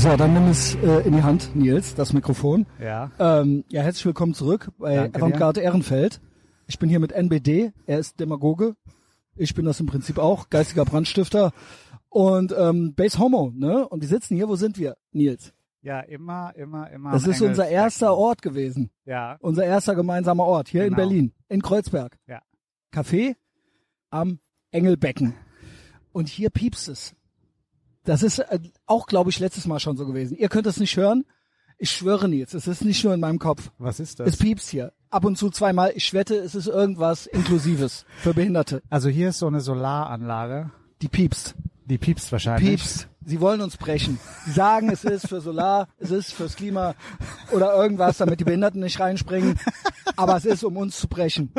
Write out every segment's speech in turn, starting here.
So, dann nimm es äh, in die Hand, Nils, das Mikrofon. Ja. Ähm, ja, herzlich willkommen zurück bei. Avantgarde Ehrenfeld. Ich bin hier mit NBD, er ist Demagoge. Ich bin das im Prinzip auch, geistiger Brandstifter. Und ähm, Base Homo, ne? Und wir sitzen hier, wo sind wir, Nils? Ja, immer, immer, immer. Das ist unser erster Ort gewesen. Ja. Unser erster gemeinsamer Ort, hier in Genau. Berlin, in Kreuzberg. Ja. Café am Engelbecken. Und hier piepst es. Das ist äh, auch, glaube ich, letztes Mal schon so gewesen. Ihr könnt es nicht hören. Ich schwöre, Nils, es ist nicht nur in meinem Kopf. Was ist Es das? piepst hier. Ab und zu zweimal. Ich wette, es ist irgendwas Inklusives für Behinderte. Also hier ist so eine Solaranlage. Die piepst. Die piepst wahrscheinlich. Piepst. Sie wollen uns brechen. Sie sagen, es ist für Solar, es ist fürs Klima oder irgendwas, damit die Behinderten nicht reinspringen. Aber es ist, um uns zu brechen.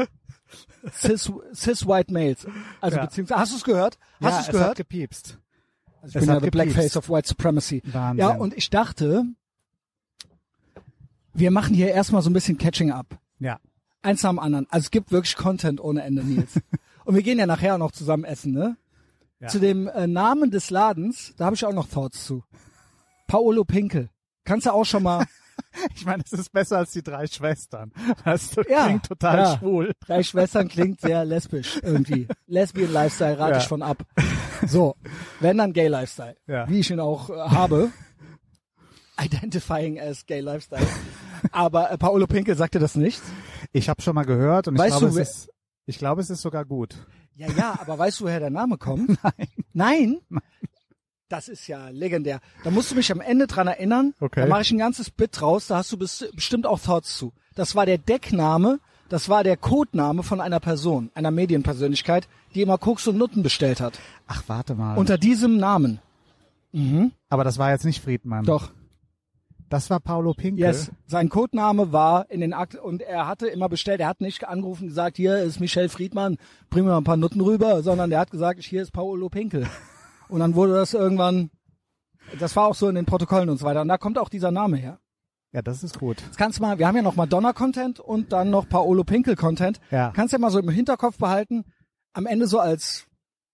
Cis, cis White Males. Also Ja. beziehungsweise, hast du es gehört? Hast Ja, du es es hat gehört? gepiepst. Also ich es bin ja the gepiepst. Blackface of White Supremacy. Wahnsinn. Ja, und ich dachte, wir machen hier erstmal so ein bisschen Catching up. Ja. Eins nach dem anderen. Also es gibt wirklich Content ohne Ende, Nils. und wir gehen ja nachher auch noch zusammen essen, ne? Ja. Zu dem äh, Namen des Ladens, da habe ich auch noch Thoughts zu. Paolo Pinkel. Kannst du auch schon mal Ich meine, es ist besser als die drei Schwestern. Das Ja, klingt total ja. schwul. Drei Schwestern klingt sehr lesbisch irgendwie. Lesbian Lifestyle rate Ja. ich von ab. So, wenn dann Gay Lifestyle, wie ich ihn auch äh, habe. Identifying as Gay Lifestyle. Aber äh, Paolo Pinkel sagte das nicht. Ich habe schon mal gehört und ich Weißt glaube, du, wer- es ist, ich glaube, es ist sogar gut. Ja, ja, aber weißt du, woher der Name kommt? Nein. Nein? Das ist ja legendär. Da musst du mich am Ende dran erinnern. Okay. Da mache ich ein ganzes Bit draus, da hast du bes- bestimmt auch Thoughts zu. Das war der Deckname, das war der Codename von einer Person, einer Medienpersönlichkeit, die immer Koks und Nutten bestellt hat. Ach, warte mal. Unter diesem Namen. Aber das war jetzt nicht Friedmann. Doch. Das war Paulo Pinkel. Yes. Sein Codename war in den Akt und er hatte immer bestellt, er hat nicht angerufen und gesagt, hier ist Michel Friedmann, bring mir mal ein paar Nutten rüber, sondern der hat gesagt, hier ist Paolo Pinkel. Und dann wurde das irgendwann, das war auch so in den Protokollen und so weiter. Und da kommt auch dieser Name her. Ja, das ist gut. Jetzt kannst du mal, wir haben ja noch Madonna-Content und dann noch Paolo Pinkel-Content. Ja. Kannst ja mal so im Hinterkopf behalten, am Ende so als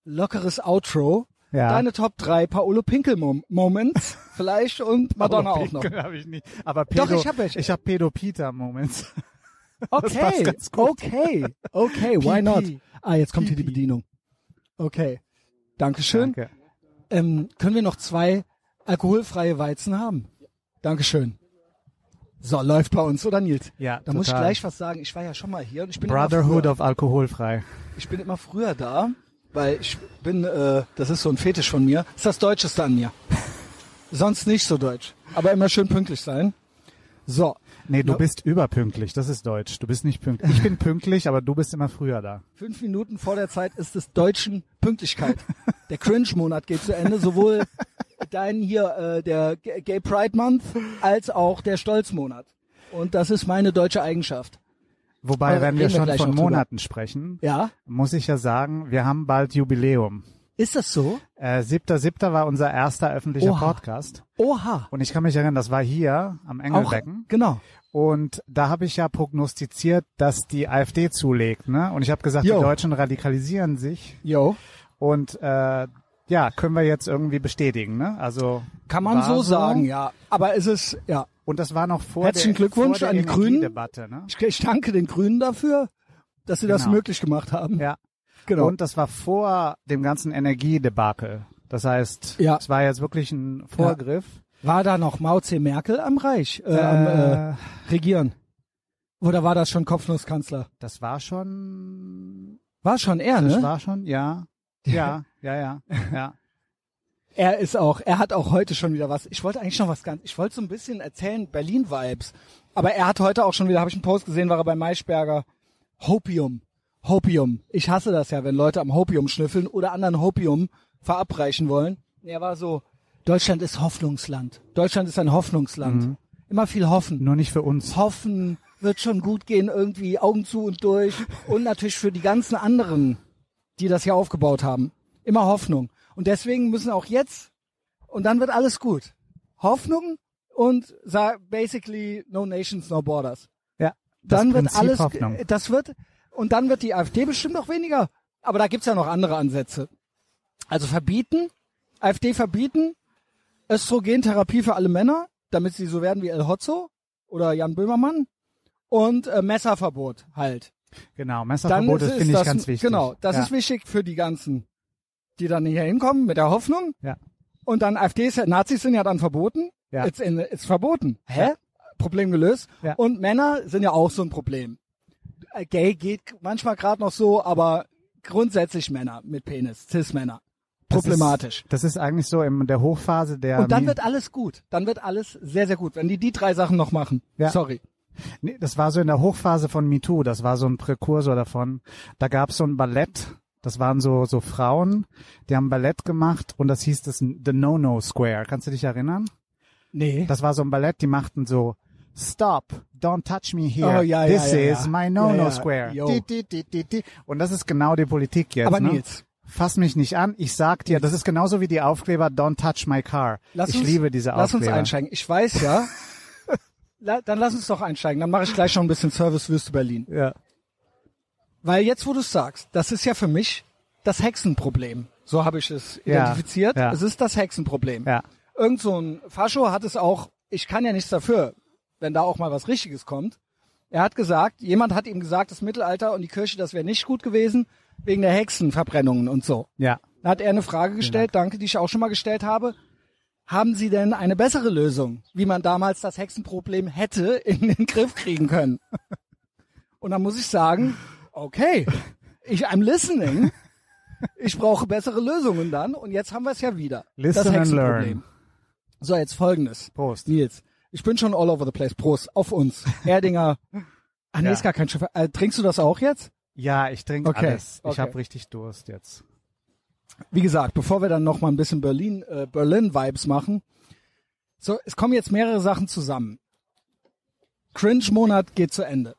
lockeres Outro, Ja. deine Top 3 Paolo Pinkel-Moments vielleicht und Madonna auch noch. Habe ich nicht. Aber Pedo, Doch, ich hab welche. Ich habe Pedo Peter Moments. Okay, okay, okay, why not? Ah, jetzt kommt hier die. Bedienung. Okay, Dankeschön. Danke. Ähm, können wir noch zwei alkoholfreie Weizen haben? Dankeschön. So, läuft bei uns, oder Nils? Ja, Da muss ich total. gleich was sagen. Ich war ja schon mal hier und ich bin, Brotherhood of alkoholfrei. ich bin immer früher da, weil ich bin, äh, das ist so ein Fetisch von mir, ist das Deutscheste an mir. Sonst nicht so deutsch, aber immer schön pünktlich sein. So, Nee, du Ja. bist überpünktlich. Das ist deutsch. Du bist nicht pünktlich. Ich bin pünktlich, aber du bist immer früher da. Fünf Minuten vor der Zeit ist es deutschen Pünktlichkeit. Der Cringe-Monat geht zu Ende, sowohl dein hier, äh, der Gay Pride Month, als auch der Stolzmonat. Und das ist meine deutsche Eigenschaft. Wobei, Aber wenn wir wir schon gleich von noch drüber. Monaten sprechen, Ja? muss ich ja sagen, wir haben bald Jubiläum. Ist das so? Äh, 7.7. war unser erster öffentlicher Oha. Podcast. Oha. Und ich kann mich erinnern, das war hier am Auch, Engelbecken. genau. Und da habe ich ja prognostiziert, dass die AfD zulegt. Ne? Und ich habe gesagt, Jo. die Deutschen radikalisieren sich. Yo. Und äh, ja, können wir jetzt irgendwie bestätigen. Ne? Also Kann man war so sagen, ja. Aber es ist, ja. Und das war noch vor Herzlichen der, Glückwunsch an die Grünen. Ne? Ich, ich danke den Grünen dafür, dass sie das Genau. möglich gemacht haben. Ja. Genau. Und das war vor dem ganzen Energiedebakel. Das heißt, Ja. es war jetzt wirklich ein Vorgriff. War da noch Mao C. Merkel am Reich, äh, am äh, Äh, Regieren? Oder war das schon Kopfnusskanzler? das war schon, War schon er, das ne? war schon, ja, ja, ja, ja, ja. Er ist auch, er hat auch heute schon wieder was. Ich wollte eigentlich noch was ganz, ich wollte so ein bisschen erzählen, Berlin-Vibes. Aber er hat heute auch schon wieder, habe ich einen Post gesehen, war er bei Maischberger. Hopium. Hopium. Ich hasse das ja, wenn Leute am Hopium schnüffeln oder anderen Hopium verabreichen wollen. Er war so, Deutschland ist Hoffnungsland. Deutschland ist ein Hoffnungsland. Immer viel hoffen. Nur nicht für uns. Hoffen wird schon gut gehen, irgendwie Augen zu und durch. Und natürlich für die ganzen anderen, die das hier aufgebaut haben. Immer Hoffnung. Und deswegen müssen auch jetzt, und dann wird alles gut. Hoffnung und basically no nations, no borders. Ja. Das Dann wird Prinzip alles, Hoffnung. das wird, und dann wird die AfD bestimmt noch weniger. Aber da gibt's ja noch andere Ansätze. Also verbieten, AfD verbieten, Östrogentherapie für alle Männer, damit sie so werden wie El Hotzo oder Jan Böhmermann und äh, Messerverbot halt. Genau, Messerverbot ist- finde ich das, ganz wichtig. Genau, das ja. ist wichtig für die ganzen, die dann hier hinkommen mit der Hoffnung. Ja. Und dann AfD ist ja, Nazis sind ja dann verboten. Ja. It's, in, it's verboten. Hä? Ja. Problem gelöst. Ja. Und Männer sind ja auch so ein Problem. Äh, Gay geht manchmal gerade noch so, aber grundsätzlich Männer mit Penis, Cis-Männer. Das Problematisch. Ist, das ist eigentlich so in der Hochphase der. Und dann wird alles gut. Dann wird alles sehr, sehr gut. Wenn die die drei Sachen noch machen. Ja. Sorry. Nee, das war so in der Hochphase von MeToo, das war so ein Präkursor davon. Da gab es so ein Ballett, das waren so, so Frauen, die haben Ballett gemacht und das hieß das The No-No Square. Kannst du dich erinnern? Nee. Das war so ein Ballett, die machten so Stop, don't touch me here. Oh, ja, ja, This ja, is my No-No. Square. Di, di, di. Und das ist genau die Politik jetzt. aber ne? Nils, Fass mich nicht an, ich sag dir, das ist genauso wie die Aufkleber Don't touch my car. lass ich uns, liebe diese Lass uns Aufkleber. einsteigen. Ich weiß ja. La, dann lass uns doch einsteigen. Dann mache ich gleich schon ein bisschen Service Wüste Berlin. Ja. Weil jetzt, wo du sagst, das ist ja für mich das Hexenproblem. So habe ich es identifiziert. ja. Es ist das Hexenproblem. Ja. Irgend so ein Fascho hat es auch, ich kann ja nichts dafür, wenn da auch mal was Richtiges kommt. Er hat gesagt, jemand hat ihm gesagt, das Mittelalter und die Kirche, das wäre nicht gut gewesen, wegen der Hexenverbrennungen und so. Ja. Da hat er eine Frage gestellt, danke, die ich auch schon mal gestellt habe. Haben Sie denn eine bessere Lösung, wie man damals das Hexenproblem hätte in den Griff kriegen können? Und dann muss ich sagen, okay, ich I'm listening. Ich brauche bessere Lösungen dann und jetzt haben wir es ja wieder. Listen das and Hexenproblem. learn. So, jetzt folgendes. Prost. Nils, ich bin schon all over the place. Prost, auf uns. Erdinger. Ach nee, Ja. ist gar kein Schiff. Äh, trinkst du das auch jetzt? Ja, ich trinke Okay, alles. Ich okay. habe richtig Durst jetzt. wie gesagt, bevor wir dann noch mal ein bisschen Berlin äh, Berlin Vibes machen. So, es kommen jetzt mehrere Sachen zusammen. Cringe Monat geht zu Ende.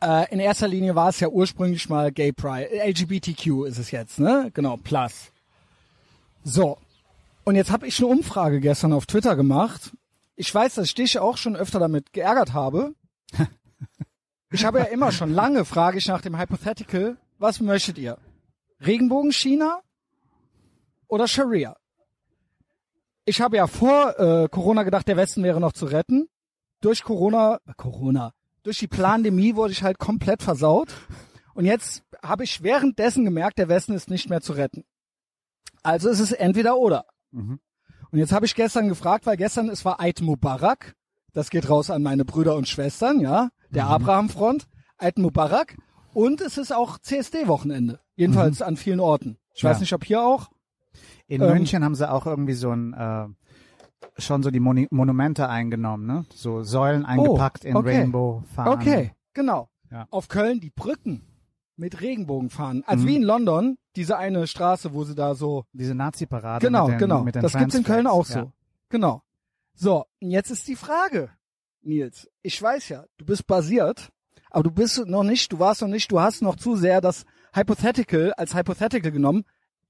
Äh, in erster Linie war es ja ursprünglich mal Gay Pride, äh, LGBTQ ist es jetzt, ne? Genau, Plus. So. Und jetzt habe ich eine Umfrage gestern auf Twitter gemacht. Ich weiß, dass ich dich auch schon öfter damit geärgert habe. Ich habe ja immer schon lange frage ich nach dem Hypothetical, was möchtet ihr? Regenbogen China oder Sharia? Ich habe ja vor äh, Corona gedacht, der Westen wäre noch zu retten. Durch Corona, äh, Corona, durch die Pandemie wurde ich halt komplett versaut. Und jetzt habe ich währenddessen gemerkt, der Westen ist nicht mehr zu retten. Also ist es entweder oder. Mhm. Und jetzt habe ich gestern gefragt, weil gestern es war Eid Mubarak. Das geht raus an meine Brüder und Schwestern, ja. Der Abraham-Front, Eid Mubarak. Und es ist auch CSD-Wochenende. Jedenfalls an vielen Orten. Ich Ja. weiß nicht, ob hier auch. In Ähm, München haben sie auch irgendwie so ein äh, schon so die Moni Monumente eingenommen, ne? So Säulen eingepackt in Oh, okay. Rainbow-Fahnen. Okay, genau. Ja. Auf Köln die Brücken mit Regenbogenfahnen. Also Mhm. wie in London, diese eine Straße, wo sie da so Diese Nazi-Parade. Genau, den, genau. Das gibt's in Köln auch Transflags, so. Genau. So, und jetzt ist die Frage, Nils. Ich weiß ja, du bist basiert, aber du bist noch nicht, du warst noch nicht, du hast noch zu sehr das Hypothetical als Hypothetical genommen.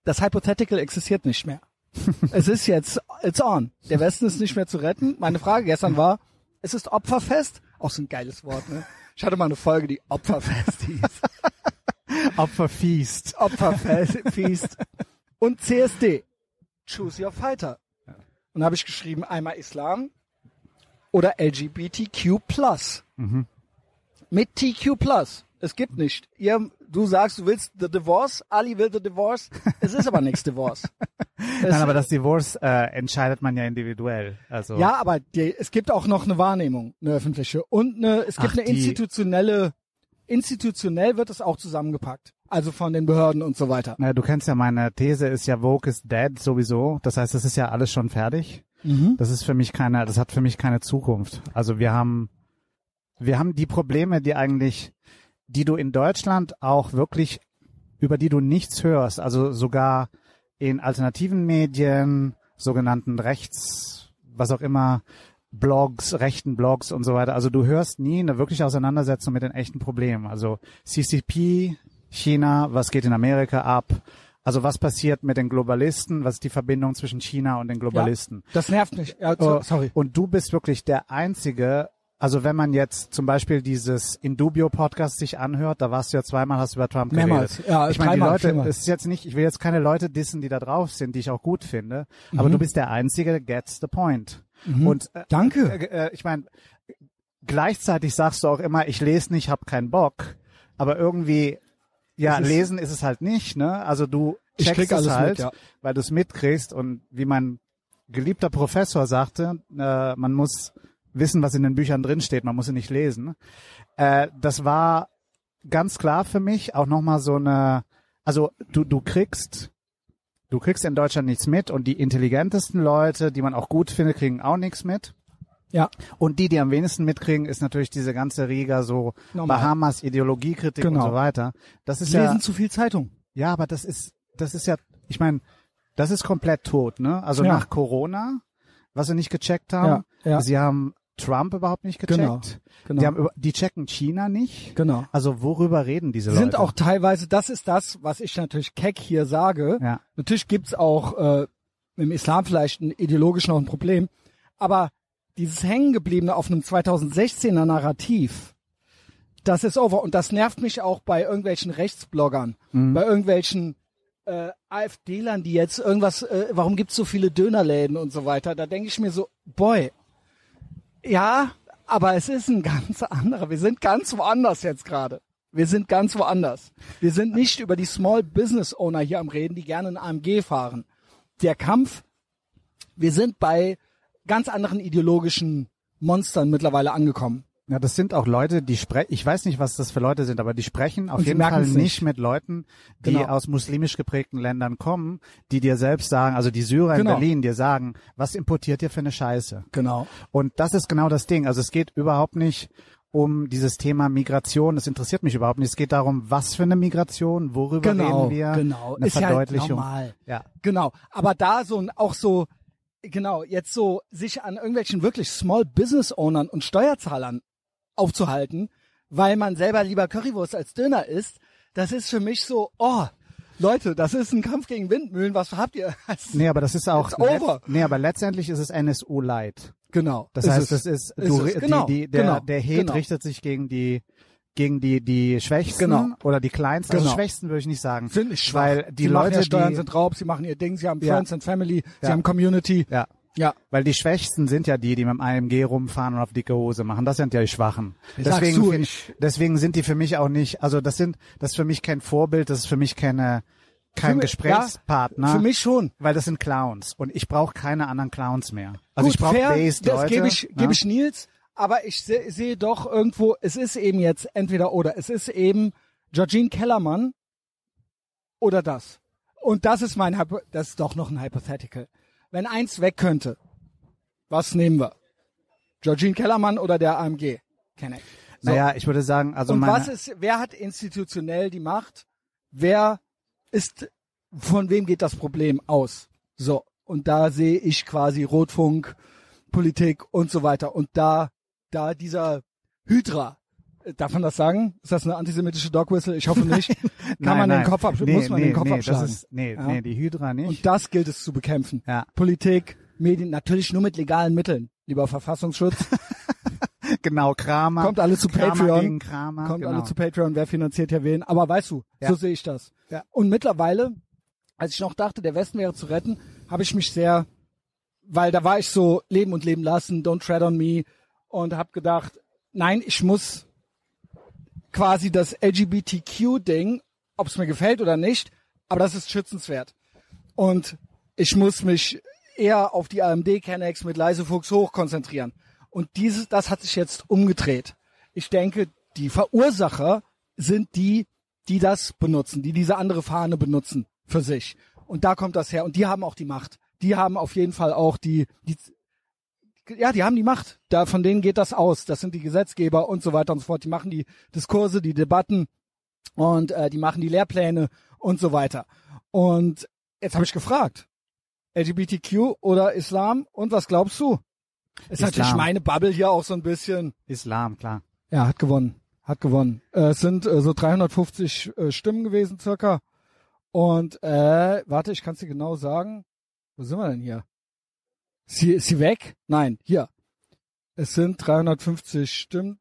Das Hypothetical existiert nicht mehr. es ist jetzt, it's on. Der Westen ist nicht mehr zu retten. Meine Frage gestern war, es ist Opferfest. Auch so ein geiles Wort, ne? Ich hatte mal eine Folge, die Opferfest hieß. Opferfeast. Opferfest und CSD. Choose your fighter. Und da habe ich geschrieben, einmal Islam oder LGBTQ+. Mhm. Mit TQ+. Es gibt nicht. Ihr, du sagst, du willst the divorce, Ali will the divorce. Es ist aber nichts divorce. Es, Nein, aber das Divorce äh, entscheidet man ja individuell. Also ja, aber die, es gibt auch noch eine Wahrnehmung, eine öffentliche. Und eine, es gibt Ach, eine institutionelle, institutionell wird es auch zusammengepackt. Also von den Behörden und so weiter. Na, du kennst ja meine These ist ja Vogue is dead sowieso. Das heißt, das ist ja alles schon fertig. Mhm. Das ist für mich keine, das hat für mich keine Zukunft. Also wir haben, wir haben die Probleme, die eigentlich, die du in Deutschland auch wirklich, über die du nichts hörst. Also sogar in alternativen Medien, sogenannten Rechts, was auch immer, Blogs, rechten Blogs und so weiter. Also du hörst nie eine wirkliche Auseinandersetzung mit den echten Problemen. Also CCP, China, was geht in Amerika ab? Also was passiert mit den Globalisten? Was ist die Verbindung zwischen China und den Globalisten? Das nervt mich. Ja, Oh, sorry. Und du bist wirklich der einzige Also wenn man jetzt zum Beispiel dieses Indubio Podcast sich anhört, da warst du ja zweimal, hast über Trump Mehrmals. geredet. Ja, ich meine, die Leute, es ist jetzt nicht, ich will jetzt keine Leute dissen, die da drauf sind, die ich auch gut finde, aber Mhm. du bist der Einzige, der gets the point. Und äh, Danke. äh, äh, ich meine, gleichzeitig sagst du auch immer, ich lese nicht, hab keinen Bock, aber irgendwie, ja, ist- lesen ist es halt nicht, ne? Also du checkst es alles mit, halt, ja. weil du es mitkriegst und wie mein geliebter Professor sagte, äh, man muss wissen, was in den Büchern drinsteht, man muss sie nicht lesen. Äh, das war ganz klar für mich auch nochmal so eine, also du, du kriegst, du kriegst in Deutschland nichts mit und die intelligentesten Leute, die man auch gut findet, kriegen auch nichts mit. Ja. Und die, die am wenigsten mitkriegen, ist natürlich diese ganze Riga, so Normal. Bahamas, Ideologiekritik Genau. und so weiter. Das ist Lesen ja, zu viel Zeitung. ja, aber das ist, das ist ja, ich meine, das ist komplett tot, ne? Also Ja. nach Corona, was sie nicht gecheckt haben, Ja, ja. sie haben Trump überhaupt nicht gecheckt. Genau, genau. Die haben die checken China nicht. Genau. Also worüber reden diese sind Leute? auch teilweise, das ist das, was ich natürlich keck hier sage. Ja. Natürlich gibt's auch äh, im Islam vielleicht ein ideologisch noch ein Problem, aber dieses Hängengebliebene auf einem 2016er Narrativ, das ist over. Und das nervt mich auch bei irgendwelchen Rechtsbloggern, Mhm. bei irgendwelchen äh, AfDlern, die jetzt irgendwas, äh, warum gibt's so viele Dönerläden und so weiter. Da denke ich mir so, boy, ja, aber es ist ein ganz anderer. Wir sind ganz woanders jetzt gerade. Wir sind ganz woanders. Wir sind nicht über die Small Business Owner hier am Reden, die gerne ein AMG fahren. Der Kampf, wir sind bei ganz anderen ideologischen Monstern mittlerweile angekommen. Ja, das sind auch Leute, die sprechen, ich weiß nicht, was das für Leute sind, aber die sprechen auf jeden Fall nicht. nicht. mit Leuten, die Genau. aus muslimisch geprägten Ländern kommen, die dir selbst sagen, also die Syrer Genau. in Berlin dir sagen, was importiert ihr für eine Scheiße? Genau. Und das ist genau das Ding. Also es geht überhaupt nicht um dieses Thema Migration. Das interessiert mich überhaupt nicht. Es geht darum, was für eine Migration, worüber Genau, reden wir, genau. eine Ist ja Verdeutlichung. normal. Ja. Genau. Aber da so ein, auch so, genau, jetzt so sich an irgendwelchen wirklich Small Business Ownern und Steuerzahlern aufzuhalten, weil man selber lieber Currywurst als Döner isst, das ist für mich so, oh, Leute, das ist ein Kampf gegen Windmühlen, was habt ihr? Nee, aber das ist auch, over. nee, aber letztendlich ist es NSU Light. Genau. Das ist heißt, es. das ist, Ist du, es, die, genau, die, der, genau, der Hate genau. richtet sich gegen die, gegen die, die Schwächsten Genau. oder die Kleinsten. Also Genau. Schwächsten würde ich nicht sagen. sind nicht schwach. Weil die sie Leute, machen ja Steuern die, sind Raub, sie machen ihr Ding, sie haben Ja. Friends and Family, sie Ja. haben Community. ja. Ja. Weil die Schwächsten sind ja die, die mit dem AMG rumfahren und auf dicke Hose machen. Das sind ja die Schwachen. Deswegen, du, ich- deswegen sind die für mich auch nicht, also das sind, das ist für mich kein Vorbild, das ist für mich keine, kein Für mi- Gesprächspartner. Für mich schon. Weil das sind Clowns. Und ich brauche keine anderen Clowns mehr. Also Gut, ich brauche based das Leute. gebe ich, ne? gebe ich Nils, aber ich se- sehe doch irgendwo, es ist eben jetzt entweder oder. Es ist eben Georgine Kellermann oder das. Und das ist mein, das ist doch noch ein Hypothetical. Wenn eins weg könnte, was nehmen wir? Georgine Kellermann oder der AMG? Kenneck. So. Naja, ich würde sagen, also Und was ist, wer hat institutionell die Macht? Wer ist, von wem geht das Problem aus? So. Und da sehe ich quasi Rotfunk, Politik und so weiter. Und da, da dieser Hydra, darf man das sagen? Ist das eine antisemitische Dogwhistle? Ich hoffe nicht. Kann Nein, man nein. den Kopf abschlagen? Nee, muss man nee, den Kopf nee, abschlagen? Das ist, nee, Ja. nee, die Hydra nicht. und das gilt es zu bekämpfen. ja, Politik, Medien, natürlich nur mit legalen Mitteln. Lieber Verfassungsschutz, genau, Kramer. kommt alle zu Kramer Patreon. Gegen Kramer, Kommt genau. alle zu Patreon, wer finanziert ja wen. Aber weißt du, Ja. so sehe ich das. Ja. Und mittlerweile, als ich noch dachte, der Westen wäre zu retten, habe ich mich sehr, weil da war ich so leben und leben lassen, don't tread on me und habe gedacht, nein, ich muss quasi das LGBTQ-Ding, ob es mir gefällt oder nicht, aber das ist schützenswert. Und ich muss mich eher auf die AMD-Kennex mit leise Fuchs hoch konzentrieren. Und dieses, das hat sich jetzt umgedreht. Ich denke, die Verursacher sind die, die das benutzen, die diese andere Fahne benutzen für sich. Und da kommt das her. Und die haben auch die Macht. Die haben auf jeden Fall auch die, die ja, die haben die Macht. Da, von denen geht das aus. Das sind die Gesetzgeber und so weiter und so fort. Die machen die Diskurse, die Debatten und äh, die machen die Lehrpläne und so weiter. Und jetzt habe ich gefragt, LGBTQ oder Islam und was glaubst du? Ist Islam. natürlich meine Bubble hier auch so ein bisschen. Islam, klar. Ja, hat gewonnen. Hat gewonnen. Äh, es sind äh, so 350 äh, Stimmen gewesen circa. Und äh, warte, ich kann es dir genau sagen. Wo sind wir denn hier? Sie, ist sie weg? Nein, hier. Es sind 350, stimmt.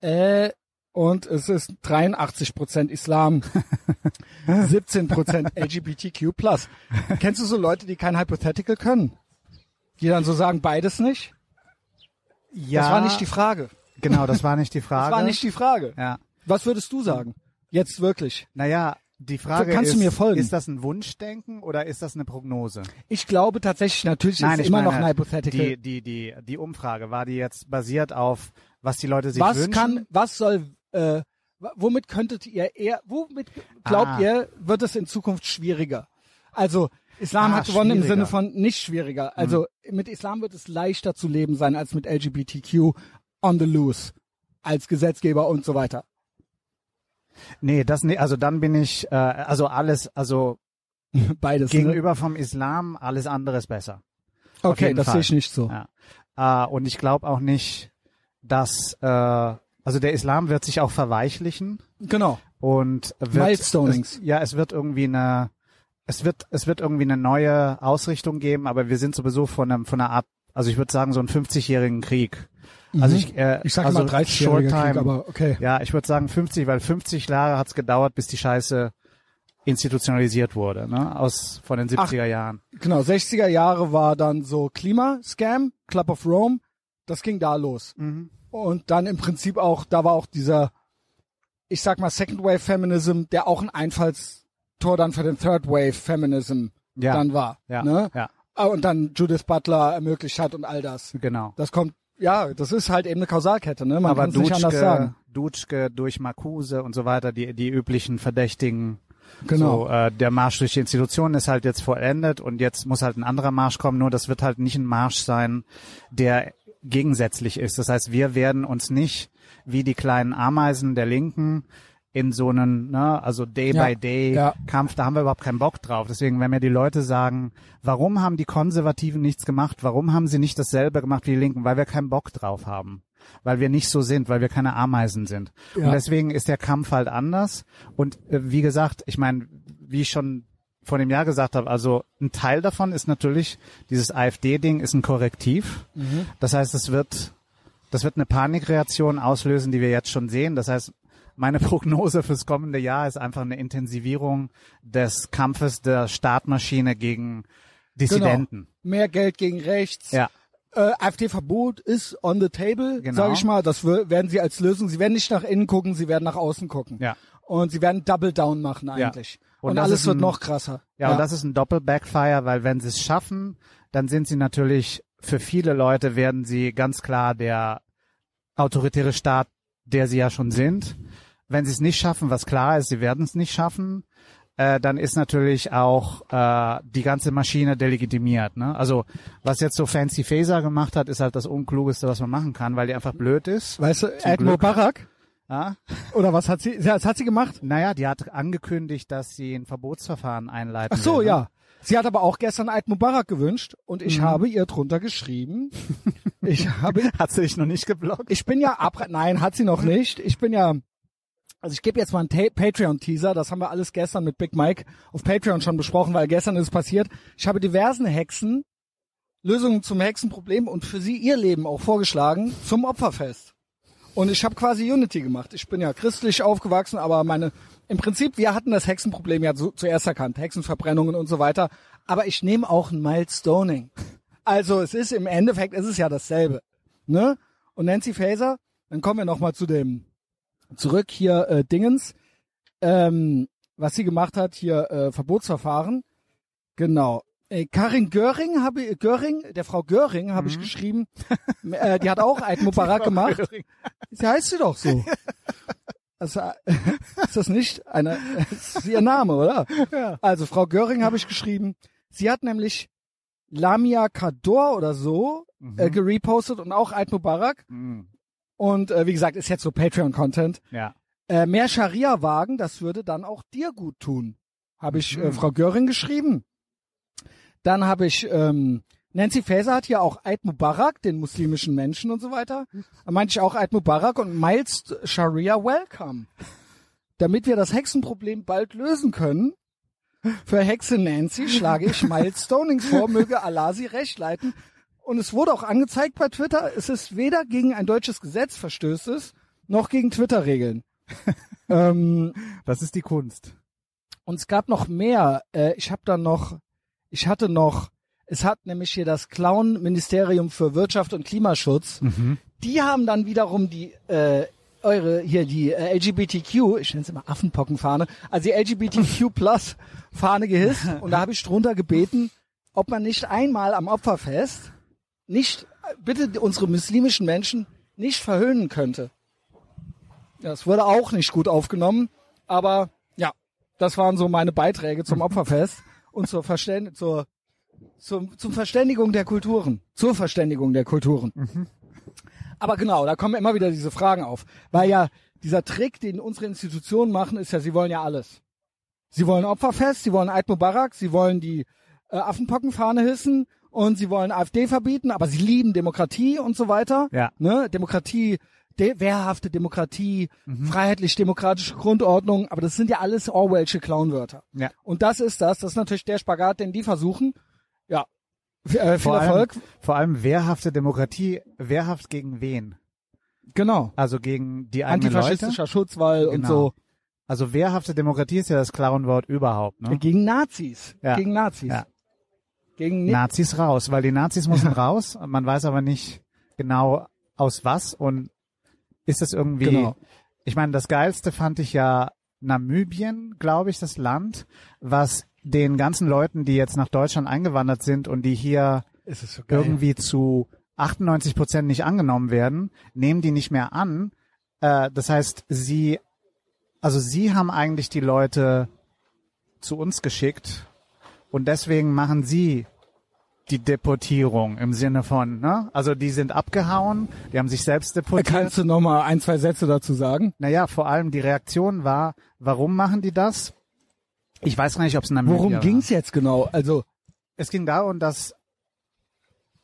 Äh, und es ist 83 Prozent Islam, 17 Prozent LGBTQ+. Kennst du so Leute, die kein Hypothetical können? Die dann so sagen, beides nicht? Ja, Das war nicht die Frage. genau, das war nicht die Frage. Das war nicht die Frage. ja. Was würdest du sagen? Jetzt wirklich. Naja, die Frage Kannst ist, du mir folgen? ist das ein Wunschdenken oder ist das eine Prognose? Ich glaube tatsächlich, natürlich ist ich immer noch meine, ein Hypothetical. Die, die, die, die Umfrage, war die jetzt basiert auf, was die Leute sich was wünschen? kann, was soll, äh, womit könntet ihr eher, womit glaubt Ah. ihr, wird es in Zukunft schwieriger? Also, Islam Ah, hat gewonnen im. Sinne von nicht schwieriger. Also, mit Islam wird es leichter zu leben sein als mit LGBTQ on the loose. Als Gesetzgeber und so weiter. Nee, das nicht, also dann bin ich, äh, also alles, also Beides. Ne? gegenüber vom Islam, alles andere ist besser. Okay, das Fall. sehe ich nicht so. Ja. Äh, und ich glaube auch nicht, dass, äh, also der Islam wird sich auch verweichlichen Genau. und wird. Es, ja, es wird irgendwie eine, es wird, es wird irgendwie eine neue Ausrichtung geben, aber wir sind sowieso von einem, von einer Art, also ich würde sagen so einen 50-jährigen Krieg. Also ich, äh, Mhm. Ich sage also mal 30 Short jähriger Krieg, Time. aber okay. Ja, ich würde sagen 50, weil 50 Jahre hat's gedauert, bis die Scheiße institutionalisiert wurde, ne? Aus von den 70er Jahren. Genau, 60er Jahre war dann so Klima-Scam, Club of Rome. Das ging da los. Mhm. Und dann im Prinzip auch, da war auch dieser, ich sag mal, Second Wave Feminism, der auch ein Einfallstor dann für den Third Wave Feminism Ja. dann war. Ja, Ne? ja, Ah, Und dann Judith Butler ermöglicht hat und all das. genau. Das kommt, ja, das ist halt eben eine Kausalkette, ne? Man Aber kann es nicht anders sagen. Dutschke durch Marcuse und so weiter, die, die üblichen Verdächtigen. Genau. So, äh, der Marsch durch die Institutionen ist halt jetzt vollendet und jetzt muss halt ein anderer Marsch kommen, nur das wird halt nicht ein Marsch sein, der gegensätzlich ist. Das heißt, wir werden uns nicht wie die kleinen Ameisen der Linken in so einen, ne, also Ja, Day-by-Day-Kampf, da haben wir überhaupt keinen Bock drauf. Deswegen, wenn mir die Leute sagen, warum haben die Konservativen nichts gemacht, warum haben sie nicht dasselbe gemacht wie die Linken, weil wir keinen Bock drauf haben. Weil wir nicht so sind, weil wir keine Ameisen sind. Ja. Und deswegen ist der Kampf halt anders. Und äh, wie gesagt, ich meine, wie ich schon vor dem Jahr gesagt habe, also ein Teil davon ist natürlich, dieses AfD-Ding ist ein Korrektiv. Mhm. Das heißt, es wird, das wird eine Panikreaktion auslösen, die wir jetzt schon sehen. Das heißt, meine Prognose fürs kommende Jahr ist einfach eine Intensivierung des Kampfes der Startmaschine gegen Dissidenten. Genau. Mehr Geld gegen rechts. Ja, Äh, AfD-Verbot ist on the table, Genau. sage ich mal. Das werden sie als Lösung. Sie werden nicht nach innen gucken, sie werden nach außen gucken. ja. Und sie werden Double Down machen eigentlich. Und Und, das alles ist wird ein- noch krasser. Ja, und das ist ein Doppel-Backfire, weil wenn sie es schaffen, dann sind sie natürlich, für viele Leute werden sie ganz klar der autoritäre Staat, der sie ja schon sind. Wenn sie es nicht schaffen, was klar ist, sie werden es nicht schaffen, äh, dann ist natürlich auch äh, die ganze Maschine delegitimiert. Ne? Also was jetzt so Fancy Phaser gemacht hat, ist halt das Unklugeste, was man machen kann, weil die einfach blöd ist. Weißt du, Glück. Mubarak? Ja? Oder was hat sie, was hat sie gemacht? Naja, die hat angekündigt, dass sie ein Verbotsverfahren einleiten Ach so, will, ne? ja. Sie hat aber auch gestern Eid Mubarak gewünscht und ich Mhm. habe ihr drunter geschrieben. ich habe, Hat sie dich noch nicht geblockt? ich bin ja ab, nein, hat sie noch nicht. Ich bin ja, also ich gebe jetzt mal einen Patreon-Teaser. Das haben wir alles gestern mit Big Mike auf Patreon schon besprochen, weil gestern ist es passiert. Ich habe diversen Hexen Lösungen zum Hexenproblem und für sie ihr Leben auch vorgeschlagen zum Opferfest. Und ich habe quasi Unity gemacht. Ich bin ja christlich aufgewachsen, aber meine, im Prinzip, wir hatten das Hexenproblem ja zu, zuerst erkannt, Hexenverbrennungen und so weiter. Aber ich nehme auch ein Mild Stoning. Also es ist im Endeffekt, es ist ja dasselbe. Ne? Und Nancy Faeser, dann kommen wir nochmal zu dem, zurück hier, äh, Dingens, ähm, was sie gemacht hat, hier äh, Verbotsverfahren. Genau. Äh, Karin Göring habe ich- Göring, der Frau Göring habe ich geschrieben, äh, die hat auch Eid Mubarak gemacht. Sie heißt sie doch so. Also, äh, ist das nicht eine, ist ihr Name, oder? Ja. Also, Frau Göring habe ich geschrieben. Sie hat nämlich Lamia Kador oder so äh, gerepostet und auch Eid Mubarak. Mhm. Und äh, wie gesagt, ist jetzt so Patreon-Content. Ja. Äh, mehr Scharia wagen, das würde dann auch dir gut tun. Habe ich äh, Mhm. Frau Göring geschrieben. Dann habe ich ähm, Nancy Faeser hat hier auch Eid Mubarak, den muslimischen Menschen und so weiter. Da meinte ich auch Eid Mubarak und Miles Sharia Welcome. Damit wir das Hexenproblem bald lösen können, für Hexe Nancy schlage ich Miles Stonings vor, möge Allah sie recht leiten. Und es wurde auch angezeigt bei Twitter, es ist weder gegen ein deutsches Gesetz verstößt es, noch gegen Twitter-Regeln. ähm, Das ist die Kunst. und es gab noch mehr. Äh, ich habe dann noch, ich hatte noch, es hat nämlich hier das Clown-Ministerium für Wirtschaft und Klimaschutz. Die haben dann wiederum die äh, eure hier die äh, LGBTQ, ich nenne es immer Affenpockenfahne, also die LGBTQ Plus Fahne gehisst und da habe ich drunter gebeten, ob man nicht einmal am Opferfest nicht bitte unsere muslimischen Menschen nicht verhöhnen könnte. Ja, Das wurde auch nicht gut aufgenommen, aber ja, das waren so meine Beiträge zum Opferfest und zur Verständ zur, zum, zum Verständigung der Kulturen, zur Verständigung der Kulturen. Aber genau, da kommen immer wieder diese Fragen auf, weil ja dieser Trick, den unsere Institutionen machen, ist ja, sie wollen ja alles. Sie wollen Opferfest, sie wollen Eid Mubarak, sie wollen die äh, Affenpockenfahne hissen und sie wollen AfD verbieten, aber sie lieben Demokratie und so weiter. Ja. Ne? Demokratie, de wehrhafte Demokratie, freiheitlich-demokratische Grundordnung, aber das sind ja alles Orwellsche Clownwörter. Ja. Und das ist das, das ist natürlich der Spagat, den die versuchen. Ja. Äh, viel Vor allem, Erfolg. vor allem wehrhafte Demokratie, wehrhaft gegen wen? Genau. Also gegen die eigenen Leute? Antifaschistischer Schutzwall und Genau. so. Also wehrhafte Demokratie ist ja das Clownwort überhaupt, ne? Gegen Nazis. Ja. Gegen Nazis. Ja. Gegen Nazis raus, weil die Nazis müssen raus. Man weiß aber nicht genau aus was und ist es irgendwie. Genau. Ich meine, das geilste fand ich ja Namibien, glaube ich, das Land, was den ganzen Leuten, die jetzt nach Deutschland eingewandert sind und die hier so irgendwie zu 98 Prozent nicht angenommen werden, nehmen die nicht mehr an. Äh, das heißt, sie, also sie haben eigentlich die Leute zu uns geschickt und deswegen machen sie die Deportierung im Sinne von, ne? Also die sind abgehauen, die haben sich selbst deportiert. Kannst du noch mal ein, zwei Sätze dazu sagen? Naja, vor allem die Reaktion war, warum machen die das? Ich weiß gar nicht, ob es in Namibia Worum ging's jetzt genau? Also, Es ging darum, dass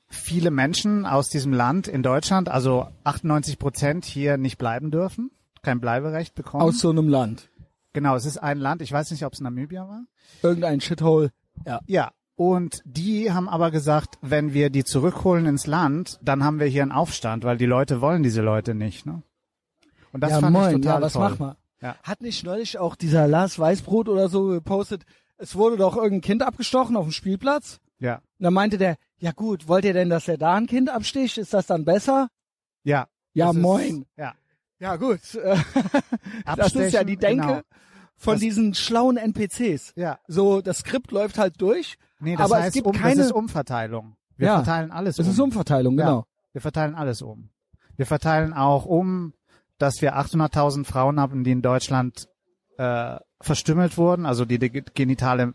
viele Menschen aus diesem Land in Deutschland, also 98 Prozent hier nicht bleiben dürfen, kein Bleiberecht bekommen. aus so einem Land. genau, es ist ein Land, ich weiß nicht, ob es Namibia war. Irgendein Shithole. Ja. Ja, und die haben aber gesagt, wenn wir die zurückholen ins Land, dann haben wir hier einen Aufstand, weil die Leute wollen diese Leute nicht. Ne? Und das ja, fand moin, ich total ja, was toll. mach mal? Ja. Hat nicht neulich auch dieser Lars Weißbrot oder so gepostet, es wurde doch irgendein Kind abgestochen auf dem Spielplatz? Ja, Und dann meinte der, ja gut, wollt ihr denn, dass er da ein Kind absticht? Ist das dann besser? ja. Ja, das ist- moin. Ja. Ja, gut. Das ist ja die Denke genau. Von Das- diesen schlauen NPCs. Ja. So, das Skript läuft halt durch, Nee, das aber heißt, es gibt um, keine, das ist Umverteilung. Wir Ja. verteilen alles es um. ist Umverteilung, Ja. genau. Wir verteilen alles um. Wir verteilen auch um, dass wir 800.000 Frauen haben, die in Deutschland äh, verstümmelt wurden, also die, die genitale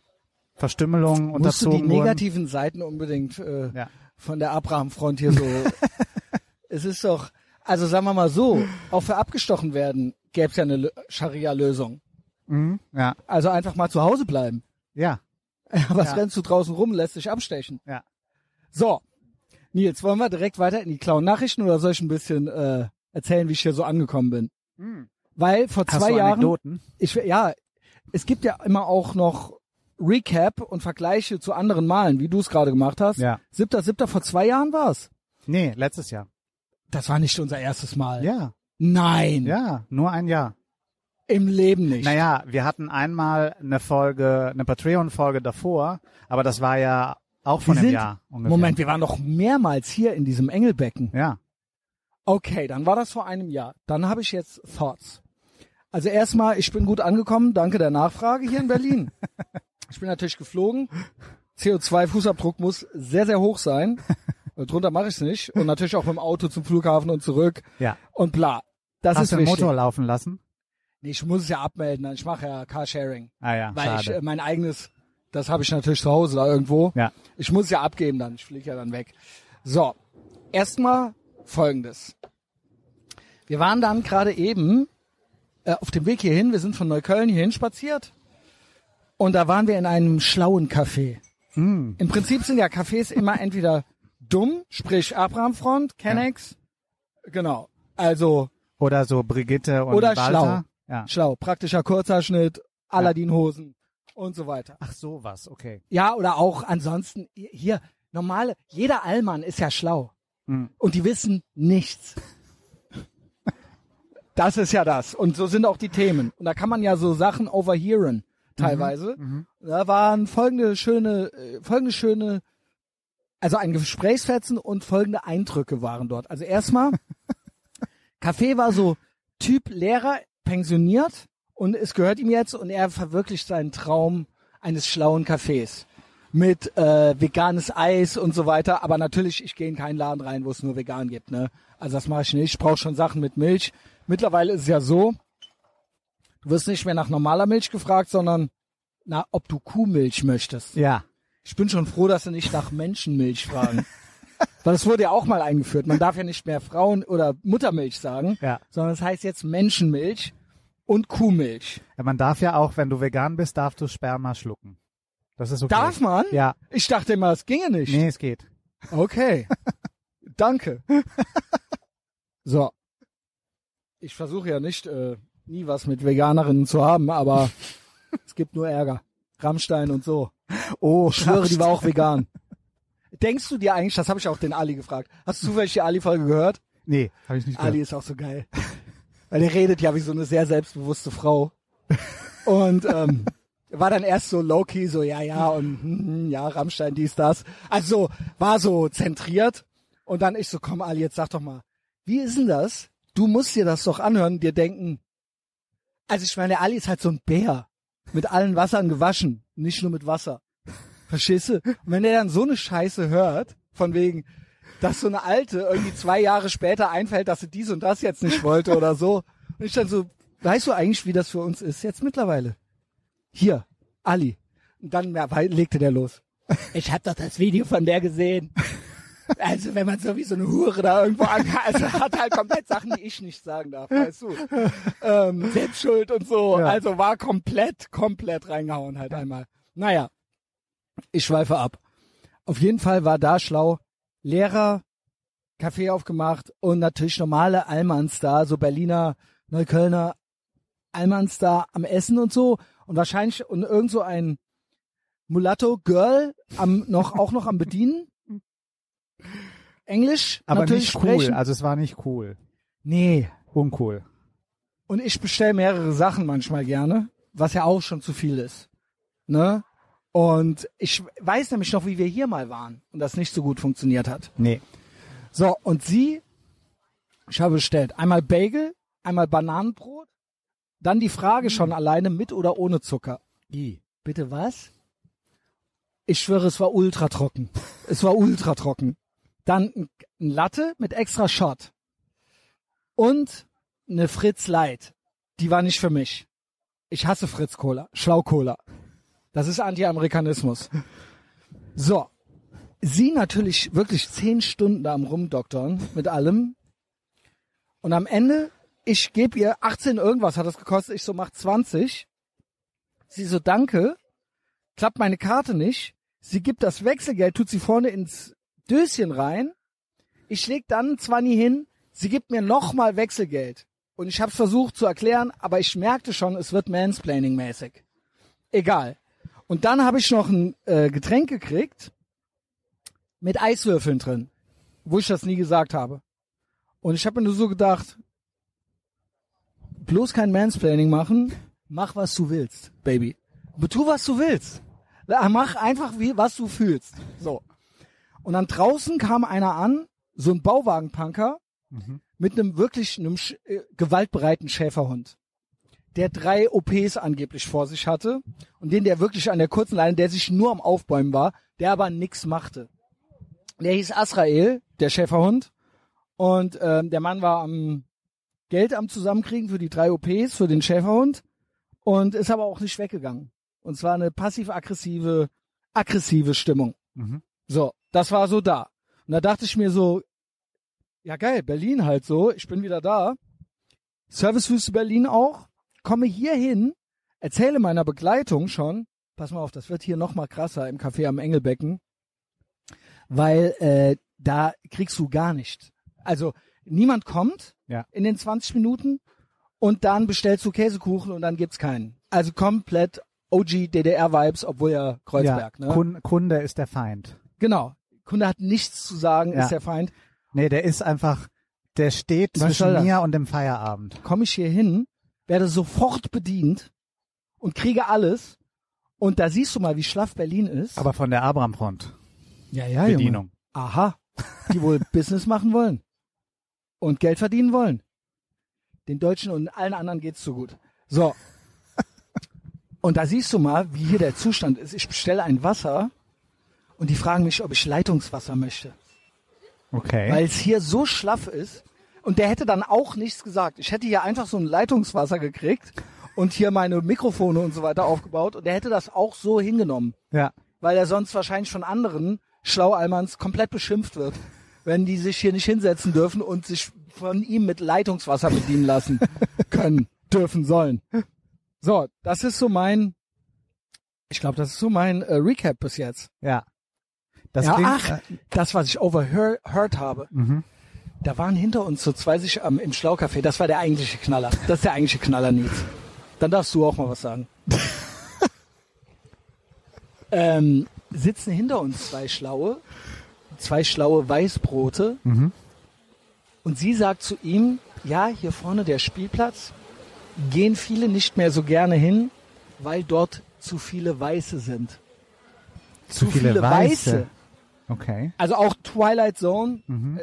Verstümmelung Musst du unterzogen die wurden. negativen Seiten unbedingt äh, Ja. von der Abraham-Front hier so. es ist doch, also sagen wir mal so, auch für abgestochen werden gäbe es ja eine Lö- Scharia-Lösung. Mhm. Ja, Also einfach mal zu Hause bleiben. ja, Was Ja. rennst du draußen rum, lässt dich abstechen. ja. So, Nils, wollen wir direkt weiter in die Clown-Nachrichten oder soll ich ein bisschen äh, erzählen, wie ich hier so angekommen bin? Mhm. Weil vor Hast zwei du Jahren, Anekdoten? ich ja, es gibt ja immer auch noch Recap und Vergleiche zu anderen Malen, wie du es gerade gemacht hast. Ja. Siebter, siebter, vor zwei Jahren war's. Nee, letztes Jahr. Das war nicht unser erstes Mal. Ja, Nein, ja, nur ein Jahr. Im Leben nicht. Naja, wir hatten einmal eine Folge, eine Patreon-Folge davor, aber das war ja auch von einem Jahr ungefähr. Moment, wir waren noch mehrmals hier in diesem Engelbecken. Ja, Okay, dann war das vor einem Jahr. Dann habe ich jetzt Thoughts. Also erstmal, ich bin gut angekommen, danke der Nachfrage hier in Berlin. ich bin natürlich geflogen. CO2-Fußabdruck muss sehr, sehr hoch sein. Und drunter mache ich es nicht. Und natürlich auch mit dem Auto zum Flughafen und zurück ja. und bla. Das Hast ist du den wichtig. Motor laufen lassen? Nee, ich muss es ja abmelden. Ich mache ja Carsharing. Ah ja, Weil ich schade. äh, mein eigenes, das habe ich natürlich zu Hause da irgendwo. ja. Ich muss es ja abgeben dann. Ich fliege ja dann weg. So, erstmal folgendes. Wir waren dann gerade eben äh, auf dem Weg hierhin. Wir sind von Neukölln hierhin spaziert. Und da waren wir in einem schlauen Café. Hm. Im Prinzip sind ja Cafés immer entweder dumm, sprich Abrahamfront, Kennex. Genau. Also Oder so Brigitte und Oder Walter. schlau. Ja. schlau, praktischer Kurzhaarschnitt, Aladdin-Hosen und so weiter. Ach sowas, okay. Ja, oder auch ansonsten hier normale, jeder Allmann ist ja schlau. Mhm. Und die wissen nichts. Das ist ja das. Und so sind auch die Themen. Und da kann man ja so Sachen overhearen, teilweise. Mhm. Da waren folgende schöne, äh, folgende schöne, also ein Gesprächsfetzen und folgende Eindrücke waren dort. Also erstmal, Café war so Typ Lehrer, pensioniert und es gehört ihm jetzt und er verwirklicht seinen Traum eines schlauen Cafés mit äh, veganes Eis und so weiter. Aber natürlich, ich gehe in keinen Laden rein, wo es nur vegan gibt. Ne? Also das mache ich nicht. Ich brauche schon Sachen mit Milch. Mittlerweile ist es ja so, du wirst nicht mehr nach normaler Milch gefragt, sondern na, ob du Kuhmilch möchtest. Ja. Ich bin schon froh, dass sie nicht nach Menschenmilch fragen. Weil das wurde ja auch mal eingeführt. Man darf ja nicht mehr Frauen- oder Muttermilch sagen, Ja. sondern es heißt jetzt Menschenmilch und Kuhmilch. ja. Man darf ja auch, wenn du vegan bist, darfst du Sperma schlucken. Das ist okay. Darf man? Ja. Ich dachte immer, es ginge nicht. Nee, es geht. Okay. Danke. So. Ich versuche ja nicht, äh, nie was mit Veganerinnen zu haben, aber es gibt nur Ärger. Rammstein und so. Oh, Ich schwöre, die war auch vegan. Denkst du dir eigentlich, das habe ich auch den Ali gefragt, hast du zufällig die Ali-Folge gehört? Nee, habe ich nicht Ali gehört. ist auch so geil. Weil der redet ja wie so eine sehr selbstbewusste Frau. Und ähm, war dann erst so low-key, so ja, ja und hm, hm, ja, Rammstein, dies, das. Also war so zentriert. Und dann ich so, komm Ali, jetzt sag doch mal, wie ist denn das? Du musst dir das doch anhören, dir denken. Also ich meine, Ali ist halt so ein Bär. Mit allen Wassern gewaschen, nicht nur mit Wasser. Verstehst du? Und wenn der dann so eine Scheiße hört, von wegen, dass so eine Alte irgendwie zwei Jahre später einfällt, dass sie dies und das jetzt nicht wollte oder so. Und ich dann so, weißt du eigentlich, wie das für uns ist jetzt mittlerweile? Hier, Ali. Und dann ja, legte der los. Ich hab doch das Video von der gesehen. Also wenn man so wie so eine Hure da irgendwo an, also hat halt komplett Sachen, die ich nicht sagen darf, weißt du. Ähm, Selbstschuld und so. Ja. Also war komplett, komplett reingehauen halt einmal. Naja, ich schweife ab. Auf jeden Fall war da schlau. Lehrer, Kaffee aufgemacht und natürlich normale Allmanns da, so Berliner, Neuköllner Allmanns da am Essen und so. Und wahrscheinlich und irgend so ein Mulatto-Girl am, noch, auch noch am Bedienen. Englisch Aber natürlich nicht sprechen. cool. Also es war nicht cool. Nee. Uncool. Und ich bestelle mehrere Sachen manchmal gerne, was ja auch schon zu viel ist. Ne? Und ich weiß nämlich noch, wie wir hier mal waren und das nicht so gut funktioniert hat. Nee. So, und sie, ich habe bestellt, einmal Bagel, einmal Bananenbrot, dann die Frage schon alleine mit oder ohne Zucker. I. Bitte was? Ich schwöre, es war ultra trocken. Es war ultra trocken. Dann ein, ein Latte mit extra Shot. Und eine Fritz Light. Die war nicht für mich. Ich hasse Fritz Cola. Schlau Cola. Das ist Anti-Amerikanismus. So. Sie natürlich wirklich zehn Stunden da am Rumdoktern mit allem. Und am Ende, ich gebe ihr 18 irgendwas hat das gekostet. Ich so, mach 20. Sie so, danke. Klappt meine Karte nicht. Sie gibt das Wechselgeld, tut sie vorne ins Döschen rein. Ich leg dann 20 hin. Sie gibt mir nochmal Wechselgeld. Und ich habe es versucht zu erklären, aber ich merkte schon, es wird Mansplaining-mäßig. Egal. Und dann habe ich noch ein äh, Getränk gekriegt mit Eiswürfeln drin, wo ich das nie gesagt habe. Und ich habe mir nur so gedacht, bloß kein Mansplaining machen, mach was du willst, Baby. Tu was du willst. Mach einfach wie was du fühlst. So. Und dann draußen kam einer an, so ein Bauwagenpunker mit einem wirklich einem äh, gewaltbereiten Schäferhund, der drei OPs angeblich vor sich hatte und den der wirklich an der kurzen Leine, der sich nur am Aufbäumen war, der aber nix machte. Der hieß Asrael, der Schäferhund, und ähm, der Mann war am Geld am Zusammenkriegen für die drei OPs, für den Schäferhund und ist aber auch nicht weggegangen. Und zwar eine passiv-aggressive, aggressive Stimmung. Mhm. So, das war so da. Und da dachte ich mir so, ja geil, Berlin halt so, ich bin wieder da. Servicewüste Berlin auch. Komme hier hin, erzähle meiner Begleitung schon, pass mal auf, das wird hier noch mal krasser im Café am Engelbecken, weil äh, da kriegst du gar nicht. Also niemand kommt Ja. in den 20 Minuten und dann bestellst du Käsekuchen und dann gibt's keinen. Also komplett OG DDR Vibes, obwohl ja Kreuzberg, ja, ne? Kun- Kunde ist der Feind. Genau. Kunde hat nichts zu sagen, Ja. ist der Feind. Nee, der ist einfach, der steht Was zwischen mir und dem Feierabend. Komme ich hier hin, werde sofort bedient und kriege alles. Und da siehst du mal, wie schlaff Berlin ist. Aber von der Abraham-Front. ja, ja, Bedienung. Junge. Aha. Die wohl Business machen wollen. Und Geld verdienen wollen. Den Deutschen und allen anderen geht's so gut. So. Und da siehst du mal, wie hier der Zustand ist. Ich bestelle ein Wasser und die fragen mich, ob ich Leitungswasser möchte. Okay. weil es hier so schlaff ist. Und der hätte dann auch nichts gesagt. Ich hätte hier einfach so ein Leitungswasser gekriegt und hier meine Mikrofone und so weiter aufgebaut und der hätte das auch so hingenommen, ja. weil er sonst wahrscheinlich von anderen Schlaualmans komplett beschimpft wird, wenn die sich hier nicht hinsetzen dürfen und sich von ihm mit Leitungswasser bedienen lassen können, dürfen, sollen. So, das ist so mein, ich glaube, das ist so mein äh, Recap bis jetzt. Ja. Das ja, klingt, ach, äh, das, was ich overheard habe. mhm. Da waren hinter uns so zwei sich am, im Schlaucafé. Das war der eigentliche Knaller. Das ist der eigentliche Knaller, Nils. Dann darfst du auch mal was sagen. ähm, sitzen hinter uns zwei Schlaue, zwei schlaue Weißbrote. Mhm. Und sie sagt zu ihm, ja, hier vorne der Spielplatz, gehen viele nicht mehr so gerne hin, weil dort zu viele Weiße sind. Zu viele Weiße. Weiße. Okay. Also auch Twilight Zone. Mhm.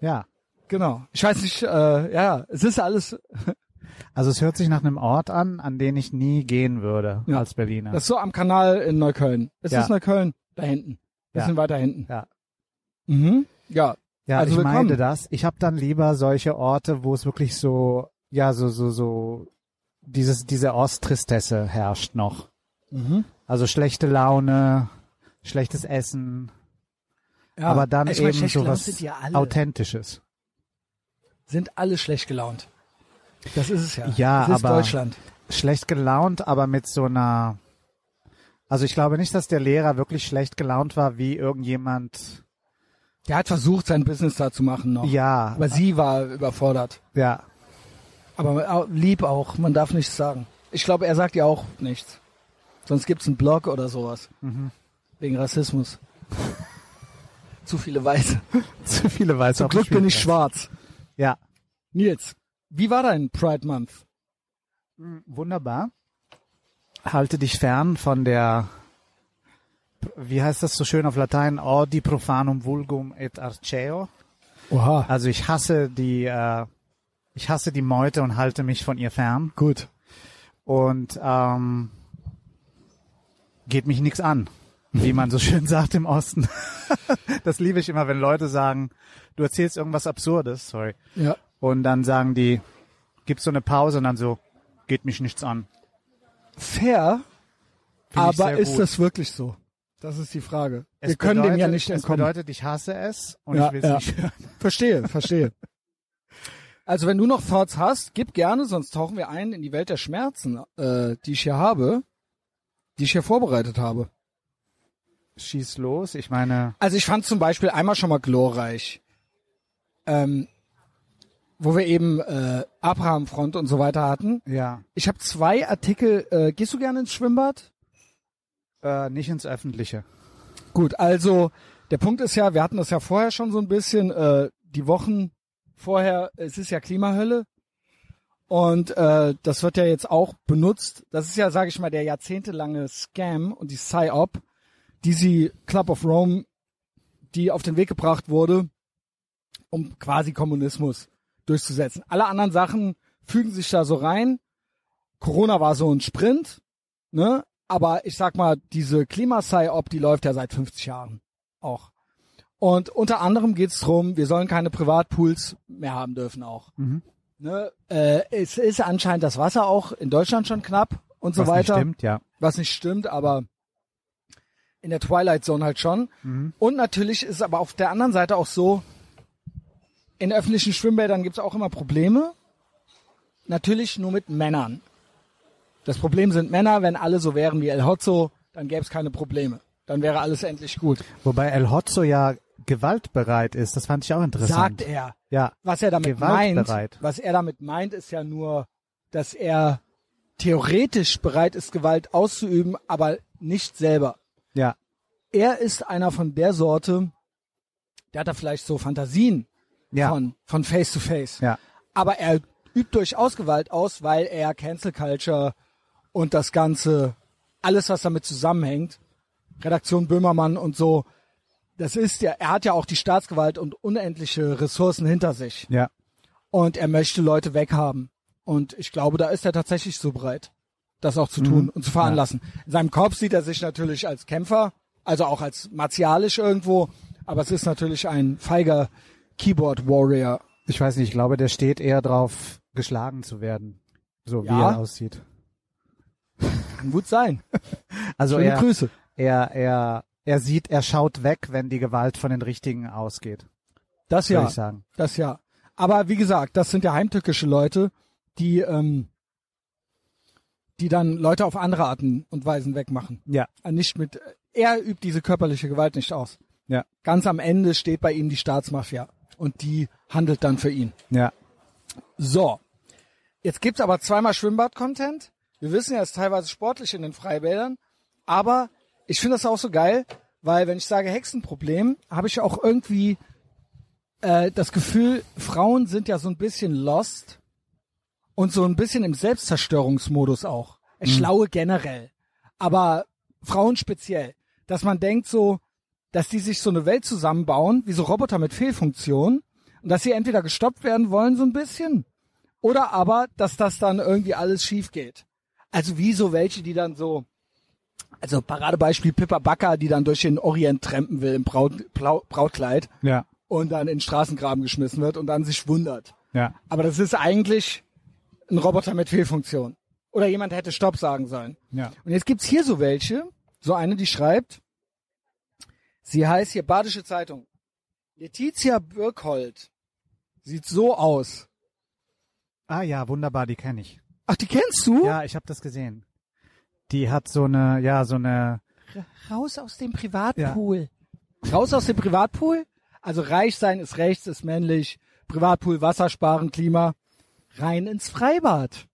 Ja, Ja. Genau. Ich weiß nicht, äh, ja, es ist alles, Also es hört sich nach einem Ort an, an den ich nie gehen würde Ja. als Berliner. das ist so am Kanal in Neukölln. Es Ja. ist Neukölln, da hinten. Bisschen weiter hinten. Ja. Mhm. Ja. ja, also ich willkommen. meinte das. Ich habe dann lieber solche Orte, wo es wirklich so, ja, so, so, so, dieses, diese Osttristesse herrscht noch. Mhm. Also schlechte Laune, schlechtes Essen, ja. aber dann ich mein, eben sowas ja Authentisches. sind alle schlecht gelaunt. Das ist es ja. Ja, das ist aber- Deutschland. Schlecht gelaunt, aber mit so einer, also ich glaube nicht, dass der Lehrer wirklich schlecht gelaunt war, wie irgendjemand, Der hat versucht, sein Business da zu machen noch. ja, Aber sie war überfordert. ja, Aber lieb auch, man darf nichts sagen. Ich glaube, er sagt ja auch nichts. Sonst gibt's einen Blog oder sowas. Mhm. Wegen Rassismus. Zu viele Weiße. zu viele Weiße. Zum Glück bin ich schwarz. Ja, Nils, wie war dein Pride Month? wunderbar. Halte dich fern von der, wie heißt das so schön auf Latein, Odi profanum vulgum et arceo. Oha. Also ich hasse die, äh, ich hasse die Meute und halte mich von ihr fern. Gut. Und ähm, geht mich nichts an, wie man so schön sagt im Osten. das liebe ich immer, wenn Leute sagen, du erzählst irgendwas Absurdes, sorry. Ja. Und dann sagen die, gibst so eine Pause und dann so, geht mich nichts an. Fair, aber ist gut. das wirklich so? Das ist die Frage. Es Wir können bedeutet, dem ja nicht entkommen. bedeutet, ich hasse es und Ja, ich will es ja. nicht hören. Verstehe, verstehe. Also wenn du noch Thoughts hast, gib gerne, sonst tauchen wir ein in die Welt der Schmerzen, äh, die ich hier habe, die ich hier vorbereitet habe. Schieß los. Ich meine, Also ich fand zum Beispiel einmal schon mal glorreich, ähm, wo wir eben äh, Abrahamfront und so weiter hatten. ja, Ich habe zwei Artikel. Äh, gehst du gerne ins Schwimmbad? äh, nicht ins Öffentliche. Gut, also der Punkt ist ja, wir hatten das ja vorher schon so ein bisschen, äh, die Wochen vorher, es ist ja Klimahölle. Und äh, das wird ja jetzt auch benutzt. Das ist ja, sage ich mal, der jahrzehntelange Scam und die Psy-Op, die sie Club of Rome, die auf den Weg gebracht wurde, um quasi Kommunismus durchzusetzen. Alle anderen Sachen fügen sich da so rein. Corona war so ein Sprint, ne? Aber ich sag mal, diese Klimasci-Op, die läuft ja seit 50 Jahren auch. Und unter anderem geht's drum, wir sollen keine Privatpools mehr haben dürfen auch. Mhm. Ne? Äh, es ist anscheinend das Wasser auch in Deutschland schon knapp und so Was nicht weiter. stimmt, ja. Was nicht stimmt, aber in der Twilight Zone halt schon. Mhm. Und natürlich ist aber auf der anderen Seite auch so, in öffentlichen Schwimmbädern gibt's auch immer Probleme. Natürlich nur mit Männern. Das Problem sind Männer, wenn alle so wären wie El Hotzo, dann gäbe es keine Probleme. Dann wäre alles endlich gut. Wobei El Hotzo ja gewaltbereit ist. Das fand ich auch interessant. Sagt er. Ja, Was er damit meint, was er damit meint, ist ja nur, dass er theoretisch bereit ist, Gewalt auszuüben, aber nicht selber. Ja. er ist einer von der Sorte, der hat da vielleicht so Fantasien Ja. von, von Face to Face. Ja. Aber er übt durchaus Gewalt aus, weil er Cancel Culture und das Ganze, alles was damit zusammenhängt, Redaktion Böhmermann und so, das ist ja, er hat ja auch die Staatsgewalt und unendliche Ressourcen hinter sich. Ja. Und er möchte Leute weghaben. Und ich glaube, da ist er tatsächlich so bereit, das auch zu tun und zu veranlassen. In seinem Kopf sieht er sich natürlich als Kämpfer, also auch als martialisch irgendwo, aber es ist natürlich ein feiger Keyboard Warrior. Ich weiß nicht, ich glaube, der steht eher drauf, geschlagen zu werden. So wie Ja. er aussieht. Kann gut sein. Also Schöne er, Grüße. er, er, er sieht, er schaut weg, wenn die Gewalt von den Richtigen ausgeht, Das ja, das ja. Aber wie gesagt, das sind ja heimtückische Leute, die, ähm, die dann Leute auf andere Arten und Weisen wegmachen. Ja. Äh, Nicht mit, er übt diese körperliche Gewalt nicht aus. Ja. Ganz am Ende steht bei ihm die Staatsmafia und die handelt dann für ihn. Ja. So. Jetzt gibt's aber zweimal Schwimmbad-Content. Wir wissen ja, es ist teilweise sportlich in den Freibädern. Aber ich finde das auch so geil, weil wenn ich sage Hexenproblem, habe ich auch irgendwie äh, das Gefühl, Frauen sind ja so ein bisschen lost und so ein bisschen im Selbstzerstörungsmodus auch. Äh, Schlaue generell. Aber Frauen speziell. Dass man denkt so, dass die sich so eine Welt zusammenbauen, wie so Roboter mit Fehlfunktionen, und dass sie entweder gestoppt werden wollen, so ein bisschen, oder aber, dass das dann irgendwie alles schief geht. Also wie so welche, die dann so, also Paradebeispiel Pippa Backer, die dann durch den Orient trampen will im Braut, Blau, Brautkleid Ja. und dann in den Straßengraben geschmissen wird und dann sich wundert. Ja. Aber das ist eigentlich ein Roboter mit Fehlfunktion. Oder jemand hätte Stopp sagen sollen. Ja. Und jetzt gibt's hier so welche, so eine, die schreibt, sie heißt hier Badische Zeitung. Letizia Birkhold sieht so aus. Ah ja, wunderbar, die kenne ich. Ach, die kennst du? Ja, ich habe das gesehen. Die hat so eine, ja, so eine, Raus aus dem Privatpool. Raus aus dem Privatpool? Also reich sein ist rechts, ist männlich. Privatpool, Wasser sparen, Klima. Rein ins Freibad.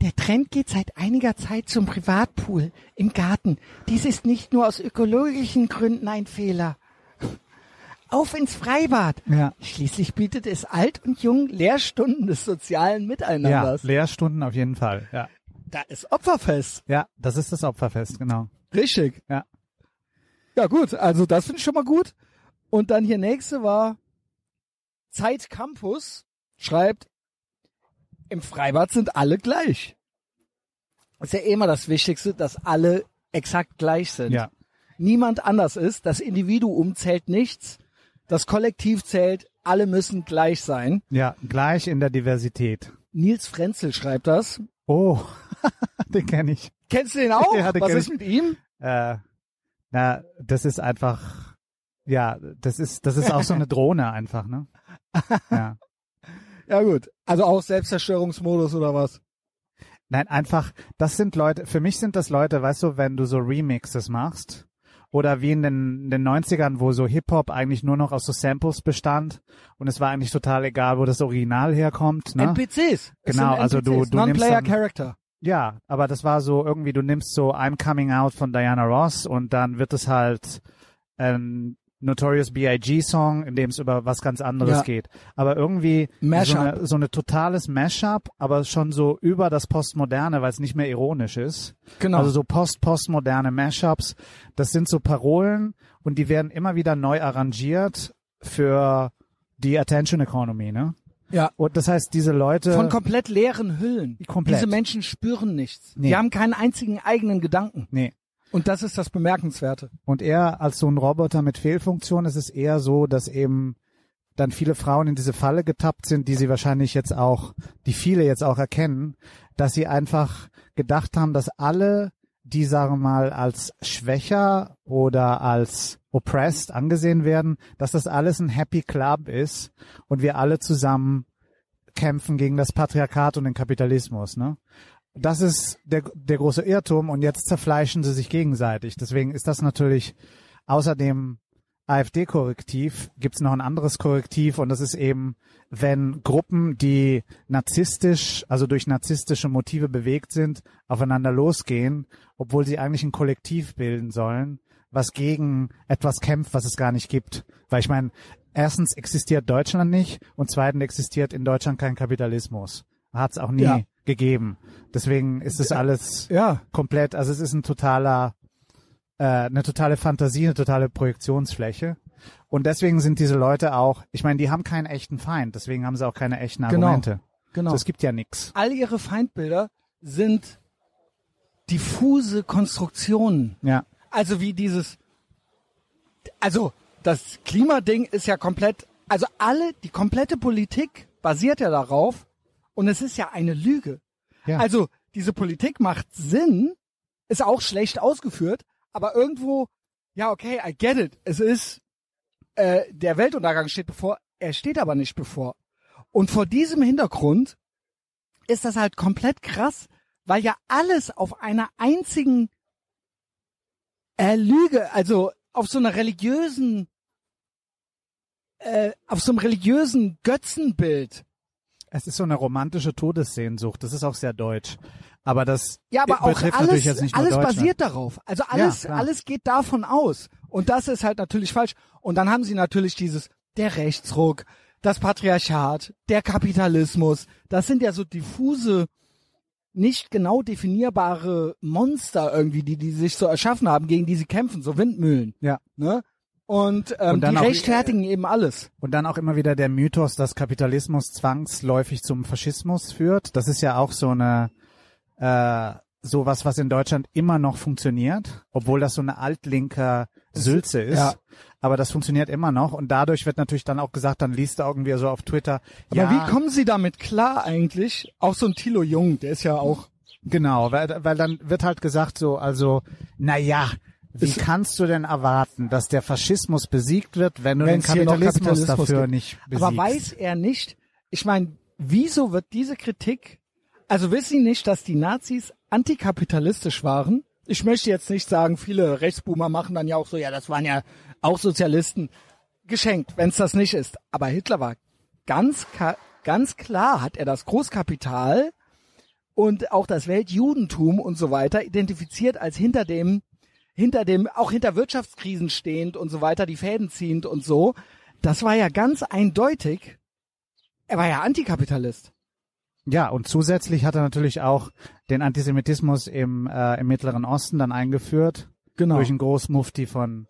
Der Trend geht seit einiger Zeit zum Privatpool im Garten. Dies ist nicht nur aus ökologischen Gründen ein Fehler. Auf ins Freibad. ja, Schließlich bietet es alt und jung Lehrstunden des sozialen ja, Miteinanders. Lehrstunden auf jeden Fall. Ja. da ist Opferfest. Ja, das ist das Opferfest, genau. Richtig. Ja. Ja gut, also das finde ich schon mal gut. Und dann hier nächste war Zeit Campus schreibt, im Freibad sind alle gleich. Das ist ja immer das Wichtigste, dass alle exakt gleich sind. Ja. Niemand anders ist, das Individuum zählt nichts, das Kollektiv zählt, alle müssen gleich sein. Ja, gleich in der Diversität. Nils Frenzel schreibt das. Oh, den kenne ich. Kennst du den auch? Ja, den Was ist mit ihm? Äh, na, das ist einfach, ja, das ist, das ist auch so eine Drohne einfach, ne? Ja. Ja gut, also auch Selbstzerstörungsmodus oder was? Nein, einfach, das sind Leute, für mich sind das Leute, weißt du, wenn du so Remixes machst, oder wie in den, in den 90ern, wo so Hip-Hop eigentlich nur noch aus so Samples bestand und es war eigentlich total egal, wo das Original herkommt. Ne? NPCs. Genau, sind also du- NPCs, du nimmst Non-Player Character. Ja, aber das war so irgendwie, du nimmst so I'm Coming Out von Diana Ross und dann wird es halt ein Notorious B.I.G. Song, in dem es über was ganz anderes Ja. geht. Aber irgendwie so Mashup. eine, so eine totales Mashup, aber schon so über das Postmoderne, weil es nicht mehr ironisch ist. Genau. Also so post-postmoderne Mashups. Das sind so Parolen und die werden immer wieder neu arrangiert für die Attention Economy, ne? ja. Und das heißt, diese Leute Von komplett leeren Hüllen. Komplett. Diese Menschen spüren nichts. Nee. Die haben keinen einzigen eigenen Gedanken. nee, Und das ist das Bemerkenswerte. Und er als so ein Roboter mit Fehlfunktion ist es eher so, dass eben dann viele Frauen in diese Falle getappt sind, die sie wahrscheinlich jetzt auch, die viele jetzt auch erkennen, dass sie einfach gedacht haben, dass alle, die sagen wir mal als schwächer oder als oppressed angesehen werden, dass das alles ein Happy Club ist und wir alle zusammen kämpfen gegen das Patriarchat und den Kapitalismus, ne? Das ist der, der große Irrtum und jetzt zerfleischen sie sich gegenseitig. Deswegen ist das natürlich außer dem AfD-Korrektiv gibt's noch ein anderes Korrektiv und das ist eben, wenn Gruppen, die narzisstisch, also durch narzisstische Motive bewegt sind, aufeinander losgehen, obwohl sie eigentlich ein Kollektiv bilden sollen, was gegen etwas kämpft, was es gar nicht gibt. Weil ich meine, erstens existiert Deutschland nicht und zweitens existiert in Deutschland kein Kapitalismus. Hat es auch nie Ja. Gegeben. Deswegen ist es alles Ja, komplett, also es ist ein totaler, äh, eine totale Fantasie, eine totale Projektionsfläche. Und deswegen sind diese Leute auch, ich meine, die haben keinen echten Feind, deswegen haben sie auch keine echten Genau. Argumente. genau. Also es gibt ja nichts. All ihre Feindbilder sind diffuse Konstruktionen. Ja. Also wie dieses, also das Klimading ist ja komplett, also alle, die komplette Politik basiert ja darauf und es ist ja eine Lüge. Ja. Also diese Politik macht Sinn, ist auch schlecht ausgeführt, aber irgendwo, ja okay, I get it. Es ist, äh, der Weltuntergang steht bevor, er steht aber nicht bevor. Und vor diesem Hintergrund ist das halt komplett krass, weil ja alles auf einer einzigen äh, Lüge, also auf so einer religiösen, äh, auf so einem religiösen Götzenbild. Es ist so eine romantische Todessehnsucht. Das ist auch sehr deutsch. Aber das Ja, aber auch betrifft alles, natürlich jetzt nicht nur alles basiert darauf. Also alles, klar. alles geht davon aus. Und das ist halt natürlich falsch. Und dann haben sie natürlich dieses, der Rechtsruck, das Patriarchat, der Kapitalismus. Das sind ja so diffuse, nicht genau definierbare Monster irgendwie, die, die sich so erschaffen haben, gegen die sie kämpfen, so Windmühlen. Ja. Ne? Und, ähm, Und dann die auch- rechtfertigen eben alles. Und dann auch immer wieder der Mythos, dass Kapitalismus zwangsläufig zum Faschismus führt. Das ist ja auch so eine äh, sowas, was in Deutschland immer noch funktioniert, obwohl das so eine altlinker Sülze ist. ja. Aber das funktioniert immer noch und dadurch wird natürlich dann auch gesagt, dann liest du irgendwie so auf Twitter, Aber ja, wie kommen sie damit klar eigentlich? Auch so ein Thilo Jung, der ist ja auch Genau, weil, weil dann wird halt gesagt so, also, na ja, wie kannst du denn erwarten, dass der Faschismus besiegt wird, wenn du Wenn's den Kapitalismus, Kapitalismus dafür gibt. nicht besiegst? Aber weiß er nicht, ich meine, wieso wird diese Kritik, also wissen Sie nicht, dass die Nazis antikapitalistisch waren? Ich möchte jetzt nicht sagen, viele Rechtsboomer machen dann ja auch so, ja, das waren ja auch Sozialisten. Geschenkt, wenn es das nicht ist. Aber Hitler war ganz, ganz klar, hat er das Großkapital und auch das Weltjudentum und so weiter identifiziert als hinter dem, hinter dem, auch hinter Wirtschaftskrisen stehend und so weiter, die Fäden ziehend und so. Das war ja ganz eindeutig. Er war ja Antikapitalist. Ja, und zusätzlich hat er natürlich auch den Antisemitismus im, äh, im Mittleren Osten dann eingeführt Genau. durch einen Großmufti von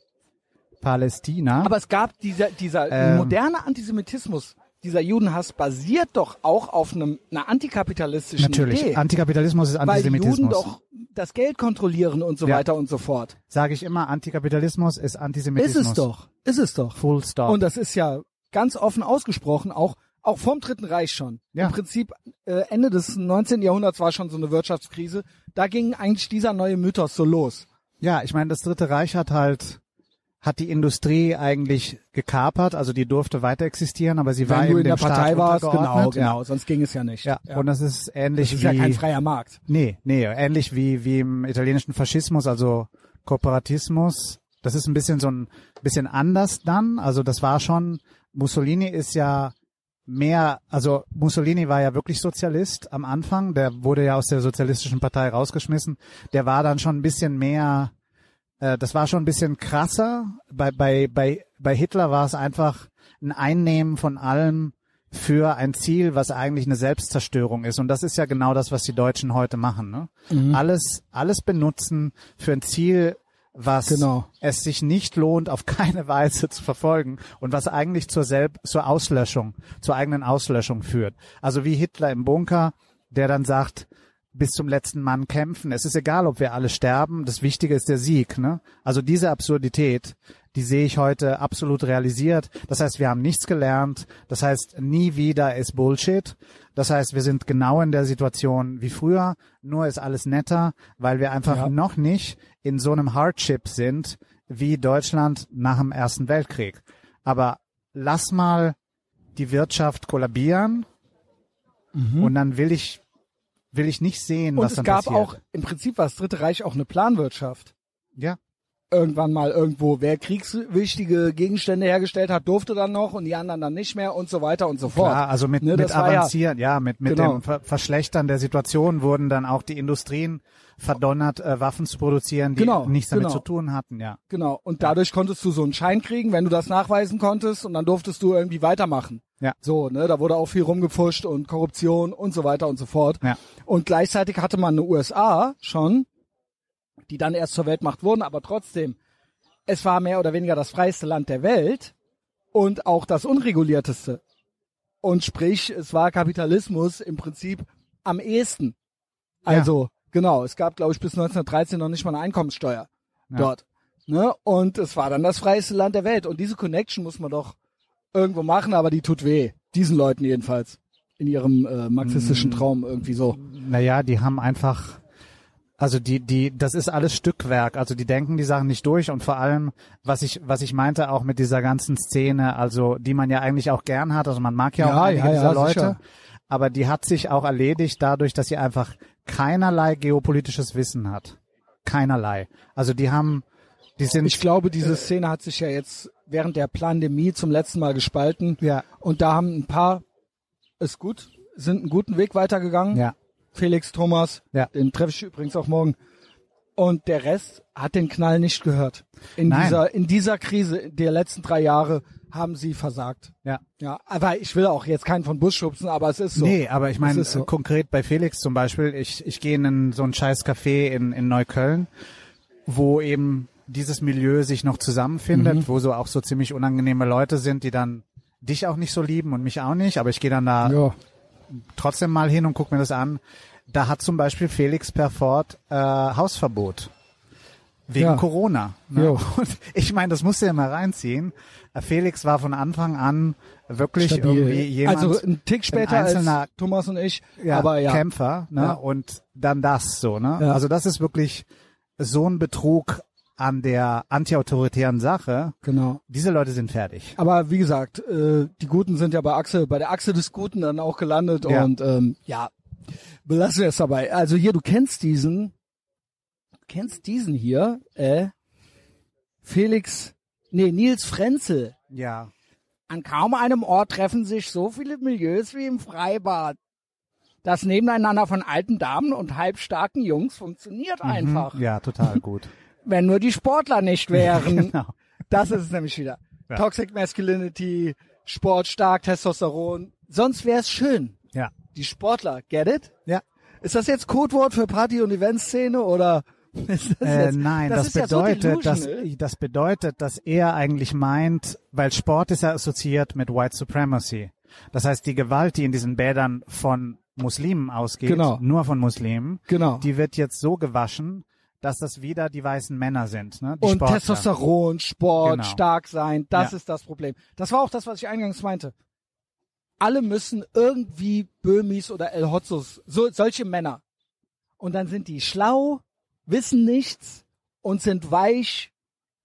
Palästina. Aber es gab dieser, dieser Ähm. moderne Antisemitismus, dieser Judenhass basiert doch auch auf einem, einer antikapitalistischen natürlich, Idee. Antikapitalismus ist weil die Antisemitismus. Juden doch das Geld kontrollieren und so Ja. weiter und so fort. Sage ich immer, Antikapitalismus ist Ist Antisemitismus. es doch. Ist es doch. Full stop. Und das ist ja ganz offen ausgesprochen, auch, auch vom Dritten Reich schon. Ja. Im Prinzip äh, Ende des 19. Jahrhunderts war schon so eine Wirtschaftskrise. Da ging eigentlich dieser neue Mythos so los. Ja, ich meine, das Dritte Reich hat halt hat die Industrie eigentlich gekapert, also die durfte weiter existieren, aber sie war Wenn du eben in der Staat Partei warst, genau, genau, sonst ging es ja nicht. Ja. ja, und das ist ähnlich das ist wie ja kein freier Markt. Nee, nee, ähnlich wie, wie im italienischen Faschismus, also Kooperatismus. Das ist ein bisschen so ein bisschen anders dann. Also das war schon, Mussolini ist ja mehr, also Mussolini war ja wirklich Sozialist am Anfang. Der wurde ja aus der sozialistischen Partei rausgeschmissen. Der war dann schon ein bisschen mehr, äh, das war schon ein bisschen krasser. Bei, bei, bei, bei Hitler war es einfach ein Einnehmen von allem für ein Ziel, was eigentlich eine Selbstzerstörung ist. Und das ist ja genau das, was die Deutschen heute machen. Ne? Mhm. Alles, alles benutzen für ein Ziel, was Genau. es sich nicht lohnt, auf keine Weise zu verfolgen und was eigentlich zur Selb zur Auslöschung, zur eigenen Auslöschung führt. Also wie Hitler im Bunker, der dann sagt, bis zum letzten Mann kämpfen. Es ist egal, ob wir alle sterben. Das Wichtige ist der Sieg. Ne? Also diese Absurdität, die sehe ich heute absolut realisiert. Das heißt, wir haben nichts gelernt. Das heißt, nie wieder ist Bullshit. Das heißt, wir sind genau in der Situation wie früher, nur ist alles netter, weil wir einfach Ja. noch nicht in so einem Hardship sind wie Deutschland nach dem Ersten Weltkrieg. Aber lass mal die Wirtschaft kollabieren und dann will ich will ich nicht sehen, Und was es dann gab passiert. auch, im Prinzip war das Dritte Reich auch eine Planwirtschaft. ja, irgendwann mal irgendwo, wer kriegswichtige Gegenstände hergestellt hat, durfte dann noch und die anderen dann nicht mehr und so weiter und so fort. Klar, also mit, Ne, mit war ja- Avancieren, ja, mit, mit Genau. dem Ver Verschlechtern der Situation wurden dann auch die Industrien verdonnert, äh, Waffen zu produzieren, die Genau, nichts damit genau. zu tun hatten, ja. Genau. Und dadurch konntest du so einen Schein kriegen, wenn du das nachweisen konntest und dann durftest du irgendwie weitermachen. Ja. So, ne, da wurde auch viel rumgepfuscht und Korruption und so weiter und so fort. Ja. Und gleichzeitig hatte man eine USA schon, die dann erst zur Weltmacht wurden, aber trotzdem, es war mehr oder weniger das freiste Land der Welt und auch das unregulierteste. Und sprich, es war Kapitalismus im Prinzip am ehesten. Also, genau, es gab, glaube ich, bis 1913 noch nicht mal eine Einkommenssteuer dort. Ne? Und es war dann das freieste Land der Welt. Und diese Connection muss man doch irgendwo machen, aber die tut weh. Diesen Leuten jedenfalls. In ihrem äh, marxistischen Traum irgendwie so. Naja, die haben einfach, also die, die, das ist alles Stückwerk. Also die denken die Sachen nicht durch und vor allem, was ich, was ich meinte auch mit dieser ganzen Szene, also die man ja eigentlich auch gern hat. Also man mag ja auch Ja, einige ja, dieser ja, Leute. sicher. Aber die hat sich auch erledigt dadurch, dass sie einfach keinerlei geopolitisches Wissen hat. Keinerlei. Also die haben, die sind, Ich glaube, diese Szene hat sich ja jetzt während der Pandemie zum letzten Mal gespalten. ja, Und da haben ein paar ist gut, sind einen guten Weg weitergegangen. ja, Felix, Thomas, Ja. den treffe ich übrigens auch morgen. Und der Rest hat den Knall nicht gehört. In Nein. dieser, in dieser Krise der letzten drei Jahre haben sie versagt. ja. Ja, aber ich will auch jetzt keinen von Bus schubsen, aber es ist so. Nee, aber ich meine, ist so. konkret bei Felix zum Beispiel, ich, ich gehe in so ein scheiß Café in, in Neukölln, wo eben dieses Milieu sich noch zusammenfindet, Mhm. wo so auch so ziemlich unangenehme Leute sind, die dann dich auch nicht so lieben und mich auch nicht, aber ich gehe dann da Ja. trotzdem mal hin und guck mir das an. Da hat zum Beispiel Felix Perfort äh, Hausverbot. Wegen Ja. Corona. Ne? Und ich meine, das musst du ja mal reinziehen. Äh, Felix war von Anfang an wirklich Stabil. irgendwie jemand, also ein Tick später als einzelner- Thomas und ich, ja, aber ja. Kämpfer, ne? Ja. Und dann das so, ne? Ja. Also das ist wirklich so ein Betrug an der antiautoritären Sache. Genau. Diese Leute sind fertig. Aber wie gesagt, äh, die Guten sind ja bei Achse, bei der Achse des Guten dann auch gelandet Ja. und ähm, ja, belassen wir es dabei. Also hier, du kennst diesen, du kennst diesen hier, äh, Felix, nee, Nils Frenzel. Ja. An kaum einem Ort treffen sich so viele Milieus wie im Freibad. Das Nebeneinander von alten Damen und halbstarken Jungs funktioniert einfach. Mhm. Ja, total gut. Wenn nur die Sportler nicht wären. genau. Das ist es nämlich wieder. Ja. Toxic Masculinity, Sport stark, Testosteron. Sonst wäre es schön. Ja. Die Sportler, get it? Ja. Ist das jetzt Codewort für Party- und Eventszene oder ist das Äh, jetzt, nein, das das, ist ja so bedeutet, dass, das bedeutet, dass er eigentlich meint, weil Sport ist ja assoziiert mit White Supremacy. Das heißt, die Gewalt, die in diesen Bädern von Muslimen ausgeht, Genau. nur von Muslimen, Genau. die wird jetzt so gewaschen, dass das wieder die weißen Männer sind, ne? Die und Sportler. Testosteron, Sport, Genau. stark sein, das Ja. ist das Problem. Das war auch das, was ich eingangs meinte. Alle müssen irgendwie Böhmis oder El Hotzos, so, solche Männer. Und dann sind die schlau, wissen nichts und sind weich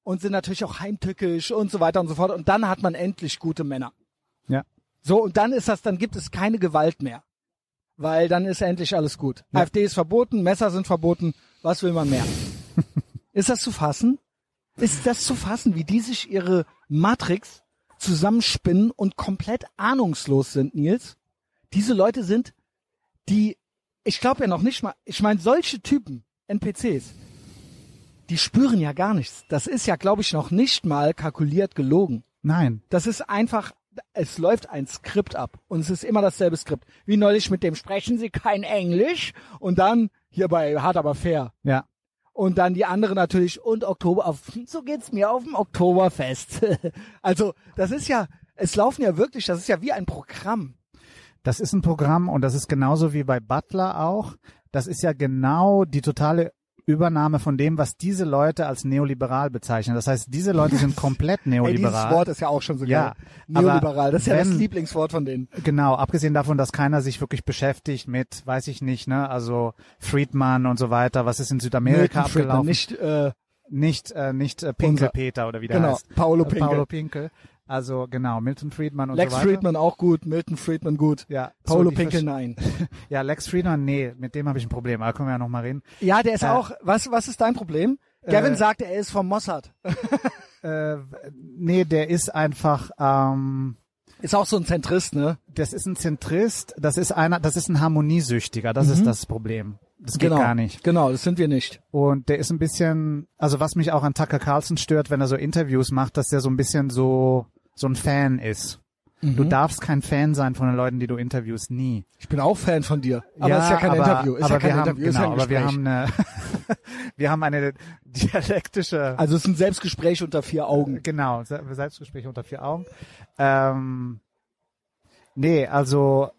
und sind natürlich auch heimtückisch und so weiter und so fort. Und dann hat man endlich gute Männer. Ja. So, und dann ist das, dann gibt es keine Gewalt mehr. Weil dann ist endlich alles gut. Ja. AfD ist verboten, Messer sind verboten, was will man mehr? ist das zu fassen? Ist das zu fassen, wie die sich ihre Matrix zusammenspinnen und komplett ahnungslos sind, Nils? Diese Leute sind, die, ich glaube ja noch nicht mal, ich meine, solche Typen, NPCs, die spüren ja gar nichts. Das ist ja, glaube ich, noch nicht mal kalkuliert gelogen. Nein. Das ist einfach, es läuft ein Skript ab und es ist immer dasselbe Skript. Wie neulich mit dem sprechen Sie kein Englisch und dann hier bei Hart aber fair. Ja. Und dann die andere natürlich und Oktober auf, so geht's mir auf dem Oktoberfest. also, das ist ja, es laufen ja wirklich, das ist ja wie ein Programm. Das ist ein Programm und das ist genauso wie bei Butler auch. Das ist ja genau die totale Übernahme von dem, was diese Leute als neoliberal bezeichnen. Das heißt, diese Leute sind komplett Ey, dieses neoliberal. Wort ist ja auch schon so Ja, geil. Neoliberal, das ist ja das wenn- Lieblingswort von denen. Genau, abgesehen davon, dass keiner sich wirklich beschäftigt mit, weiß ich nicht, ne, also Friedman und so weiter, was ist in Südamerika Milton Friedman, abgelaufen? nicht, äh, nicht, äh, nicht äh, Pinkel Peter oder wie der genau, heißt. Paolo Äh, Pinkel. Paolo Pinkel. Also genau, Milton Friedman und Lex so weiter. Friedman auch gut, Milton Friedman gut. Ja, Paolo so Pinkel nein. Ja, Lex Friedman, nee, mit dem habe ich ein Problem. Aber können wir ja noch mal reden. Ja, der ist Äh, auch, was, was ist dein Problem? Gavin sagt, er ist vom Mossad. Äh, nee, der ist einfach, ähm, Ist auch so ein Zentrist, ne? das ist ein Zentrist, das ist einer, das ist ein Harmoniesüchtiger, das ist das Problem. Das geht genau. gar nicht. Genau, das sind wir nicht. Und der ist ein bisschen, also was mich auch an Tucker Carlson stört, wenn er so Interviews macht, dass der so ein bisschen so, so ein Fan ist. Mhm. Du darfst kein Fan sein von den Leuten, die du interviewst, nie. Ich bin auch Fan von dir. Aber es ist ja kein aber, Interview. Ist aber ja kein wir haben, Interview, ist genau, ja aber wir haben eine, wir haben eine dialektische, also es ist ein Selbstgespräch unter vier Augen. genau, Se- Selbstgespräche unter vier Augen. Ähm, nee, also,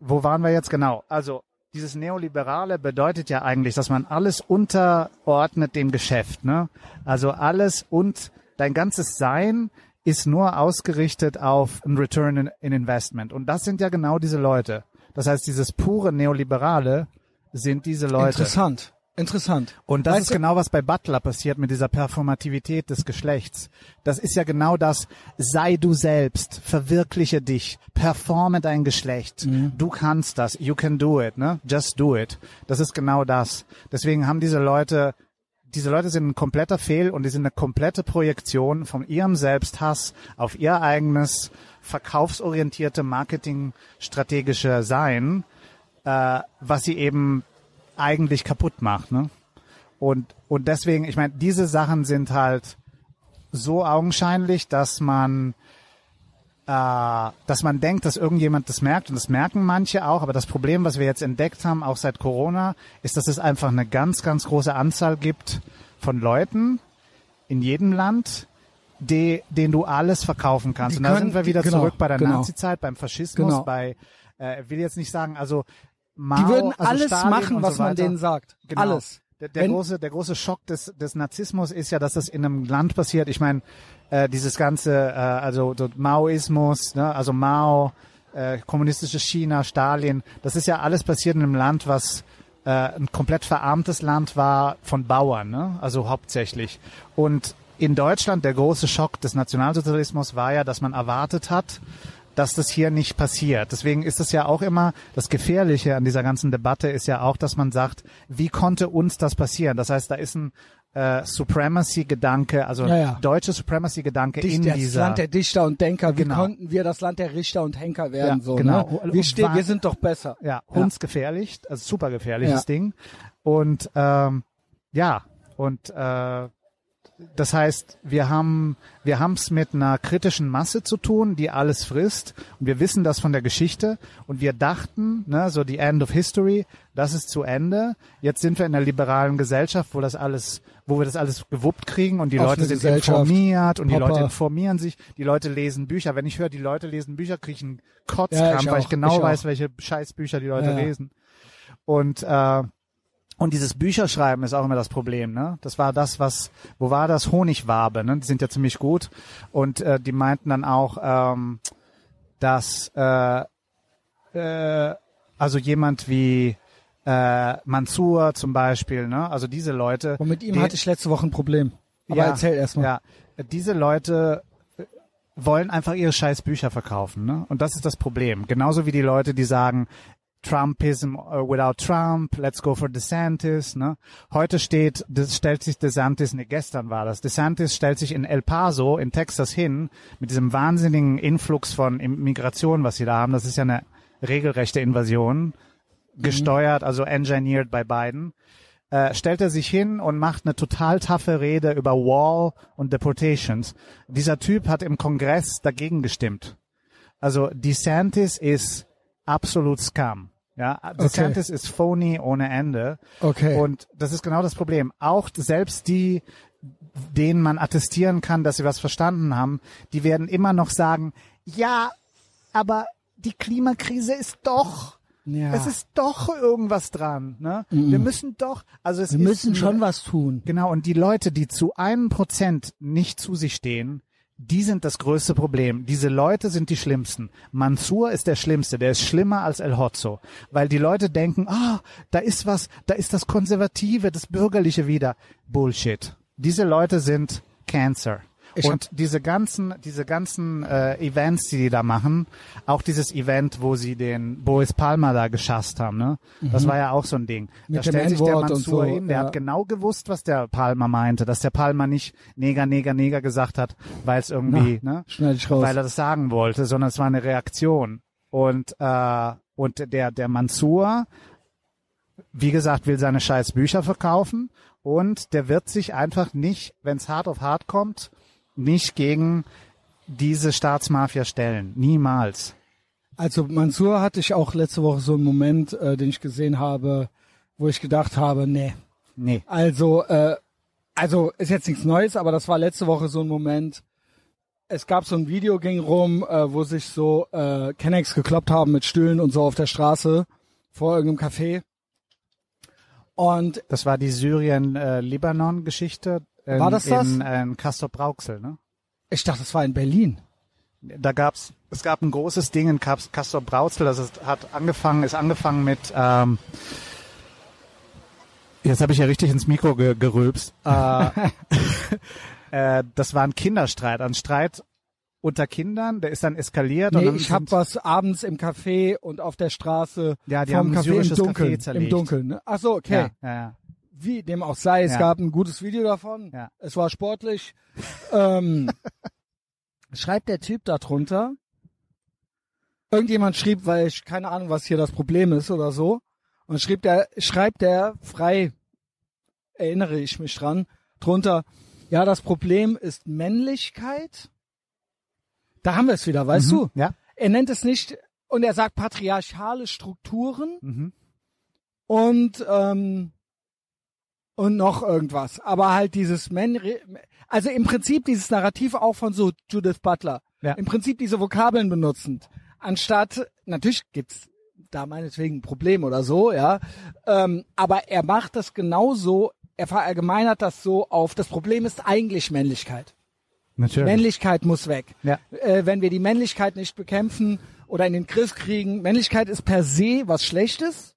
wo waren wir jetzt genau? Also, dieses Neoliberale bedeutet ja eigentlich, dass man alles unterordnet dem Geschäft, ne? Also alles und dein ganzes Sein ist nur ausgerichtet auf ein Return in, in Investment. Und das sind ja genau diese Leute. Das heißt, dieses pure Neoliberale sind diese Leute. Interessant. Interessant. Und das Weißt ist genau, was bei Butler passiert mit dieser Performativität des Geschlechts. Das ist ja genau das, sei du selbst, verwirkliche dich, performe dein Geschlecht. Mhm. Du kannst das, you can do it, ne? Just do it. Das ist genau das. Deswegen haben diese Leute, diese Leute sind ein kompletter Fehl und die sind eine komplette Projektion von ihrem Selbsthass auf ihr eigenes verkaufsorientierte Marketingstrategische Sein, äh, was sie eben eigentlich kaputt macht, ne? Und, und deswegen, ich meine, diese Sachen sind halt so augenscheinlich, dass man, äh, dass man denkt, dass irgendjemand das merkt und das merken manche auch. Aber das Problem, was wir jetzt entdeckt haben, auch seit Corona, ist, dass es einfach eine ganz, ganz große Anzahl gibt von Leuten in jedem Land, die, denen du alles verkaufen kannst. Die und da können- sind wir wieder genau, zurück bei der genau. Nazi-Zeit, beim Faschismus, Genau. bei, äh, will jetzt nicht sagen, also Mao, Die würden also alles Stalin machen, was so man denen sagt. Genau. Alles. Der, der große, der große Schock des, des Narzissmus ist ja, dass das in einem Land passiert. Ich meine, äh, dieses ganze, äh, also so Maoismus, ne, also Mao, äh, kommunistisches China, Stalin, das ist ja alles passiert in einem Land, was äh, ein komplett verarmtes Land war von Bauern, ne? also hauptsächlich. Und in Deutschland der große Schock des Nationalsozialismus war ja, dass man erwartet hat, dass das hier nicht passiert. Deswegen ist es ja auch immer, das Gefährliche an dieser ganzen Debatte ist ja auch, dass man sagt, wie konnte uns das passieren? Das heißt, da ist ein äh, Supremacy-Gedanke, also Ja, ja. deutsche Supremacy-Gedanke in das dieser... Land der Dichter und Denker. Wie Genau. konnten wir das Land der Richter und Henker werden? Ja, so, genau. Ne? Wir, stehen, wir sind doch besser. ja, hundsgefährlich, also super gefährliches. Ding. Und ähm, ja, und äh, das heißt, wir haben wir haben es mit einer kritischen Masse zu tun, die alles frisst. Und wir wissen das von der Geschichte. Und wir dachten, ne, so die End of History, das ist zu Ende. Jetzt sind wir in einer liberalen Gesellschaft, wo das alles, wo wir das alles gewuppt kriegen und die Offene Leute sind informiert und die Popper. Leute informieren sich, die Leute lesen Bücher. Wenn ich höre, die Leute lesen Bücher, kriege ich einen Kotzkrampf, Ja, weil ich genau ich weiß, welche Scheißbücher die Leute Ja, ja. lesen. Und äh, und dieses Bücherschreiben ist auch immer das Problem, ne? Das war das, was, wo war das? Honigwabe, ne? Die sind ja ziemlich gut. Und äh, die meinten dann auch, ähm, dass äh, äh, also jemand wie äh, Mansur zum Beispiel, ne? Also diese Leute. Und mit ihm die- hatte ich letzte Woche ein Problem. Aber ja, erzähl erst mal. Ja, diese Leute äh, wollen einfach ihre scheiß Bücher verkaufen, ne? Und das ist das Problem. Genauso wie die Leute, die sagen, Trumpism uh, without Trump, let's go for DeSantis, ne? Heute steht, das stellt sich DeSantis, ne, gestern war das, DeSantis stellt sich in El Paso in Texas hin, mit diesem wahnsinnigen Influx von Migration, was sie da haben. Das ist ja eine regelrechte Invasion, gesteuert, also engineered bei Biden äh, stellt er sich hin und macht eine total taffe Rede über Wall und Deportations. Dieser Typ hat im Kongress dagegen gestimmt. Also DeSantis ist absolut Scam. Ja, DeSantis ist phony ohne Ende. Okay. Und das ist genau das Problem. Auch selbst die, denen man attestieren kann, dass sie was verstanden haben, die werden immer noch sagen, ja, aber die Klimakrise ist doch Ja. es ist doch irgendwas dran. Ne? Wir müssen doch, also es Wir ist müssen schon was tun. Genau, und die Leute, die zu einem Prozent nicht zu sich stehen, die sind das größte Problem. Diese Leute sind die schlimmsten. Mansur ist der Schlimmste, der ist schlimmer als El Hotzo, weil die Leute denken, ah, da ist was, da ist das Konservative, das Bürgerliche wieder. Bullshit. Diese Leute sind Cancer. Ich und diese ganzen, diese ganzen äh, Events, die die da machen, auch dieses Event, wo sie den Boris Palmer da geschasst haben, ne? Das war ja auch so ein Ding. Mhm. Mit da stellt sich der Mansour so, hin, der ja. hat genau gewusst, was der Palmer meinte, dass der Palmer nicht Neger, Neger, Neger gesagt hat, weil es irgendwie, ne? Ich raus. weil er das sagen wollte, sondern es war eine Reaktion. Und, äh, und der, der Mansur, wie gesagt, will seine scheiß Bücher verkaufen und der wird sich einfach nicht, wenn es hart auf hart kommt, nicht gegen diese Staatsmafia stellen. Niemals. Also Mansur hatte ich auch letzte Woche so einen Moment, äh, den ich gesehen habe, wo ich gedacht habe, nee. Nee. Also, äh, also ist jetzt nichts Neues, aber das war letzte Woche so ein Moment. Es gab so ein Video, ging rum, äh, wo sich so äh, Kennex gekloppt haben mit Stühlen und so auf der Straße vor irgendeinem Café. Und Das war die Syrien-Libanon-Geschichte. In- War das das? In, in Castor Brauxel, ne? ich dachte, das war in Berlin. da gab's, es gab ein großes Ding in Castor Brauxel, das ist, hat angefangen, ist angefangen mit, ähm, jetzt habe ich ja richtig ins Mikro ge gerülpst. Äh, äh, das war ein Kinderstreit, ein Streit unter Kindern, der ist dann eskaliert. und Nee, dann ich habe was abends im Café und auf der Straße Ja, die vom haben Café im Dunkeln. Café Im zerlegt. Dunkeln. Ne? Ach so, okay. Ja, ja, ja. Wie dem auch sei, es Ja. gab ein gutes Video davon. Ja. Es war sportlich. ähm, schreibt der Typ da drunter. Irgendjemand schrieb, weil ich keine Ahnung, was hier das Problem ist oder so. Und schrieb der, schreibt der frei, erinnere ich mich dran, drunter, ja, das Problem ist Männlichkeit. Da haben wir es wieder, weißt Mhm, du? Ja. Er nennt es nicht, und er sagt patriarchale Strukturen Mhm. und ähm, und noch irgendwas. Aber halt dieses Men also im Prinzip dieses Narrativ auch von so Judith Butler. Ja. Im Prinzip diese Vokabeln benutzend. Anstatt, natürlich gibt's da meinetwegen ein Problem oder so, ja. Ähm, aber er macht das genauso, er verallgemeinert das so auf, das Problem ist eigentlich Männlichkeit. Natürlich. Männlichkeit muss weg. Ja. Äh, wenn wir die Männlichkeit nicht bekämpfen oder in den Griff kriegen, Männlichkeit ist per se was Schlechtes.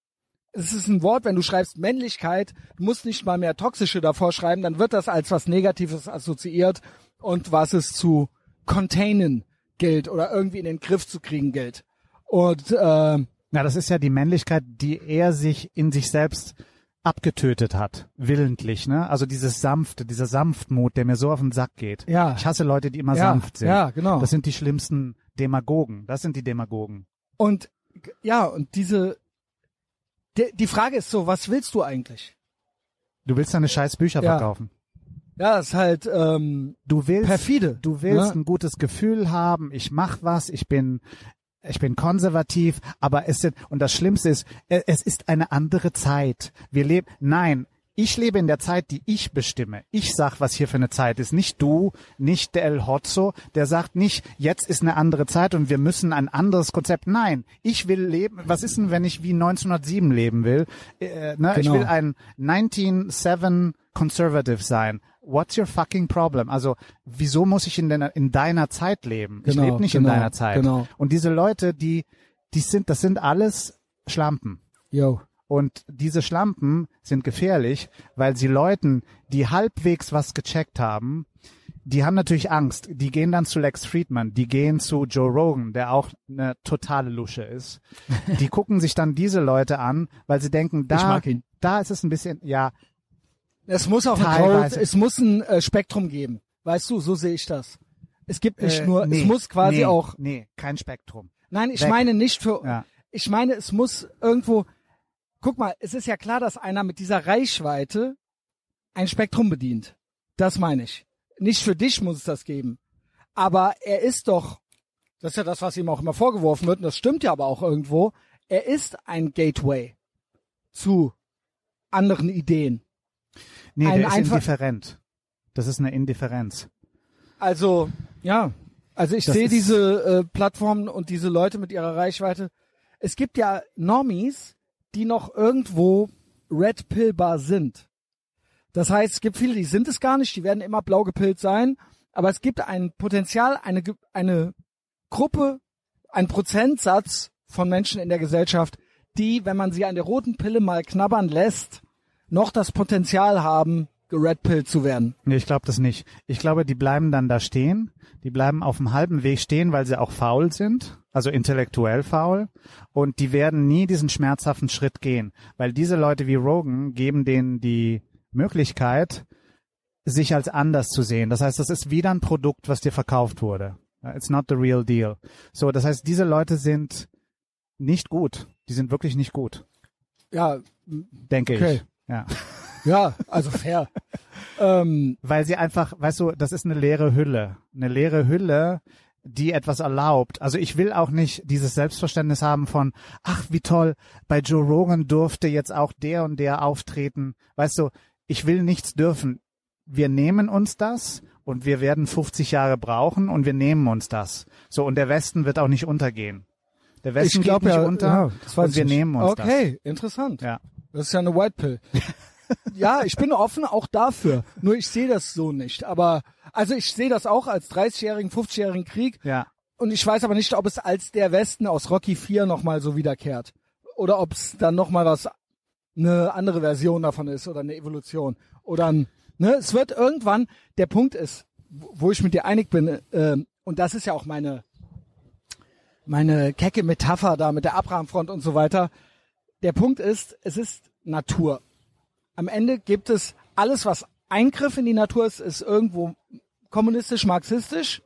Es ist ein Wort, wenn du schreibst Männlichkeit, du musst nicht mal mehr toxische davor schreiben, dann wird das als was Negatives assoziiert und was es zu containen gilt oder irgendwie in den Griff zu kriegen gilt. Und äh, Ja, das ist ja die Männlichkeit, die er sich in sich selbst abgetötet hat, willentlich, ne? Also dieses sanfte, dieser Sanftmut, der mir so auf den Sack geht. Ja. Ich hasse Leute, die immer Ja, sanft sind. ja, genau. Das sind die schlimmsten Demagogen. Das sind die Demagogen. und ja, und diese die, die Frage ist so, was willst du eigentlich? Du willst deine scheiß Bücher Ja. verkaufen. Ja, ist halt ähm, Du willst, perfide. du willst ne? ein gutes Gefühl haben. Ich mach was. Ich bin, ich bin konservativ. Aber es sind, und das Schlimmste ist, e- es ist eine andere Zeit. Wir leben, nein. Ich lebe in der Zeit, die ich bestimme. Ich sag, was hier für eine Zeit ist. Nicht du, nicht der El Hotzo, der sagt nicht, jetzt ist eine andere Zeit und wir müssen ein anderes Konzept. Nein, ich will leben. Was ist denn, wenn ich wie 1907 leben will? Äh, ne? Ich Genau. will ein 1907 Conservative sein. What's your fucking problem? Also, wieso muss ich in, deiner, in deiner Zeit leben? ich Genau, lebe nicht genau, in deiner Zeit. genau. Und diese Leute, die, die sind, das sind alles Schlampen. Yo. Und diese Schlampen sind gefährlich, weil sie Leuten, die halbwegs was gecheckt haben, die haben natürlich Angst. Die gehen dann zu Lex Friedman, die gehen zu Joe Rogan, der auch eine totale Lusche ist. Die gucken sich dann diese Leute an, weil sie denken, da, da ist es ein bisschen, ja, Es muss auch. Growth, es muss ein äh, Spektrum geben. Weißt du, so sehe ich das. Es gibt nicht äh, nur, nee, es muss quasi nee, auch, nee, kein Spektrum. nein, ich weg. meine nicht für, Ja. ich meine, es muss irgendwo, guck mal, es ist ja klar, dass einer mit dieser Reichweite ein Spektrum bedient. Das meine ich. Nicht für dich muss es das geben. Aber er ist doch, das ist ja das, was ihm auch immer vorgeworfen wird, und das stimmt ja aber auch irgendwo, er ist ein Gateway zu anderen Ideen. Nee, Ein der ist einfach- indifferent. Das ist eine Indifferenz. Also, ja. Also ich Das sehe diese äh, Plattformen und diese Leute mit ihrer Reichweite. Es gibt ja Normies, die noch irgendwo red pillbar sind. Das heißt, es gibt viele, die sind es gar nicht, die werden immer blau gepillt sein, aber es gibt ein Potenzial, eine, eine Gruppe, ein Prozentsatz von Menschen in der Gesellschaft, die, wenn man sie an der roten Pille mal knabbern lässt, noch das Potenzial haben, geredpillt zu werden. Nee, ich glaube das nicht. Ich glaube, die bleiben dann da stehen. Die bleiben auf dem halben Weg stehen, weil sie auch faul sind, also intellektuell faul. Und die werden nie diesen schmerzhaften Schritt gehen, weil diese Leute wie Rogan geben denen die Möglichkeit, sich als anders zu sehen. Das heißt, das ist wieder ein Produkt, was dir verkauft wurde. It's not the real deal. So, das heißt, diese Leute sind nicht gut. Die sind wirklich nicht gut, Ja, denke Okay. ich. Ja. ja, also fair. ähm, Weil sie einfach, weißt du, das ist eine leere Hülle. Eine leere Hülle, die etwas erlaubt. Also ich will auch nicht dieses Selbstverständnis haben von, ach, wie toll, bei Joe Rogan durfte jetzt auch der und der auftreten. Weißt du, ich will nichts dürfen. Wir nehmen uns das und wir werden 50 Jahre brauchen und wir nehmen uns das. So, und der Westen wird auch nicht untergehen. Der Westen ich glaube geht nicht ja, unter ja, und wir nicht. nehmen uns Okay, interessant. das. Ja. Das ist ja eine White Pill. ja, ich bin offen auch dafür. Nur ich sehe das so nicht. Aber also ich sehe das auch als 30-jährigen, 50-jährigen Krieg. Ja. Und ich weiß aber nicht, ob es als der Westen aus Rocky 4 nochmal so wiederkehrt. Oder ob es dann nochmal was, eine andere Version davon ist oder eine Evolution. Oder ein, ne, es wird irgendwann, der Punkt ist, wo ich mit dir einig bin, ähm, und das ist ja auch meine, meine kecke Metapher da mit der Abrahamfront und so weiter. Der Punkt ist, es ist Natur. Am Ende gibt es alles, was Eingriff in die Natur ist, ist irgendwo kommunistisch, marxistisch.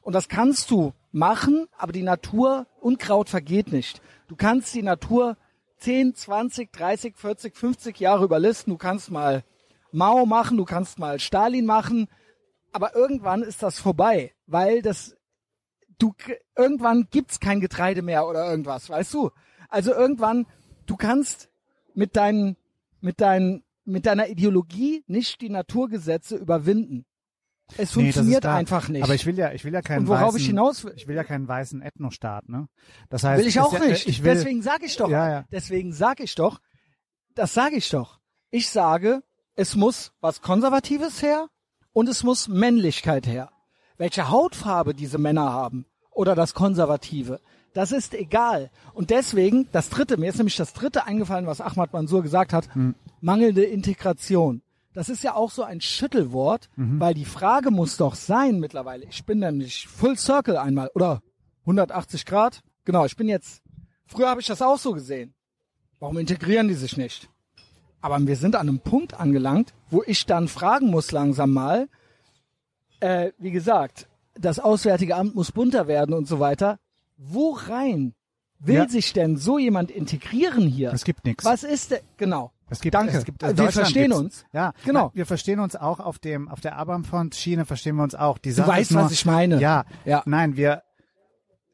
Und das kannst du machen, aber die Natur, Unkraut vergeht nicht. Du kannst die Natur 10, 20, 30, 40, 50 Jahre überlisten. Du kannst mal Mao machen, du kannst mal Stalin machen, aber irgendwann ist das vorbei, weil das du irgendwann gibt's kein Getreide mehr oder irgendwas, weißt du? Also irgendwann du kannst mit deinen mit deinen mit deiner Ideologie nicht die Naturgesetze überwinden. Es Nee, funktioniert da. einfach nicht. Aber ich will ja, ich will ja keinen Und worauf weißen, ich hinaus will, ich will ja keinen weißen Ethnostaat, ne? Das heißt, will ich auch ja, äh, nicht. Ich will, Deswegen sage ich doch. Ja, ja. Deswegen sage ich doch. Das sage ich doch. Ich sage, es muss was Konservatives her und es muss Männlichkeit her. Welche Hautfarbe diese Männer haben oder das Konservative, das ist egal. Und deswegen, das dritte, mir ist nämlich das dritte eingefallen, was Ahmad Mansour gesagt hat, Hm. mangelnde Integration. Das ist ja auch so ein Schüttelwort, Mhm. weil die Frage muss doch sein mittlerweile. Ich bin nämlich Full Circle einmal oder 180 Grad. Genau, ich bin jetzt, früher habe ich das auch so gesehen. Warum integrieren die sich nicht? Aber wir sind an einem Punkt angelangt, wo ich dann fragen muss langsam mal, äh, wie gesagt, das Auswärtige Amt muss bunter werden und so weiter. Wo rein will Ja. sich denn so jemand integrieren hier? Es gibt nichts. Was ist denn, genau. Es gibt, Danke. Es gibt, Wir Deutschland verstehen uns. Ja, Genau. Wir verstehen uns auch auf dem, auf der Abraham-Front-Schiene verstehen wir uns auch. Die Du Sache weißt, ist nur, was ich meine. Ja, Ja. Nein, wir,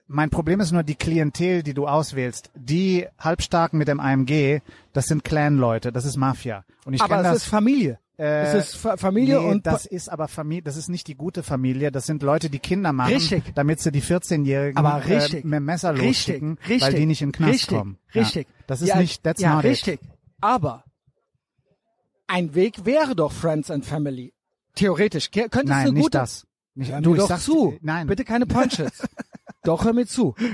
mein Problem ist nur die Klientel, die du auswählst. Die Halbstarken mit dem AMG, das sind Clan-Leute, das ist Mafia. Und ich Aber es das. ist Familie. Äh, es ist Fa- Familie nee, und das ist aber Familie, das ist nicht die gute Familie, das sind Leute, die Kinder machen, Richtig. damit sie die 14-Jährigen Aber richtig. äh, mit dem Messer richtig, losschicken, richtig, weil die nicht in den Knast richtig, kommen. Richtig. Ja. Das ist ja, nicht, that's ja, not richtig. it. Aber ein Weg wäre doch Friends and Family. Theoretisch. Könnte es Nein, eine nicht gute, das. Nicht, Hör du, mir doch zu. Nein. Bitte keine Punches. doch, hör mir zu.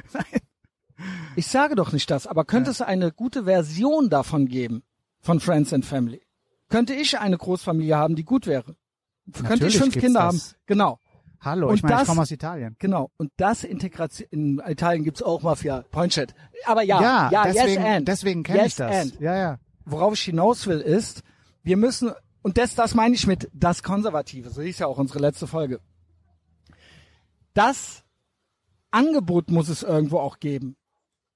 Ich sage doch nicht das, aber könnte es eine gute Version davon geben, von Friends and Family? Könnte ich eine Großfamilie haben, die gut wäre? Könnte ich Natürlich fünf Kinder das. haben? Genau. Hallo, Und ich meine, ich das- komme aus Italien. Genau. Und das Integration, in Italien gibt's auch Mafia, Poinset. Aber ja, Ja, ja, deswegen, yes and. deswegen kenne yes ich das. And. Ja, ja. Worauf ich hinaus will, ist, wir müssen, und das, das meine ich mit das Konservative, so hieß ja auch unsere letzte Folge. Das Angebot muss es irgendwo auch geben.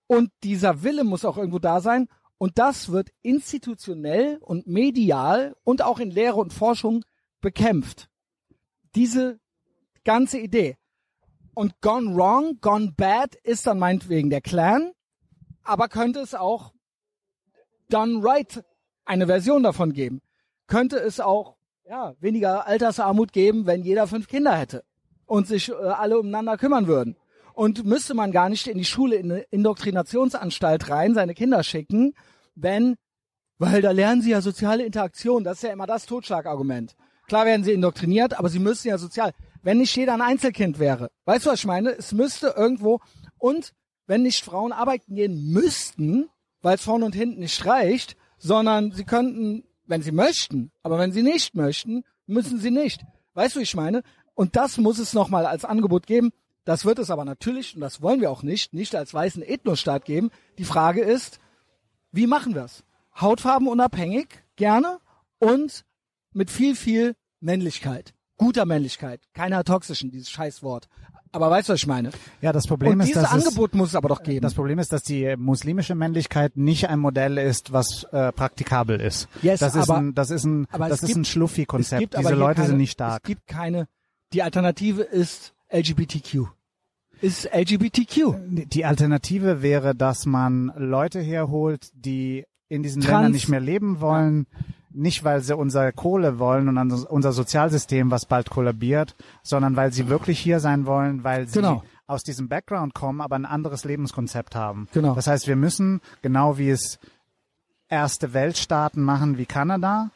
Und dieser Wille muss auch irgendwo da sein. Und das wird institutionell und medial und auch in Lehre und Forschung bekämpft. Diese ganze Idee. Und gone wrong, gone bad ist dann meinetwegen der Clan, aber könnte es auch done right eine Version davon geben. Könnte es auch ja, weniger Altersarmut geben, wenn jeder fünf Kinder hätte und sich äh, alle umeinander kümmern würden. Und müsste man gar nicht in die Schule, in eine Indoktrinationsanstalt rein, seine Kinder schicken, wenn, weil da lernen sie ja soziale Interaktion, das ist ja immer das Totschlagargument. Klar werden sie indoktriniert, aber sie müssen ja sozial, wenn nicht jeder ein Einzelkind wäre. Weißt du, was ich meine? Es müsste irgendwo, und wenn nicht Frauen arbeiten gehen müssten, weil es vorne und hinten nicht reicht, sondern sie könnten wenn sie möchten. Aber wenn sie nicht möchten, müssen sie nicht. Weißt du, ich meine? Und das muss es nochmal als Angebot geben. Das wird es aber natürlich, und das wollen wir auch nicht, nicht als weißen Ethnostaat geben. Die Frage ist, wie machen wir es? Hautfarben unabhängig, gerne, und mit viel, viel Männlichkeit. Guter Männlichkeit. Keiner toxischen, dieses Scheißwort. Aber weißt du, was ich meine? Ja, das Problem Und ist, dieses dass es, Angebot muss es aber doch geben. das Problem ist, dass die muslimische Männlichkeit nicht ein Modell ist, was äh, praktikabel ist. Yes, das ist aber- ein, das ist ein, das es ist ein gibt- Schluffi-Konzept. gibt aber Diese Leute keine, sind nicht stark. Es gibt keine, die Alternative ist LGBTQ. Ist LGBTQ. Die Alternative wäre, dass man Leute herholt, die in diesen Trans- Ländern nicht mehr leben wollen, nicht weil sie unsere Kohle wollen und unser- unser Sozialsystem, was bald kollabiert, sondern weil sie wirklich hier sein wollen, weil sie Genau. aus diesem Background kommen, aber ein anderes Lebenskonzept haben. Genau. Das heißt, wir müssen, genau wie es erste Weltstaaten machen wie Kanada,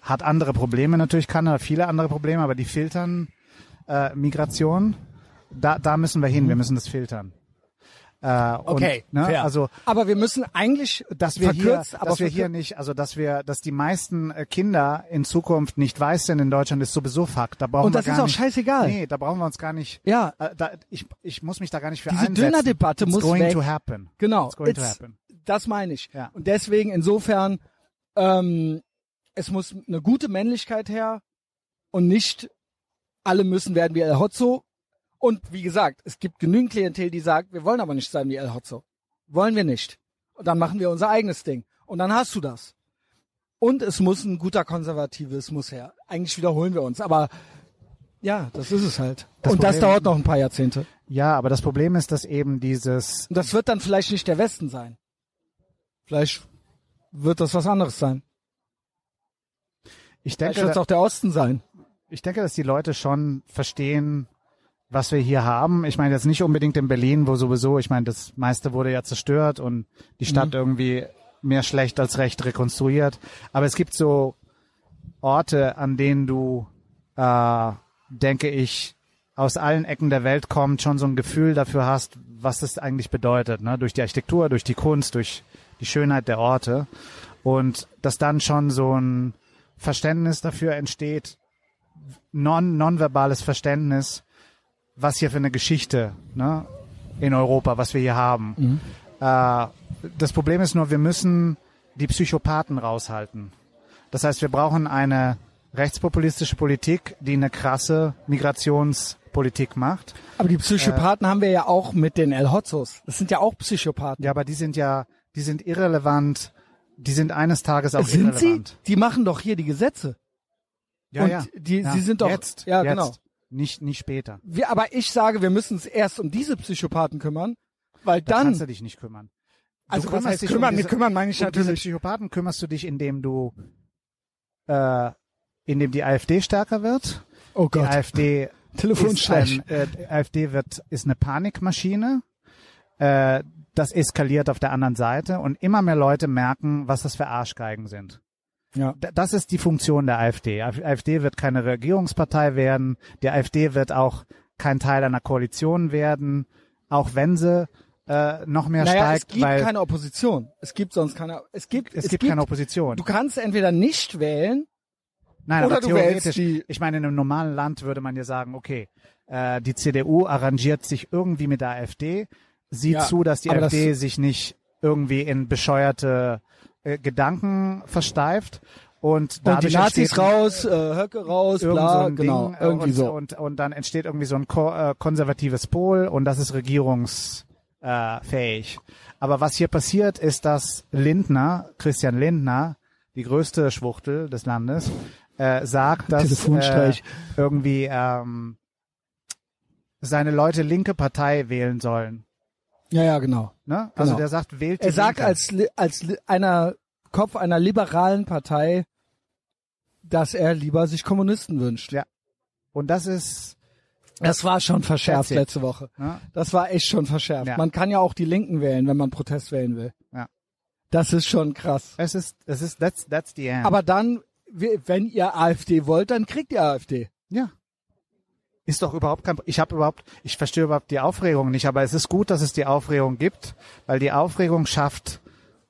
hat andere Probleme natürlich Kanada, viele andere Probleme, aber die filtern äh, Migration. Da, da müssen wir hin, wir müssen das filtern. Äh, Mhm. Okay, und, ne, fair. also aber wir müssen eigentlich dass wir hier, verkürzt, aber dass wir hier nicht, also dass wir, dass die meisten äh, Kinder in Zukunft nicht weiß sind in Deutschland, ist sowieso Fakt. Da brauchen Und das wir ist auch nicht, scheißegal. Nee, da brauchen wir uns gar nicht. Ja. Äh, da, ich, ich muss mich da gar nicht für Diese einsetzen. Dönerdebatte It's muss going weg. to happen. Genau. It's going to It's- happen. Das meine ich. Ja. Und deswegen insofern, ähm, es muss eine gute Männlichkeit her und nicht alle müssen werden wie El Hotzo. Und wie gesagt, es gibt genügend Klientel, die sagt, wir wollen aber nicht sein wie El Hotzo. Wollen wir nicht. Und dann machen wir unser eigenes Ding. Und dann hast du das. Und es muss ein guter Konservativismus her. Eigentlich wiederholen wir uns, aber ja, das ist es halt. Das und das Problem- dauert noch ein paar Jahrzehnte. Ja, aber das Problem ist, dass eben dieses, Und das wird dann vielleicht nicht der Westen sein. Vielleicht wird das was anderes sein. ich Vielleicht denke, wird es auch der Osten sein. ich denke, dass die Leute schon verstehen, was wir hier haben. Ich meine jetzt nicht unbedingt in Berlin, wo sowieso, ich meine, das meiste wurde ja zerstört und die Stadt Mhm. irgendwie mehr schlecht als recht rekonstruiert. Aber es gibt so Orte, an denen du, äh, denke ich, aus allen Ecken der Welt kommt, schon so ein Gefühl dafür hast, was das eigentlich bedeutet, ne? durch die Architektur, durch die Kunst, durch die Schönheit der Orte. Und dass dann schon so ein Verständnis dafür entsteht, non, nonverbales Verständnis, was hier für eine Geschichte ne, in Europa, was wir hier haben. Äh, das Problem ist nur, wir müssen die Psychopathen raushalten. Das heißt, wir brauchen eine rechtspopulistische Politik, die eine krasse Migrationspolitik macht. Aber die Psychopathen haben wir ja auch mit den El Hotzos. Das sind ja auch Psychopathen. Ja, aber die sind ja, die sind irrelevant. Die sind eines Tages auch sind sie? irrelevant. Die machen doch hier die Gesetze. Ja, Und ja. die- ja. sie sind doch- jetzt, ja, jetzt. genau. Nicht, nicht später. Wir, aber ich sage, wir müssen uns erst um diese Psychopathen kümmern, weil Da dann, kannst du dich nicht kümmern. Du also was heißt dich kümmern? um Mit diese- kümmern meine ich um diese natürlich. Psychopathen kümmerst du dich, indem du, äh, indem die AfD stärker wird. Oh Die Gott. AfD Telefonstreich. ist ein, äh, die AfD wird, ist eine Panikmaschine. Äh, das eskaliert auf der anderen Seite und immer mehr Leute merken, was das für Arschgeigen sind. Ja. Das ist die Funktion der AfD. Af- AfD wird keine Regierungspartei werden. Die AfD wird auch kein Teil einer Koalition werden, auch wenn sie äh, noch mehr Naja, steigt, es gibt weil keine Opposition. Es gibt sonst keine, es gibt, es, gibt keine Opposition. Du kannst entweder nicht wählen, Nein, oder aber du wählst theoretisch, die- ich meine, in einem normalen Land würde man ja sagen, okay, äh, die CDU arrangiert sich irgendwie mit der AfD, sieht Ja, zu, dass die AfD das- sich nicht irgendwie in bescheuerte äh, Gedanken versteift und und die dadurch Nazis raus, äh, Höcke raus, bla, so genau, Ding, äh, irgendwie und, so. Und, und dann entsteht irgendwie so ein ko äh, konservatives Pol und das ist regierungsfähig. Äh, fähig. Aber was hier passiert, ist, dass Lindner, Christian Lindner, die größte Schwuchtel des Landes, äh, sagt, dass äh, irgendwie ähm, seine Leute linke Partei wählen sollen. Ja, ja, genau. Ne? Also Genau. der sagt, wählt Er sagt Linke. als, als einer Kopf einer liberalen Partei, dass er lieber sich Kommunisten wünscht. Ja. Und das ist, Das war schon verschärft it. letzte Woche. ne? Das war echt schon verschärft. Ja. Man kann ja auch die Linken wählen, wenn man Protest wählen will. Ja. Das ist schon krass. es ist, es ist, that's, that's the end. Aber dann, we- wenn ihr AfD wollt, dann kriegt ihr AfD. Ja. Ist doch überhaupt kein, ich habe überhaupt, ich verstehe überhaupt die Aufregung nicht, aber es ist gut, dass es die Aufregung gibt, weil die Aufregung schafft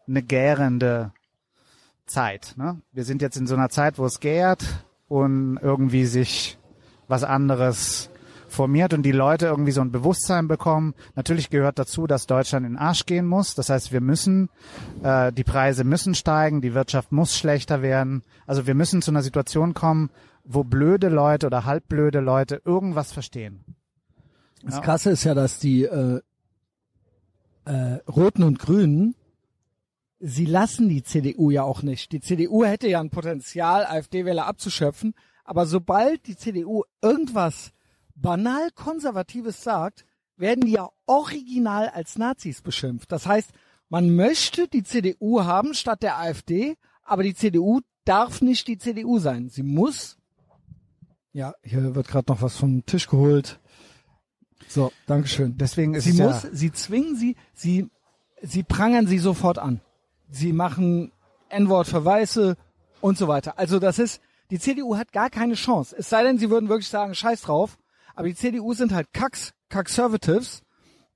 eine gärende Zeit. Ne? Wir sind jetzt in so einer Zeit, wo es gärt und irgendwie sich was anderes formiert und die Leute irgendwie so ein Bewusstsein bekommen. Natürlich gehört dazu, dass Deutschland in den Arsch gehen muss. Das heißt, wir müssen, äh, die Preise müssen steigen, die Wirtschaft muss schlechter werden. Also wir müssen zu einer Situation kommen, wo blöde Leute oder halbblöde Leute irgendwas verstehen. Das Krasse ist ja, dass die äh, äh, Roten und Grünen, sie lassen die CDU ja auch nicht. Die CDU hätte ja ein Potenzial, AfD-Wähler abzuschöpfen, aber sobald die CDU irgendwas banal Konservatives sagt, werden die ja original als Nazis beschimpft. Das heißt, man möchte die CDU haben statt der AfD, aber die CDU darf nicht die CDU sein. Sie muss. Ja, hier wird gerade noch was vom Tisch geholt. So, Dankeschön. Deswegen ist sie muss, ja, sie zwingen sie, sie, sie prangern sie sofort an. Sie machen N-Wort für Weiße und so weiter. Also das ist, die CDU hat gar keine Chance. Es sei denn, sie würden wirklich sagen, scheiß drauf. Aber die CDU sind halt Kacks, Conservatives,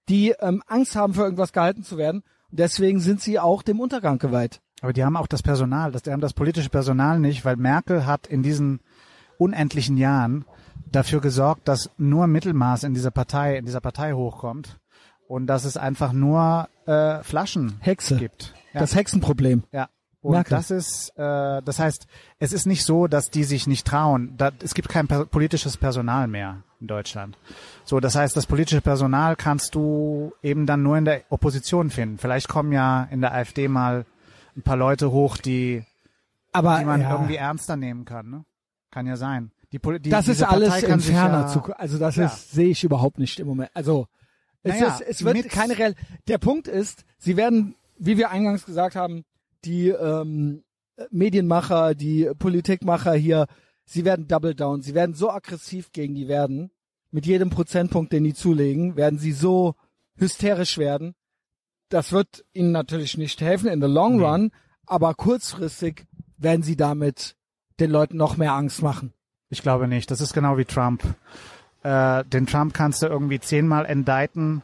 die ähm, Angst haben, für irgendwas gehalten zu werden. Und deswegen sind sie auch dem Untergang geweiht. aber die haben auch das Personal, das, die haben das politische Personal nicht, weil Merkel hat in diesen unendlichen Jahren dafür gesorgt, dass nur Mittelmaß in dieser Partei, in dieser Partei hochkommt und dass es einfach nur äh, Flaschen Hexe. gibt. Ja. Das Hexenproblem. Ja. Und Merkel. das ist, äh, das heißt, es ist nicht so, dass die sich nicht trauen. Da, es gibt kein per politisches Personal mehr in Deutschland. So, das heißt, das politische Personal kannst du eben dann nur in der Opposition finden. Vielleicht kommen ja in der AfD mal ein paar Leute hoch, die, Aber die man ja, irgendwie ernster nehmen kann. Ne? Kann ja sein. Die, Poli- die, das ist alles in ferner ja, Zukunft. Also das Ja. sehe ich überhaupt nicht im Moment. Also es Naja, ist, es wird keine real. Der Punkt ist, sie werden, wie wir eingangs gesagt haben, die ähm, Medienmacher, die Politikmacher hier, sie werden double down. Sie werden so aggressiv gegen die werden. Mit jedem Prozentpunkt, den die zulegen, werden sie so hysterisch werden. Das wird ihnen natürlich nicht helfen in the long Nee. run, aber kurzfristig werden sie damit den Leuten noch mehr Angst machen. Ich glaube nicht. Das ist genau wie Trump. Äh, den Trump kannst du irgendwie zehnmal indicten,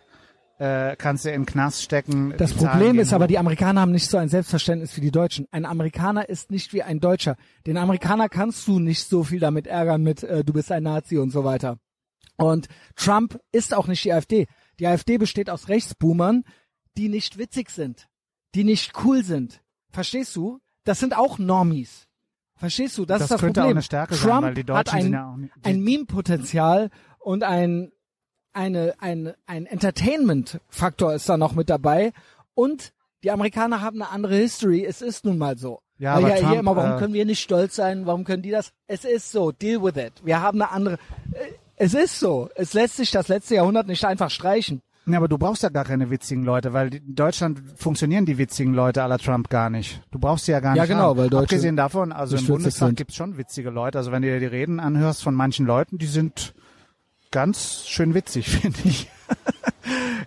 äh, kannst du in den Knast stecken. Das Problem ist aber, die Amerikaner haben nicht so ein Selbstverständnis wie die Deutschen. Ein Amerikaner ist nicht wie ein Deutscher. Den Amerikaner kannst du nicht so viel damit ärgern mit, äh, du bist ein Nazi und so weiter. Und Trump ist auch nicht die AfD. Die AfD besteht aus Rechtsboomern, die nicht witzig sind, die nicht cool sind. Verstehst du? Das sind auch Normies. Verstehst du? Das, Das ist das könnte auch Problem. eine Stärke sein, Trump weil die hat Deutschen ein, sind ja auch nicht- ein Meme-Potenzial und ein eine, ein, ein Entertainment-Faktor ist da noch mit dabei. Und die Amerikaner haben eine andere History. Es ist nun mal so. Ja, Weil aber ja Trump, hier immer, warum äh, können wir nicht stolz sein? Warum können die das? Es ist so. Deal with it. Wir haben eine andere. äh, Es ist so. Es lässt sich das letzte Jahrhundert nicht einfach streichen. Ja, aber du brauchst ja gar keine witzigen Leute, weil in Deutschland funktionieren die witzigen Leute aller Trump gar nicht. Du brauchst sie ja gar Ja, nicht. genau, haben. weil Deutsche Abgesehen davon, also im Bundestag sind. gibt's schon witzige Leute. Also wenn du dir die Reden anhörst von manchen Leuten, die sind ganz schön witzig, finde ich.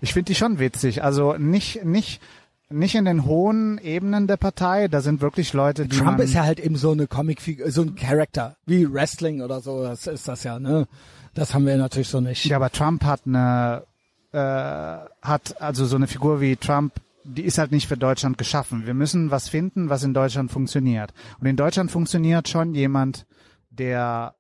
ich finde die schon witzig. Also nicht, nicht, nicht in den hohen Ebenen der Partei. Da sind wirklich Leute, die Trump ist ja halt eben so eine comic so ein Character. Wie Wrestling oder so. Das ist das ja, ne? Das haben wir natürlich so nicht. Ja, aber Trump hat eine, äh, hat also so eine Figur wie Trump, die ist halt nicht für Deutschland geschaffen. Wir müssen was finden, was in Deutschland funktioniert. Und in Deutschland funktioniert schon jemand, der,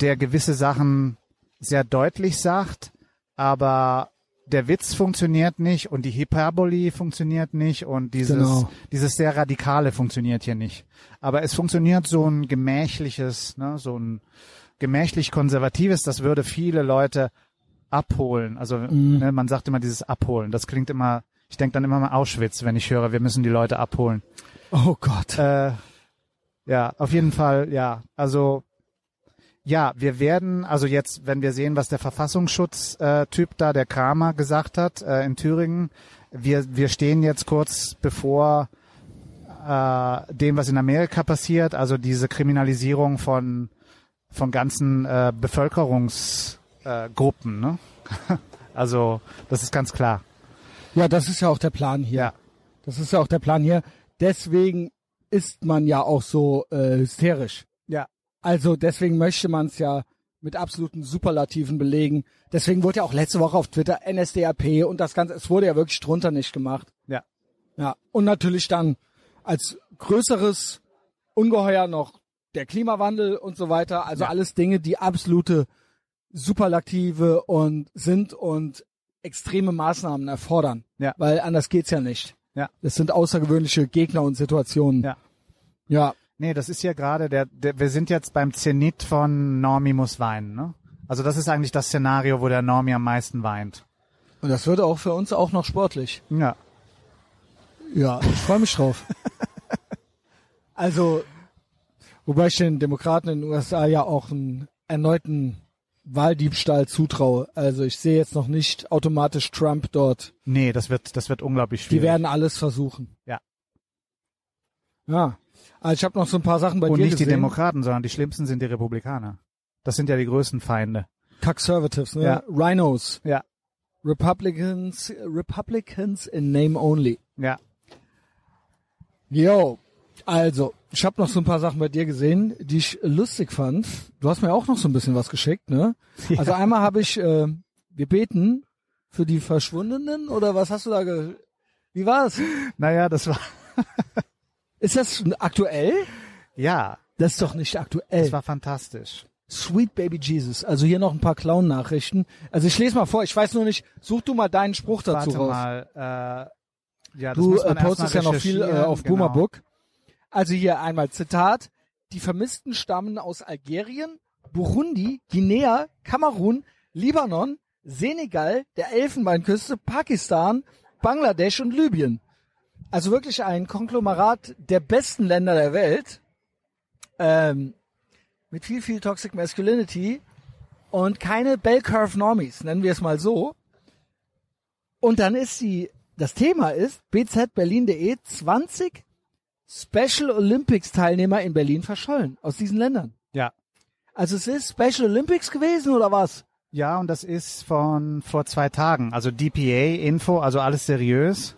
der gewisse Sachen sehr deutlich sagt, aber der Witz funktioniert nicht und die Hyperbole funktioniert nicht und dieses, Genau. dieses sehr Radikale funktioniert hier nicht. Aber es funktioniert so ein gemächliches, ne, so ein gemächlich konservatives, das würde viele Leute abholen. Also Mhm. ne, man sagt immer dieses abholen. Das klingt immer, ich denke dann immer mal Auschwitz, wenn ich höre, wir müssen die Leute abholen. Oh Gott. Äh, ja, auf jeden Fall, ja. Also ja, wir werden, also jetzt, wenn wir sehen, was der Verfassungsschutz-Typ da, der Kramer, gesagt hat äh, in Thüringen, wir, wir stehen jetzt kurz bevor äh, dem, was in Amerika passiert, also diese Kriminalisierung von, von ganzen äh, Bevölkerungsgruppen. Äh, Gruppen, ne? also das ist ganz klar. Ja, das ist ja auch der Plan hier. Ja. Das ist ja auch der Plan hier. Deswegen ist man ja auch so äh, hysterisch. Ja. Also deswegen möchte man es ja mit absoluten Superlativen belegen. Deswegen wurde ja auch letzte Woche auf Twitter NSDAP und das Ganze, es wurde ja wirklich drunter nicht gemacht. Ja. Ja. Und natürlich dann als größeres Ungeheuer noch der Klimawandel und so weiter. Also Ja. alles Dinge, die absolute Superlative und sind und extreme Maßnahmen erfordern. Ja. Weil anders geht's ja nicht. Ja. Das sind außergewöhnliche Gegner und Situationen. Ja. Ja. Nee, das ist ja gerade der, der, wir sind jetzt beim Zenit von Normie muss weinen, ne? Also das ist eigentlich das Szenario, wo der Normie am meisten weint. Und das wird auch für uns auch noch sportlich. Ja. Ja, ich freue mich drauf. also, wobei ich den Demokraten in den USA ja auch einen erneuten Wahldiebstahl zutraue. Also ich sehe jetzt noch nicht automatisch Trump dort. Nee, das wird, das wird unglaublich Die schwierig. werden alles versuchen. Ja. Ja. Also ich habe noch so ein paar Sachen bei Und dir nicht die. Demokraten, sondern die schlimmsten sind die Republikaner. Das sind ja die größten Feinde. Conservatives, ne? Ja. Rhinos. Ja. Republicans, Republicans in name only. Ja. Yo, also, ich habe noch so ein paar Sachen bei dir gesehen, die ich lustig fand. Du hast mir auch noch so ein bisschen was geschickt, ne? Also einmal habe ich, äh, wir beten für die Verschwundenen oder was hast du da ge Wie war's? Naja, das war, Ist das aktuell? ja, Das ist doch nicht aktuell. das war fantastisch. Sweet Baby Jesus. Also hier noch ein paar Clown-Nachrichten. Also ich lese mal vor, ich weiß nur nicht, such du mal deinen Spruch dazu Warte raus. mal, äh, ja, das Du äh, postest ja noch viel äh, auf genau. Boomerbook. Also hier einmal Zitat. Die Vermissten stammen aus Algerien, Burundi, Guinea, Kamerun, Libanon, Senegal, der Elfenbeinküste, Pakistan, Bangladesch und Libyen. Also wirklich ein Konglomerat der besten Länder der Welt. Ähm, mit viel, viel Toxic Masculinity und keine Bell Curve Normies, nennen wir es mal so. Und dann ist die, das Thema ist bzberlin.de 20 Special Olympics Teilnehmer in Berlin verschollen aus diesen Ländern. Ja. Also es ist Special Olympics gewesen oder was? Ja, und das ist von vor zwei Tagen. Also DPA-Info, also alles seriös.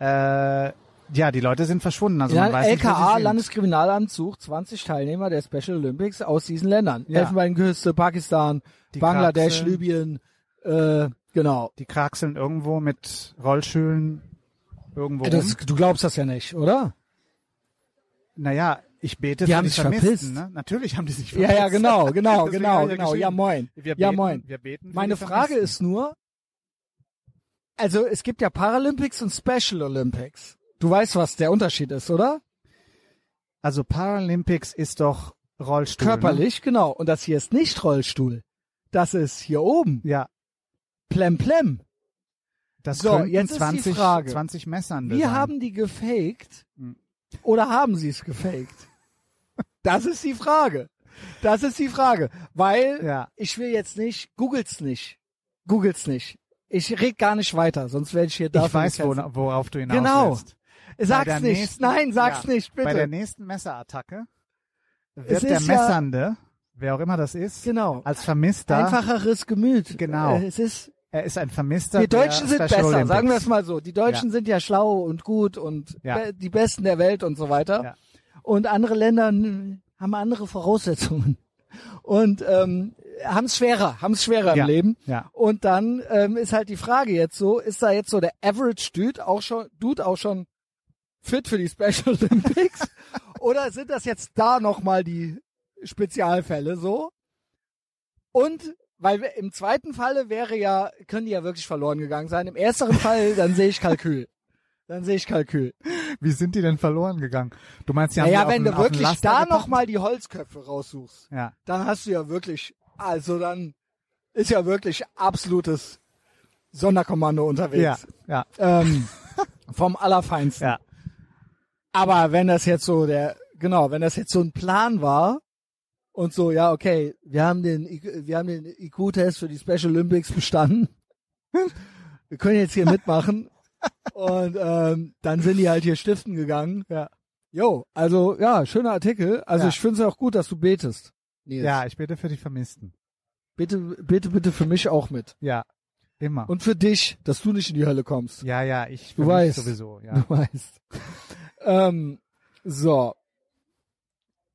Äh, ja, die Leute sind verschwunden. Also Ja, man weiß nicht, LKA, sind. Landeskriminalamt sucht 20 Teilnehmer der Special Olympics aus diesen Ländern. Ja. Elfenbeinküste, Pakistan, Die Bangladesch, Kraxeln. Libyen, äh, genau. Die kraxeln irgendwo mit Rollstühlen irgendwo Das, rum. du glaubst das ja nicht, oder? Naja, ich bete Die für haben die sich verpisst. Ne? Natürlich haben die sich Ja, verpisst. ja, genau, genau, genau, ja genau. Ja, moin. Wir Ja, beten, moin. Wir beten Meine Frage Vermissten. ist nur, also es gibt ja Paralympics und Special Olympics. Du weißt, was der Unterschied ist, oder? Also Paralympics ist doch Rollstuhl. Ne? Körperlich, genau. Und das hier ist nicht Rollstuhl. Das ist hier oben. Ja, Plem plem. Das So, jetzt ist die 20, Frage. 20 Messern Wir sein. haben die gefaked Hm. oder haben sie es gefaked? Das ist die Frage. Das ist die Frage. Weil Ja. ich will jetzt nicht, googelt's nicht. Googelt's nicht. Ich red gar nicht weiter, sonst werde ich hier dafür Ich weiß, wo, worauf du hinaus Genau. willst. Sag's der nicht. nächsten- Nein, sag's ja, nicht, Bei der bitte. nächsten Messerattacke Es wird der ist ja- Messernde, wer auch immer das ist, Genau. als Vermisster, Einfacheres Gemüt. Genau. Äh, Es ist, er ist ein Vermisster wir Deutschen sind Special besser, Olympics. sagen wir es mal so. Die Deutschen sind ja schlau und gut und Ja. die Besten der Welt und so weiter. Ja. Und andere Länder haben andere Voraussetzungen und ähm, haben es schwerer, haben es schwerer Ja. im Leben. Ja. Und dann ähm, ist halt die Frage jetzt so, ist da jetzt so der Average Dude auch schon, Dude auch schon fit für die Special Olympics? Oder sind das jetzt da nochmal die Spezialfälle so? Und weil im zweiten Falle wäre ja, können die ja wirklich verloren gegangen sein. Im ersteren Fall, dann sehe ich Kalkül. Dann sehe ich Kalkül. Wie sind die denn verloren gegangen? Du meinst, die haben Naja, die wenn den- du wirklich da nochmal die Holzköpfe raussuchst, Ja, dann hast du ja wirklich, also dann ist ja wirklich absolutes Sonderkommando unterwegs. ja, ja, Ähm, vom Allerfeinsten. ja. Aber wenn das jetzt so der, genau, wenn das jetzt so ein Plan war und so, ja, okay, wir haben den, wir haben den IQ-Test für die Special Olympics bestanden. wir können jetzt hier mitmachen. Und ähm, dann sind die halt hier stiften gegangen. Ja. Jo, also ja, schöner Artikel. Also Ja. ich finde es auch gut, dass du betest. Nils. Ja, ich bete für die Vermissten. Bitte, bitte, bitte für mich auch mit. Ja, immer. Und für dich, dass du nicht in die Hölle kommst. ja, ja, ich Du weißt. sowieso. Ja. Du weißt. ähm, so.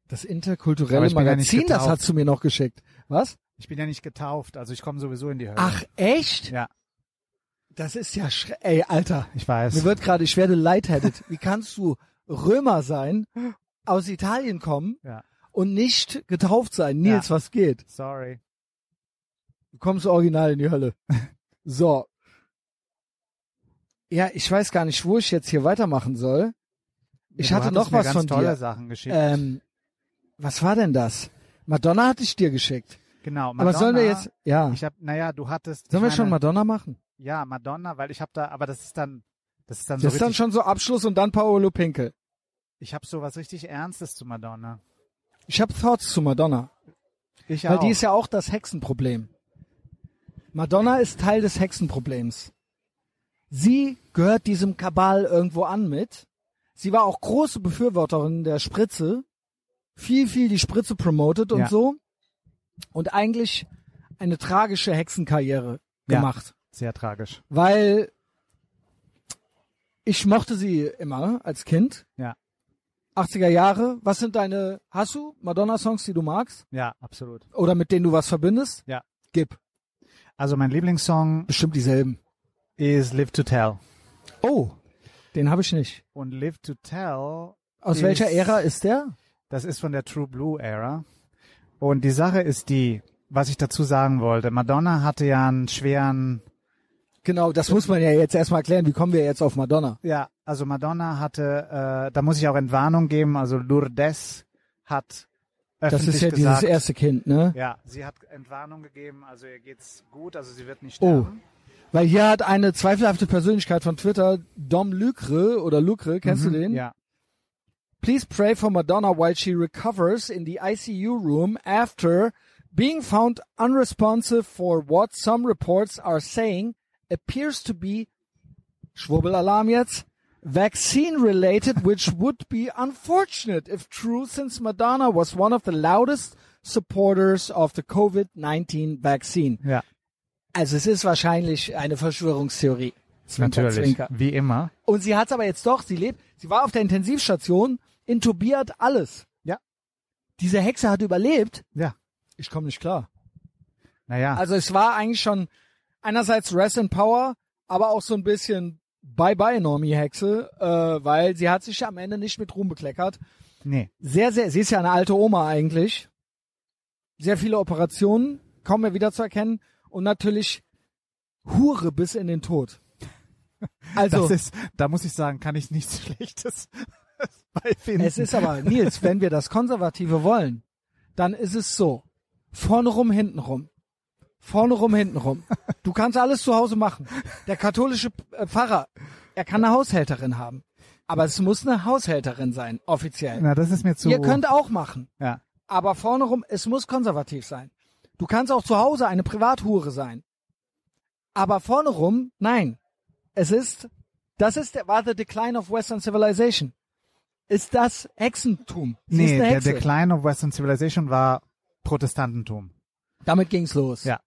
Das interkulturelle bin ja Magazin, das hast du mir noch geschickt. Was? Ich bin ja nicht getauft, also ich komme sowieso in die Hölle. Ach, echt? Ja, Das ist ja schre Ey, Alter. ich weiß. Mir wird gerade, ich werde lightheaded. Wie kannst du Römer sein, aus Italien kommen Ja. und nicht getauft sein. Nils, was geht? Sorry. Du kommst original in die Hölle. So. Ja, ich weiß gar nicht, wo ich jetzt hier weitermachen soll. Ich Du hatte noch was ganz von tolle dir. Sachen geschickt. Ähm, was war denn das? Madonna hatte ich dir geschickt. genau. Madonna, Aber sollen wir jetzt, ja, Ich hab, naja, du hattest. sollen wir ich schon meine, Madonna machen? Ja, Madonna, weil ich habe da, aber das ist dann, das ist dann Das so ist dann schon so Abschluss und dann Paolo Pinkel. ich habe so was richtig Ernstes zu Madonna. Ich habe Thoughts zu Madonna, Ich weil auch. die ist ja auch das Hexenproblem. Madonna ist Teil des Hexenproblems. Sie gehört diesem Kabal irgendwo an mit. Sie war auch große Befürworterin der Spritze, viel, viel die Spritze promotet und Ja. so. Und eigentlich eine tragische Hexenkarriere Ja. gemacht. Sehr tragisch. Weil ich mochte sie immer als Kind. Ja. 80er Jahre. Was sind deine, hast du Madonna-Songs, die du magst? Ja, absolut. Oder mit denen du was verbindest? Ja. Gib. Also mein Lieblingssong Bestimmt dieselben. ist Live to Tell. Oh, den habe ich nicht. Und Live to Tell, Aus welcher Ära ist der? Das ist von der True Blue Era. Und die Sache ist die, was ich dazu sagen wollte. Madonna hatte ja einen schweren Genau, das muss man ja jetzt erstmal erklären. Wie kommen wir jetzt auf Madonna? Ja, also Madonna hatte, äh, da muss ich auch Entwarnung geben, also Lourdes hat Das ist ja gesagt, dieses erste Kind, ne? ja, sie hat Entwarnung gegeben, also ihr geht's gut, also sie wird nicht Oh. sterben. Weil hier hat eine zweifelhafte Persönlichkeit von Twitter, Dom Lucre oder Lucre, kennst du den? Mhm, Ja, Please pray for Madonna while she recovers in the ICU room after being found unresponsive for what some reports are saying appears to be, Schwurbelalarm jetzt, vaccine related, which would be unfortunate if true since Madonna was one of the loudest supporters of the COVID-19 vaccine. ja, Also es ist wahrscheinlich eine Verschwörungstheorie. Zwinker, natürlich, Zwinker. wie immer. Und sie hat aber jetzt doch, sie lebt, sie war auf der Intensivstation, intubiert, alles. Ja. Diese Hexe hat überlebt. Ja, Ich komme nicht klar. naja, Also es war eigentlich schon einerseits Rest in Power, aber auch so ein bisschen Bye-bye Normie-Hexe, äh, weil sie hat sich am Ende nicht mit Ruhm bekleckert. nee, Sehr, sehr, sie ist ja eine alte Oma eigentlich. Sehr viele Operationen, kaum mehr wiederzuerkennen und natürlich Hure bis in den Tod. Also, das ist, da muss ich sagen, kann ich nichts Schlechtes. Es ist aber, Nils, wenn wir das Konservative wollen, dann ist es so. Vorne rum, hinten rum. Vorne rum, hinten rum. Du kannst alles zu Hause machen. Der katholische äh, Pfarrer, er kann eine Haushälterin haben. Aber es muss eine Haushälterin sein, offiziell. Na, das ist mir zu. Ihr könnt auch machen. ja, Aber vorne rum, es muss konservativ sein. Du kannst auch zu Hause eine Privathure sein. Aber vorne rum, nein. Es ist, das ist der, war the decline of Western Civilization. Ist das Hexentum. Sie nee, der. Decline of Western Civilization war Protestantentum. Damit ging's los. Ja.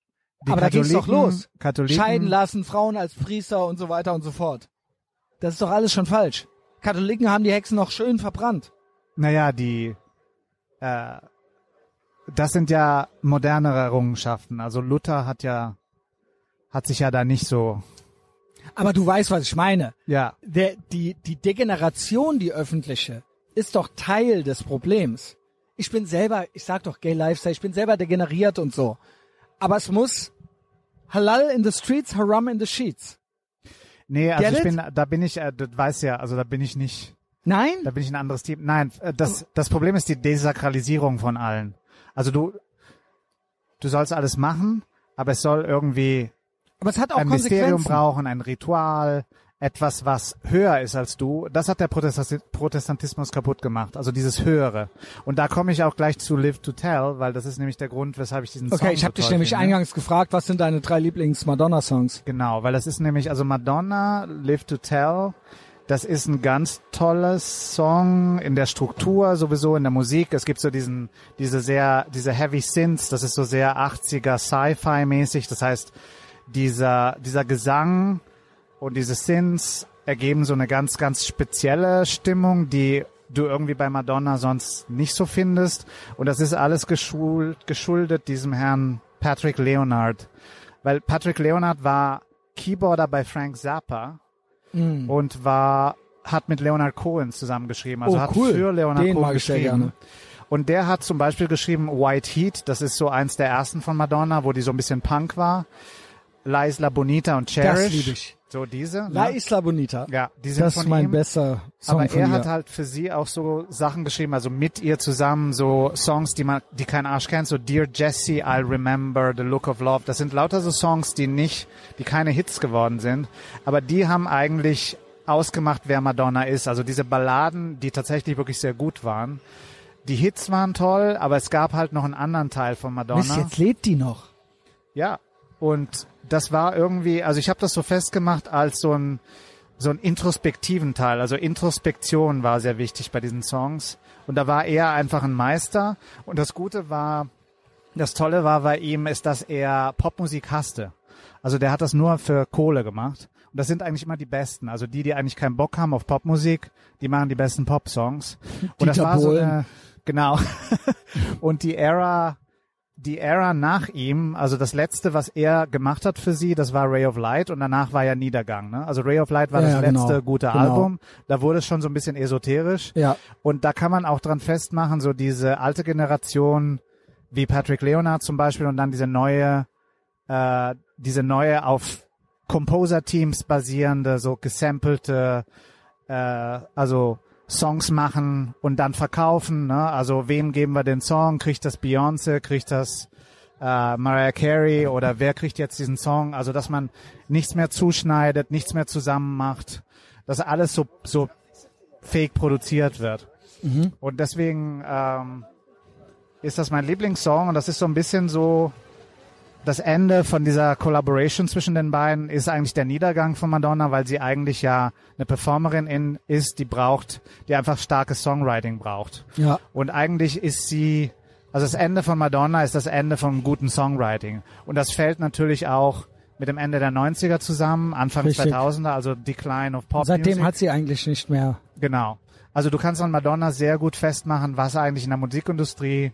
Die Aber da ging's doch Katholiken- los. Katholiken, Scheiden lassen, Frauen als Priester und so weiter und so fort. Das ist doch alles schon falsch. Katholiken haben die Hexen noch schön verbrannt. Naja, die, äh, das sind ja modernere Errungenschaften. Also Luther hat ja, hat sich ja da nicht so, Aber du weißt, was ich meine. ja, der, die, die Degeneration, die öffentliche, ist doch Teil des Problems. Ich bin selber, ich sag doch Gay Lifestyle, ich bin selber degeneriert und so. Aber es muss Halal in the streets, Haram in the sheets. nee, also Get ich it? bin, da bin ich, äh, das weiß ja, also da bin ich nicht, Nein? da bin ich ein anderes Team. Nein, äh, das, das Problem ist die Desakralisierung von allen. Also du, du sollst alles machen, aber es soll irgendwie Aber es hat auch ein Mysterium brauchen, ein Ritual, etwas, was höher ist als du. Das hat der Protestantismus kaputt gemacht. Also dieses Höhere. Und da komme ich auch gleich zu Live to Tell, weil das ist nämlich der Grund, weshalb ich diesen Song Okay, ich so habe dich toll nämlich finde. eingangs gefragt, was sind deine drei Lieblings-Madonna-Songs? Genau, weil das ist nämlich, also Madonna, Live to Tell, das ist ein ganz tolles Song in der Struktur, sowieso in der Musik. Es gibt so diesen, diese sehr, diese Heavy Synths, das ist so sehr 80er Sci-Fi mäßig. Das heißt, dieser, dieser Gesang und diese Synths ergeben so eine ganz, ganz spezielle Stimmung, die du irgendwie bei Madonna sonst nicht so findest. Und das ist alles geschult, geschuldet diesem Herrn Patrick Leonard. Weil Patrick Leonard war Keyboarder bei Frank Zappa Mm. und war hat mit Leonard Cohen zusammengeschrieben, also Oh, hat cool. für Leonard Den Cohen geschrieben. Und der hat zum Beispiel geschrieben White Heat, das ist so eins der ersten von Madonna, wo die so ein bisschen Punk war. La Isla Bonita und Cherish. Das liebe ich. So diese. La ne? Isla Bonita. Ja, die sind das von ist mein ihm. bester Song Aber er hat halt für sie auch so Sachen geschrieben, also mit ihr zusammen so Songs, die man, die kein Arsch kennt, so Dear Jessie, I'll Remember, The Look of Love. Das sind lauter so Songs, die nicht, die keine Hits geworden sind, aber die haben eigentlich ausgemacht, wer Madonna ist. Also diese Balladen, die tatsächlich wirklich sehr gut waren. Die Hits waren toll, aber es gab halt noch einen anderen Teil von Madonna. Mist, jetzt lebt die noch. Ja, und das war irgendwie, also ich habe das so festgemacht als so ein so einen introspektiven Teil. Also Introspektion war sehr wichtig bei diesen Songs. Und da war er einfach ein Meister. Und das Gute war, das Tolle war bei ihm, ist, dass er Popmusik hasste. Also der hat das nur für Kohle gemacht. Und das sind eigentlich immer die besten. Also die, die eigentlich keinen Bock haben auf Popmusik, die machen die besten Popsongs. Und das Dieter war so Bohlen. eine, genau. Und die Ära, die Ära nach ihm, also das letzte, was er gemacht hat für sie, das war Ray of Light und danach war ja Niedergang. Ne? Also Ray of Light war Ja, das ja, letzte genau. gute Genau. Album. Da wurde es schon so ein bisschen esoterisch. Ja. Und da kann man auch dran festmachen, so diese alte Generation, wie Patrick Leonard zum Beispiel und dann diese neue, äh, diese neue auf Composer-Teams basierende, so gesampelte, äh, also Songs machen und dann verkaufen. Ne? Also wem geben wir den Song? Kriegt das Beyoncé? Kriegt das äh, Mariah Carey? Oder wer kriegt jetzt diesen Song? Also dass man nichts mehr zuschneidet, nichts mehr zusammen macht, dass alles so so fake produziert wird. Und deswegen ähm, ist das mein Lieblingssong und das ist so ein bisschen so das Ende von dieser Collaboration zwischen den beiden ist eigentlich der Niedergang von Madonna, weil sie eigentlich ja eine Performerin in, ist, die braucht, die einfach starkes Songwriting braucht. Ja. Und eigentlich ist sie, also das Ende von Madonna ist das Ende von gutem Songwriting. Und das fällt natürlich auch mit dem Ende der 90er zusammen, Anfang Richtig. 2000er, also Decline of Pop Seitdem Music. hat sie eigentlich nicht mehr. Genau. Also du kannst an Madonna sehr gut festmachen, was eigentlich in der Musikindustrie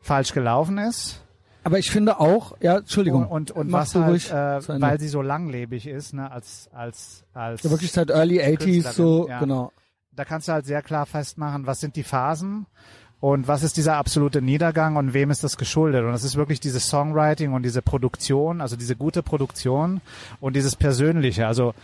falsch gelaufen ist. Aber ich finde auch, ja, Entschuldigung. Und, und, und was halt, ruhig äh, weil sie so langlebig ist, ne, als, als, als, ja, wirklich seit Early 80s Künstlerin, so, ja. genau. da kannst du halt sehr klar festmachen, was sind die Phasen und was ist dieser absolute Niedergang und wem ist das geschuldet. Und das ist wirklich dieses Songwriting und diese Produktion, also diese gute Produktion und dieses Persönliche. Also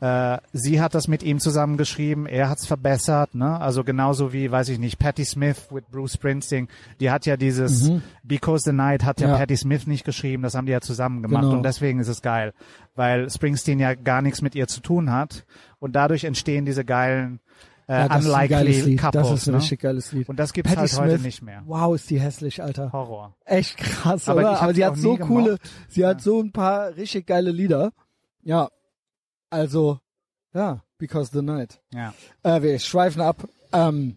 äh, sie hat das mit ihm zusammen geschrieben, er hat's verbessert, ne? Also genauso wie, weiß ich nicht, Patti Smith mit Bruce Springsteen, die hat ja dieses Because the Night hat ja, Mhm. Ja. Patti Smith nicht geschrieben, das haben die ja zusammen gemacht Genau. und deswegen ist es geil, weil Springsteen ja gar nichts mit ihr zu tun hat und dadurch entstehen diese geilen äh, Ja, das ist unlikely Lied. couples. Das ist ein ne? richtig geiles Lied. Und das gibt's Patti halt Smith, heute nicht mehr. Wow, ist die hässlich, Alter. Horror. Echt krass, Aber oder? Aber sie hat so coole, gemocht. sie hat Ja. so ein paar richtig geile Lieder. Ja. Also, ja, Because the Night. Ja. Äh, wir schweifen ab. Ähm,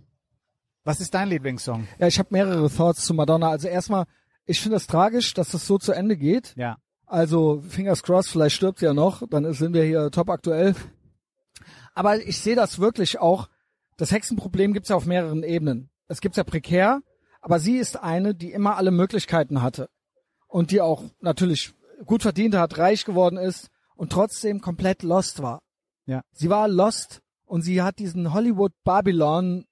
Was ist dein Lieblingssong? ja, ich habe mehrere Thoughts zu Madonna. Also erstmal, ich finde es tragisch, dass das so zu Ende geht. Ja. Also, fingers crossed, vielleicht stirbt sie ja noch, dann sind wir hier top aktuell. Aber ich sehe das wirklich auch, das Hexenproblem gibt's ja auf mehreren Ebenen. Es gibt's ja prekär, aber sie ist eine, die immer alle Möglichkeiten hatte. Und die auch natürlich gut verdient hat, reich geworden ist und trotzdem komplett lost war. Ja. Sie war lost und sie hat diesen Hollywood Babylon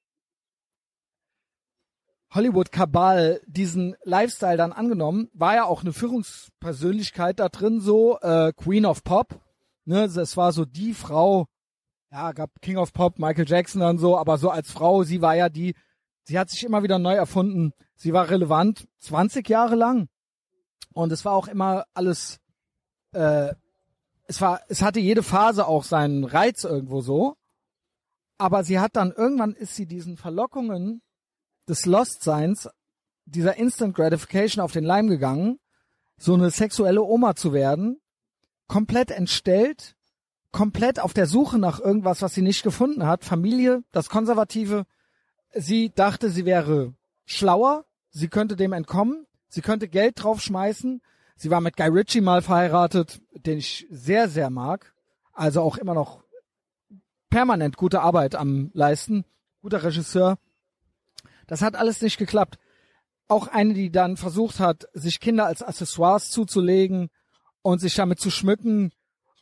Hollywood Kabal diesen Lifestyle dann angenommen, war ja auch eine Führungspersönlichkeit da drin, so äh, Queen of Pop. Ne, das war so die Frau, ja, gab King of Pop, Michael Jackson dann so, aber so als Frau, sie war ja die, sie hat sich immer wieder neu erfunden. Sie war relevant 20 Jahre lang. Und es war auch immer alles, äh, es war, es hatte jede Phase auch seinen Reiz irgendwo so. Aber sie hat dann irgendwann ist sie diesen Verlockungen des Lost-Seins, dieser Instant Gratification auf den Leim gegangen, so eine sexuelle Oma zu werden, komplett entstellt, komplett auf der Suche nach irgendwas, was sie nicht gefunden hat. Familie, das Konservative. Sie dachte, sie wäre schlauer, sie könnte dem entkommen, sie könnte Geld draufschmeißen. Sie war mit Guy Ritchie mal verheiratet, den ich sehr, sehr mag. Also auch immer noch permanent gute Arbeit am leisten. Guter Regisseur. Das hat alles nicht geklappt. Auch eine, die dann versucht hat, sich Kinder als Accessoires zuzulegen und sich damit zu schmücken.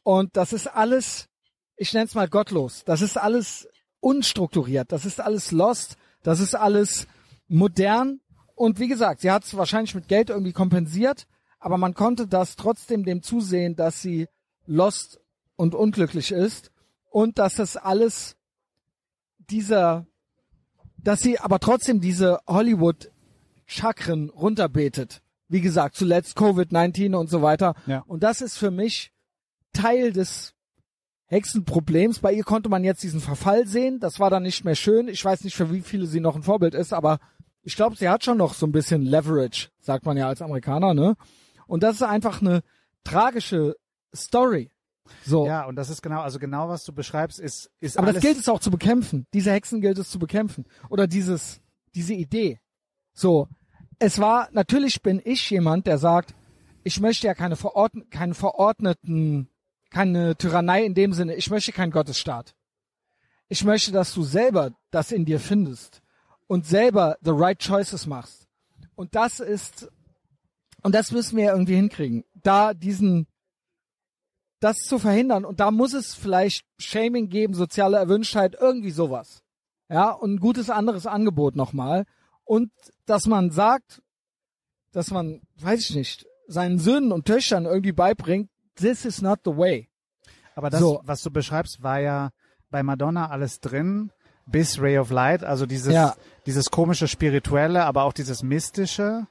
Und das ist alles, ich nenne es mal gottlos. Das ist alles unstrukturiert, das ist alles lost, das ist alles modern und wie gesagt, sie hat es wahrscheinlich mit Geld irgendwie kompensiert, aber man konnte das trotzdem dem zusehen, dass sie lost und unglücklich ist und dass das alles dieser, dass sie aber trotzdem diese Hollywood Chakren runterbetet. Wie gesagt, zuletzt Covid-19 und so weiter. Ja. Und das ist für mich Teil des Hexenproblems. Bei ihr konnte man jetzt diesen Verfall sehen. Das war dann nicht mehr schön. Ich weiß nicht, für wie viele sie noch ein Vorbild ist, aber ich glaube, sie hat schon noch so ein bisschen Leverage, sagt man ja als Amerikaner, ne? Und das ist einfach eine tragische Story. So. Ja, und das ist genau, also genau was du beschreibst, ist, ist Aber das gilt es auch zu bekämpfen. Diese Hexen gilt es zu bekämpfen. Oder dieses, diese Idee. So. Es war, natürlich bin ich jemand, der sagt, ich möchte ja keine, verordn keinen verordneten, keine Tyrannei in dem Sinne. Ich möchte keinen Gottesstaat. Ich möchte, dass du selber das in dir findest und selber the right choices machst. Und das ist, und das müssen wir irgendwie hinkriegen. Da diesen, das zu verhindern. Und da muss es vielleicht Shaming geben, soziale Erwünschtheit, irgendwie sowas. Ja, und ein gutes anderes Angebot nochmal. Und dass man sagt, dass man, weiß ich nicht, seinen Söhnen und Töchtern irgendwie beibringt, this is not the way. aber das, so. was du beschreibst, war ja bei Madonna alles drin, bis Ray of Light, also dieses, Ja. dieses komische Spirituelle, aber auch dieses Mystische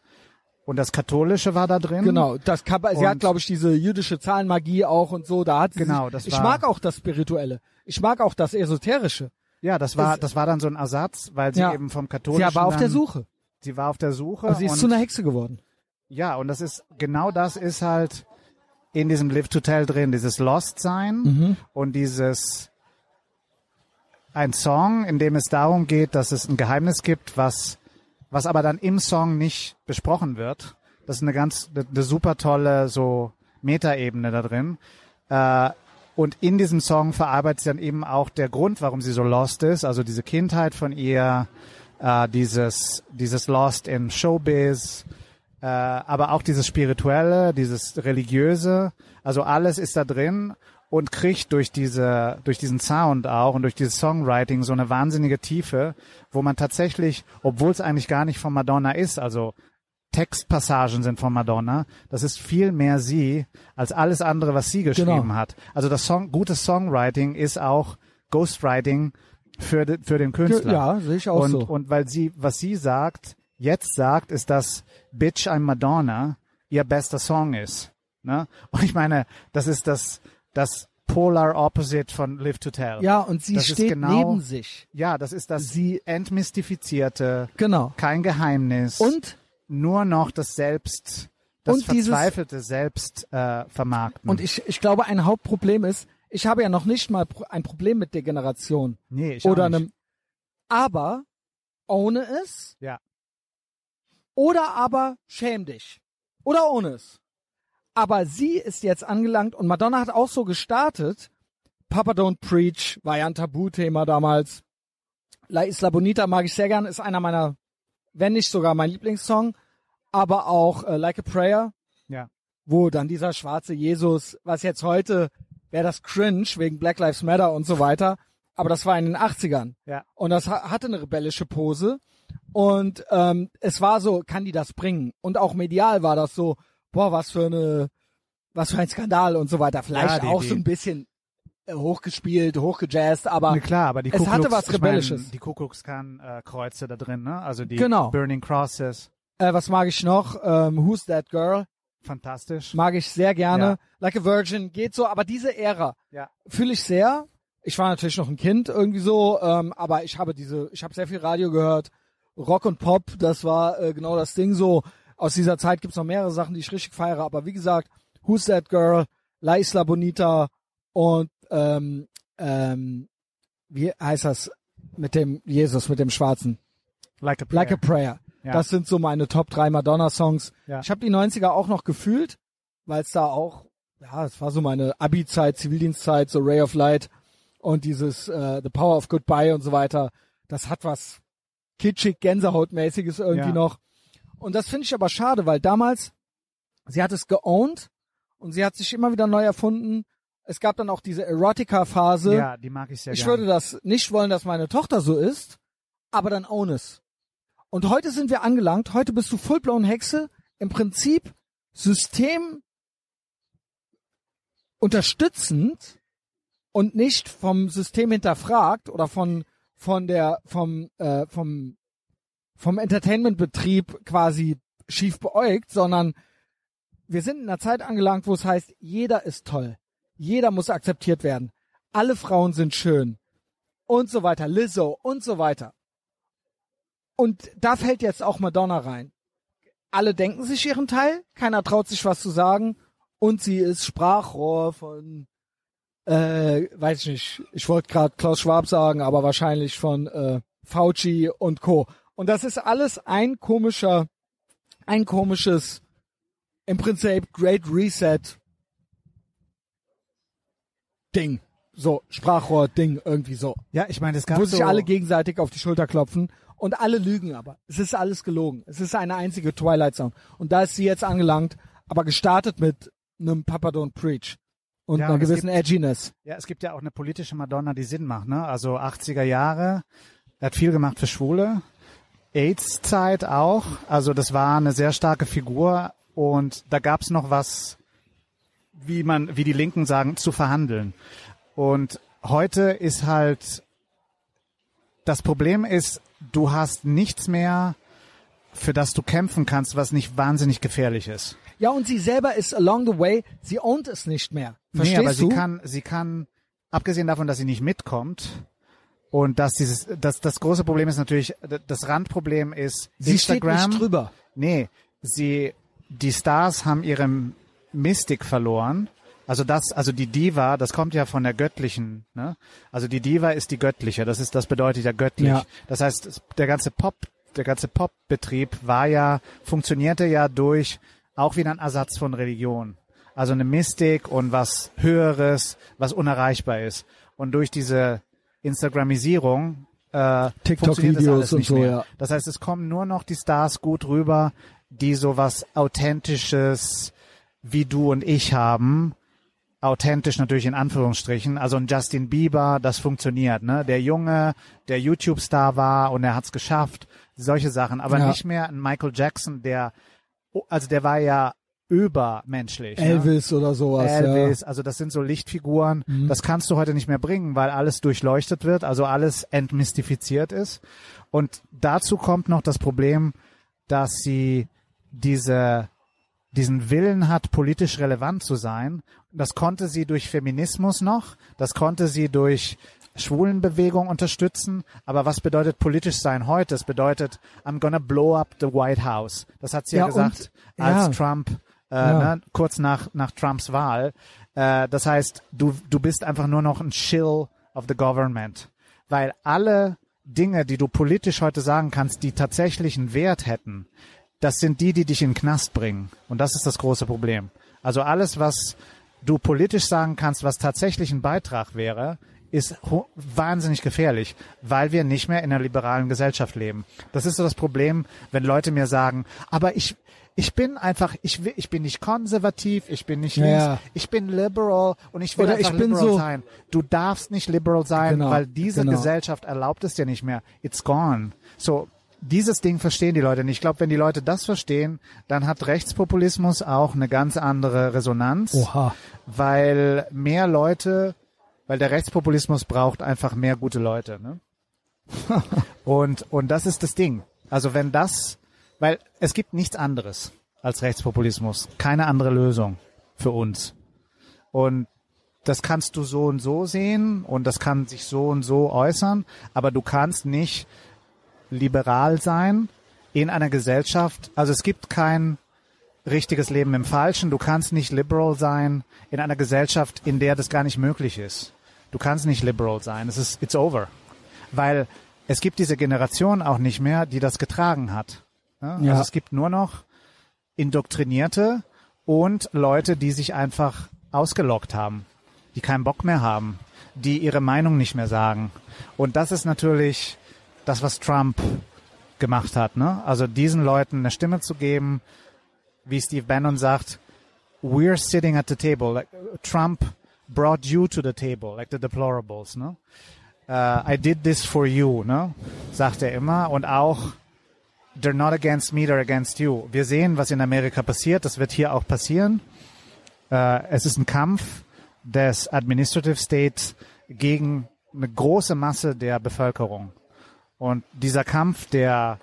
und das Katholische war da drin. Genau, das kann, sie hat, glaube ich, diese jüdische Zahlenmagie auch und so. Da hat sie Genau, sich, das ich war- mag auch das Spirituelle. Ich mag auch das Esoterische. Ja, das war, Es- das war dann so ein Ersatz, weil sie Ja. eben vom Katholischen Sie war auf der dann- Suche. Sie war auf der Suche. Also sie ist zu einer Hexe geworden. Ja, und das ist, genau das ist halt in diesem Live to Tell drin, dieses Lost sein Mhm. und dieses, ein Song, in dem es darum geht, dass es ein Geheimnis gibt, was, was aber dann im Song nicht besprochen wird. Das ist eine ganz, eine super tolle, so Metaebene da drin. Äh, und in diesem Song verarbeitet sie dann eben auch der Grund, warum sie so lost ist, also diese Kindheit von ihr, äh, dieses, dieses Lost in Showbiz, äh, aber auch dieses Spirituelle, dieses Religiöse, also alles ist da drin und kriegt durch diese, durch diesen Sound auch und durch dieses Songwriting so eine wahnsinnige Tiefe, wo man tatsächlich, obwohl es eigentlich gar nicht von Madonna ist, also Textpassagen sind von Madonna, das ist viel mehr sie als alles andere, was sie geschrieben Genau. hat. Also das Song, gutes Songwriting ist auch Ghostwriting für, de, für den Künstler. Ja, sehe ich auch und, so. Und weil sie, was sie sagt, jetzt sagt, ist, dass Bitch I'm Madonna ihr bester Song ist. Ne? Und ich meine, das ist das, das Polar Opposite von Live to Tell. Ja, und sie Das steht genau- neben sich. Ja, das ist das Sie- entmystifizierte, Genau. kein Geheimnis. Und nur noch das Selbst, das Und dieses- verzweifelte Selbst äh, vermarkten. Und ich, ich glaube, ein Hauptproblem ist, ich habe ja noch nicht mal ein Problem mit Degeneration nee, ich oder nicht. einem, aber ohne es Ja. oder aber schäm dich oder ohne es. Aber sie ist jetzt angelangt und Madonna hat auch so gestartet. Papa Don't Preach war ja ein Tabuthema damals. La Isla Bonita mag ich sehr gern, ist einer meiner, wenn nicht sogar mein Lieblingssong. Aber auch äh, Like a Prayer, Ja. wo dann dieser schwarze Jesus, was jetzt heute wäre das cringe wegen Black Lives Matter und so weiter, aber das war in den 80ern. Ja. Und das ha- hatte eine rebellische Pose. Und ähm, es war so, kann die das bringen? Und auch medial war das so, boah, was für eine, was für ein Skandal und so weiter. Vielleicht Ja, auch die- so ein bisschen äh, hochgespielt, hochgejazzt, aber Na klar, aber die es Ku hatte was Rebellisches. die Kuckuckskan-Kreuze da drin, ne? Also die Genau. Burning Crosses. äh, was mag ich noch? Ähm, Who's That Girl? Fantastisch. Mag ich sehr gerne. Ja. Like a Virgin geht so, aber diese Ära Ja. fühle ich sehr. Ich war natürlich noch ein Kind irgendwie so, ähm, aber ich habe diese, ich habe sehr viel Radio gehört. Rock und Pop, das war äh, genau das Ding so. Aus dieser Zeit gibt's noch mehrere Sachen, die ich richtig feiere, aber wie gesagt, Who's That Girl, La Isla Bonita und ähm, ähm, wie heißt das mit dem Jesus, mit dem Schwarzen? Like a Prayer. Like a Prayer. Ja. Das sind so meine Top 3 Madonna-Songs. Ja. Ich habe die 90er auch noch gefühlt, weil es da auch, ja, es war so meine Abi-Zeit, Zivildienstzeit, so Ray of Light und dieses äh, The Power of Goodbye und so weiter. Das hat was kitschig, Gänsehautmäßiges irgendwie Ja. noch. Und das finde ich aber schade, weil damals, sie hat es geowned und sie hat sich immer wieder neu erfunden Es gab dann auch diese Erotica-Phase. Ja, die mag ich sehr ich gerne. würde das nicht wollen, dass meine Tochter so ist, aber dann own es. Und heute sind wir angelangt, heute bist du fullblown Hexe, im Prinzip System unterstützend und nicht vom System hinterfragt oder von von der vom äh, vom vom Entertainmentbetrieb quasi schief beäugt, sondern wir sind in einer Zeit angelangt, wo es heißt, jeder ist toll, jeder muss akzeptiert werden, alle Frauen sind schön und so weiter, Lizzo und so weiter. Und da fällt jetzt auch Madonna rein. Alle denken sich ihren Teil, keiner traut sich was zu sagen und sie ist Sprachrohr von äh, weiß ich nicht, ich wollte gerade Klaus Schwab sagen, aber wahrscheinlich von äh, Fauci und Co. Und das ist alles ein komischer, ein komisches, im Prinzip Great Reset Ding. So, Sprachrohr-Ding, irgendwie so. ja, ich meine, es gab Wo so, sich alle gegenseitig auf die Schulter klopfen und alle lügen aber. Es ist alles gelogen. Es ist eine einzige Twilight Zone. Und da ist sie jetzt angelangt, aber gestartet mit einem Papa Don't Preach und Ja, einer und gewissen gibt- Edginess. Ja, es gibt ja auch eine politische Madonna, die Sinn macht, ne? Also 80er Jahre, er hat viel gemacht für Schwule, AIDS-Zeit auch, also das war eine sehr starke Figur und da gab's noch was, wie man, wie die Linken sagen, zu verhandeln. Und heute ist halt, das Problem ist, du hast nichts mehr, für das du kämpfen kannst, was nicht wahnsinnig gefährlich ist. Ja, und sie selber ist along the way, sie ownt es nicht mehr. Verstehst nee, aber du? sie kann, sie kann, abgesehen davon, dass sie nicht mitkommt und dass dieses, das, das große Problem ist natürlich, das Randproblem ist sie steht Instagram. nicht drüber. Nee, sie, die Stars haben ihre Mystik verloren. Also das, also die Diva, das kommt ja von der göttlichen, ne? Also die Diva ist die göttliche, das ist, das bedeutet ja göttlich. Ja. Das heißt, der ganze Pop, der ganze Popbetrieb war ja, funktionierte ja durch auch wieder ein Ersatz von Religion. Also eine Mystik und was Höheres, was unerreichbar ist. Und durch diese Instagramisierung äh, TikTok-Videos und so, mehr. ja. Das heißt, es kommen nur noch die Stars gut rüber, die so was Authentisches wie du und ich haben. Authentisch natürlich in Anführungsstrichen. Also ein Justin Bieber, das funktioniert. Ne? Der Junge, der YouTube-Star war und er hat's geschafft. Solche Sachen. Aber Ja. nicht mehr ein Michael Jackson, der, also der war ja übermenschlich. Ne? Elvis oder sowas. Elvis, also das sind so Lichtfiguren, Mhm. das kannst du heute nicht mehr bringen, weil alles durchleuchtet wird, also alles entmystifiziert ist. Und dazu kommt noch das Problem, dass sie diese, diesen Willen hat, politisch relevant zu sein. Das konnte sie durch Feminismus noch, das konnte sie durch Schwulenbewegung unterstützen. Aber was bedeutet politisch sein heute? Es bedeutet, I'm gonna blow up the White House. Das hat sie ja, Ja, und- gesagt, als ja. Trump, äh, Ja. ne, kurz nach, nach Trumps Wahl. Äh, das heißt, du, du bist einfach nur noch ein Shill of the government. Weil alle Dinge, die du politisch heute sagen kannst, die tatsächlich einen Wert hätten, das sind die, die dich in den Knast bringen. Und das ist das große Problem. Also alles, was du politisch sagen kannst, was tatsächlich ein Beitrag wäre, ist wahnsinnig gefährlich, weil wir nicht mehr in einer liberalen Gesellschaft leben. Das ist so das Problem, wenn Leute mir sagen, aber ich, ich bin einfach, ich, ich bin nicht konservativ, ich bin nicht links, ja. ich bin liberal und ich will Oder einfach ich bin liberal so- sein. Du darfst nicht liberal sein, Genau, weil diese genau. Gesellschaft erlaubt es dir nicht mehr. It's gone. So, dieses Ding verstehen die Leute nicht. Ich glaube, wenn die Leute das verstehen, dann hat Rechtspopulismus auch eine ganz andere Resonanz, Oha. weil mehr Leute, weil der Rechtspopulismus braucht einfach mehr gute Leute. Ne? und, und das ist das Ding. Also wenn das, weil es gibt nichts anderes als Rechtspopulismus. Keine andere Lösung für uns. Und das kannst du so und so sehen und das kann sich so und so äußern, aber du kannst nicht liberal sein in einer Gesellschaft. Also es gibt kein richtiges Leben im Falschen. Du kannst nicht liberal sein in einer Gesellschaft, in der das gar nicht möglich ist. Du kannst nicht liberal sein. Es ist, it's over. Weil es gibt diese Generation auch nicht mehr, die das getragen hat. Ja? Ja. Also es gibt nur noch Indoktrinierte und Leute, die sich einfach ausgelockt haben, die keinen Bock mehr haben, die ihre Meinung nicht mehr sagen. Und das ist natürlich das, was Trump gemacht hat. Ne? Also diesen Leuten eine Stimme zu geben, wie Steve Bannon sagt, we're sitting at the table. Like, Trump brought you to the table, like the deplorables, ne? Uh, I did this for you, ne? Sagt er immer. Und auch, they're not against me, they're against you. Wir sehen, was in Amerika passiert. Das wird hier auch passieren. Uh, es ist ein Kampf des Administrative States gegen eine große Masse der Bevölkerung. Und dieser Kampf der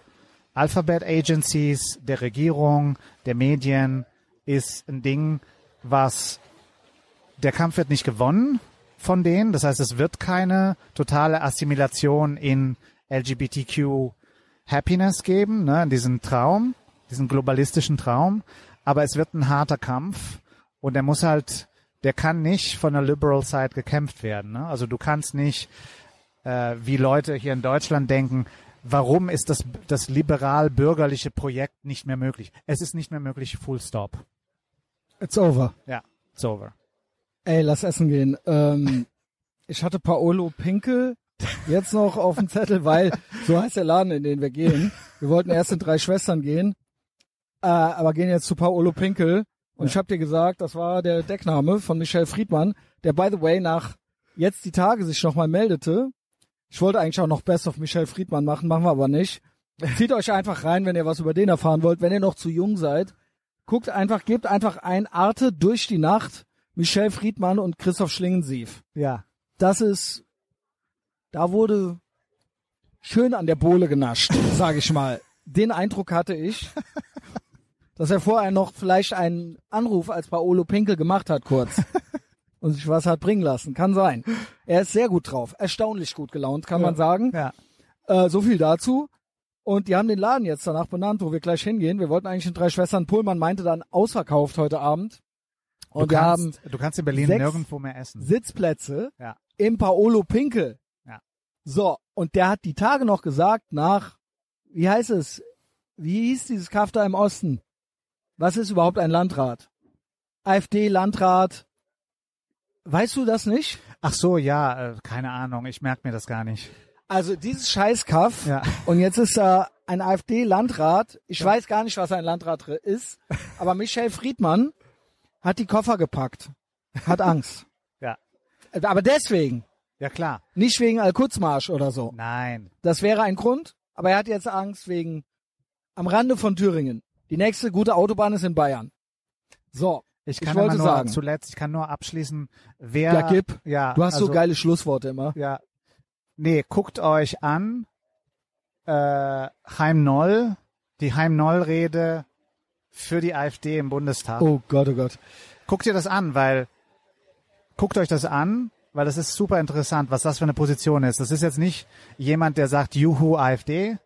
Alphabet Agencies, der Regierung, der Medien ist ein Ding, was der Kampf wird nicht gewonnen von denen. Das heißt, es wird keine totale Assimilation in LGBTQ Happiness geben, ne, in diesen Traum, diesen globalistischen Traum. Aber es wird ein harter Kampf und der muss halt, der kann nicht von der Liberal Side gekämpft werden. Ne? Also du kannst nicht, äh, wie Leute hier in Deutschland denken, warum ist das, das liberal-bürgerliche Projekt nicht mehr möglich? Es ist nicht mehr möglich, full stop. It's over. Ja, it's over. Ey, lass essen gehen. Ähm, ich hatte Paolo Pinkel jetzt noch auf dem Zettel, weil so heißt der Laden, in den wir gehen. Wir wollten erst in drei Schwestern gehen, äh, aber gehen jetzt zu Paolo Pinkel. Und ich habe dir gesagt, das war der Deckname von Michel Friedmann, der by the way nach jetzt die Tage sich nochmal meldete. Ich wollte eigentlich auch noch Best of Michel Friedmann machen, machen wir aber nicht. Zieht euch einfach rein, wenn ihr was über den erfahren wollt. Wenn ihr noch zu jung seid, guckt einfach, gebt einfach ein Arte durch die Nacht, Michel Friedmann und Christoph Schlingensief. Ja. Das ist, da wurde schön an der Bohle genascht, sage ich mal. Den Eindruck hatte ich, dass er vorher noch vielleicht einen Anruf als Paolo Pinkel gemacht hat, kurz. Und sich was hat bringen lassen. Kann sein. Er ist sehr gut drauf. Erstaunlich gut gelaunt, kann Ja. man sagen. Ja. Äh, so viel dazu. Und die haben den Laden jetzt danach benannt, wo wir gleich hingehen. Wir wollten eigentlich in drei Schwestern. Pullmann meinte dann ausverkauft heute Abend. Und du wir kannst, haben du kannst in Berlin nirgendwo mehr essen. Sitzplätze Ja. im Paolo Pinkel. Ja. So, und der hat die Tage noch gesagt nach, wie heißt es? Wie hieß dieses Kaff da im Osten? Was ist überhaupt ein Landrat? AfD-Landrat. Weißt du das nicht? Ach so, ja, äh, keine Ahnung, ich merke mir das gar nicht. Also dieses Scheißkaff. Ja. Und jetzt ist da ein AfD-Landrat. Ich weiß gar nicht, was ein Landrat ist. Aber Michel Friedmann hat die Koffer gepackt. Hat Angst. Ja. Aber deswegen. Ja, klar. Nicht wegen Al-Quds-Marsch oder so. Nein. Das wäre ein Grund. Aber er hat jetzt Angst wegen am Rande von Thüringen. Die nächste gute Autobahn ist in Bayern. So. Ich Ich kann wollte aber nur sagen. zuletzt, ich kann nur abschließen, wer. Ja, gib. Ja, Du hast also, so geile Schlussworte immer. Ja. Nee, guckt euch an, äh, Heim Noll, die Heim Noll Rede für die AfD im Bundestag. Oh Gott, oh Gott. Guckt ihr das an, weil, guckt euch das an, weil das ist super interessant, was das für eine Position ist. Das ist jetzt nicht jemand, der sagt, Juhu, AfD,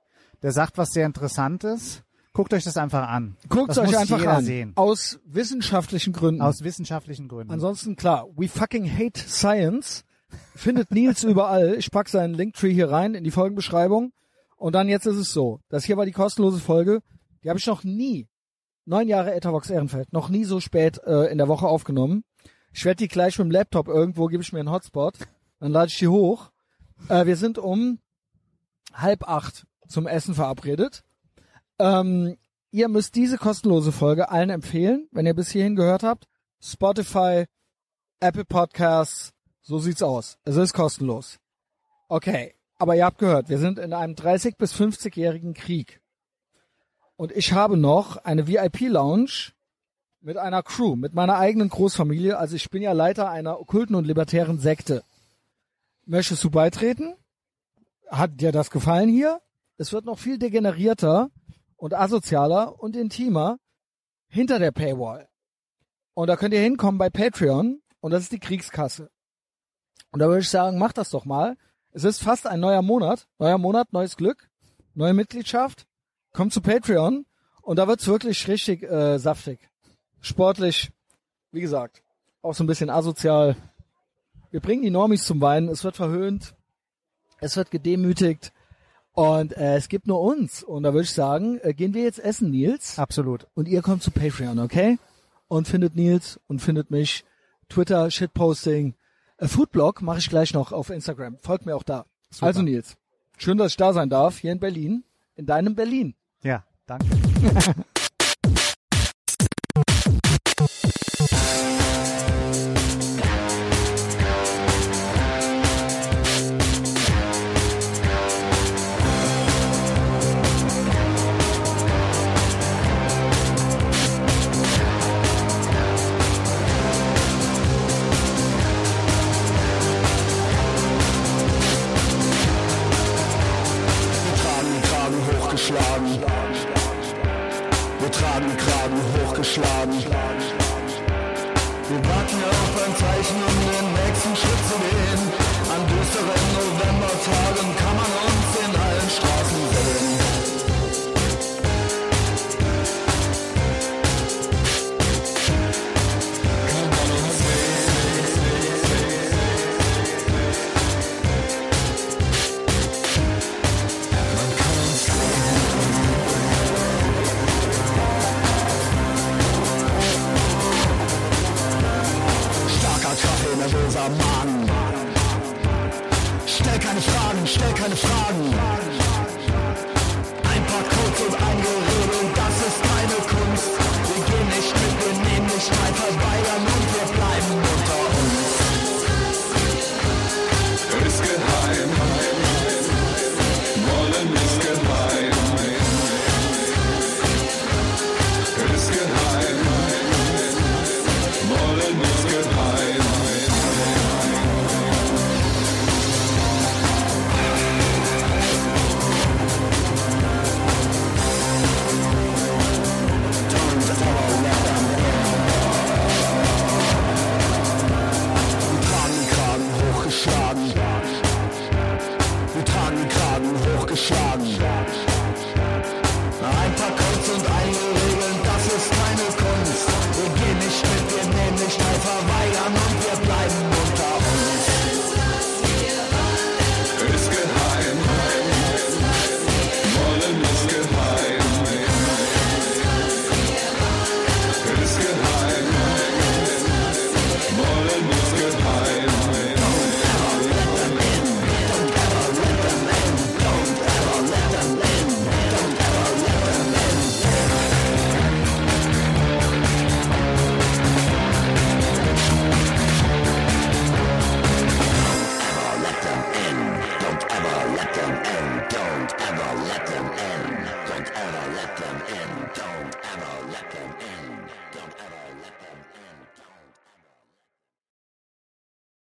der sagt was sehr Interessantes. Guckt euch das einfach an. Guckt das euch einfach an. sehen. Aus wissenschaftlichen Gründen. Aus wissenschaftlichen Gründen. Ansonsten klar, we fucking hate science. Findet Nils überall. Ich pack seinen Linktree hier rein in die Folgenbeschreibung. Und dann jetzt ist es so. Das hier war die kostenlose Folge. Die habe ich noch nie, neun Jahre Etavox Ehrenfeld, noch nie so spät äh, in der Woche aufgenommen. Ich werde die gleich mit dem Laptop irgendwo, gebe ich mir einen Hotspot. Dann lade ich die hoch. Äh, wir sind um halb acht zum Essen verabredet. Ähm, ihr müsst diese kostenlose Folge allen empfehlen, wenn ihr bis hierhin gehört habt. Spotify, Apple Podcasts, so sieht's aus. Es ist kostenlos. Okay, aber ihr habt gehört, wir sind in einem 30 bis 50-jährigen Krieg. Und ich habe noch eine VIP-Lounge mit einer Crew, mit meiner eigenen Großfamilie. Also ich bin ja Leiter einer okkulten und libertären Sekte. Möchtest du beitreten? Hat dir das gefallen hier? Es wird noch viel degenerierter und asozialer und intimer hinter der Paywall. Und da könnt ihr hinkommen bei Patreon und das ist die Kriegskasse. Und da würde ich sagen, macht das doch mal. Es ist fast ein neuer Monat. Neuer Monat, neues Glück, neue Mitgliedschaft. Kommt zu Patreon und da wird's wirklich richtig äh, saftig. Sportlich, wie gesagt, auch so ein bisschen asozial. Wir bringen die Normis zum Weinen, es wird verhöhnt, es wird gedemütigt und äh, es gibt nur uns. Und da würde ich sagen, äh, gehen wir jetzt essen, Nils. Absolut. Und ihr kommt zu Patreon, okay? Und findet Nils und findet mich. Twitter, Shitposting. Äh, Foodblog mache ich gleich noch auf Instagram. Folgt mir auch da. Super. Also Nils, schön, dass ich da sein darf, hier in Berlin, in deinem Berlin. Ja, danke.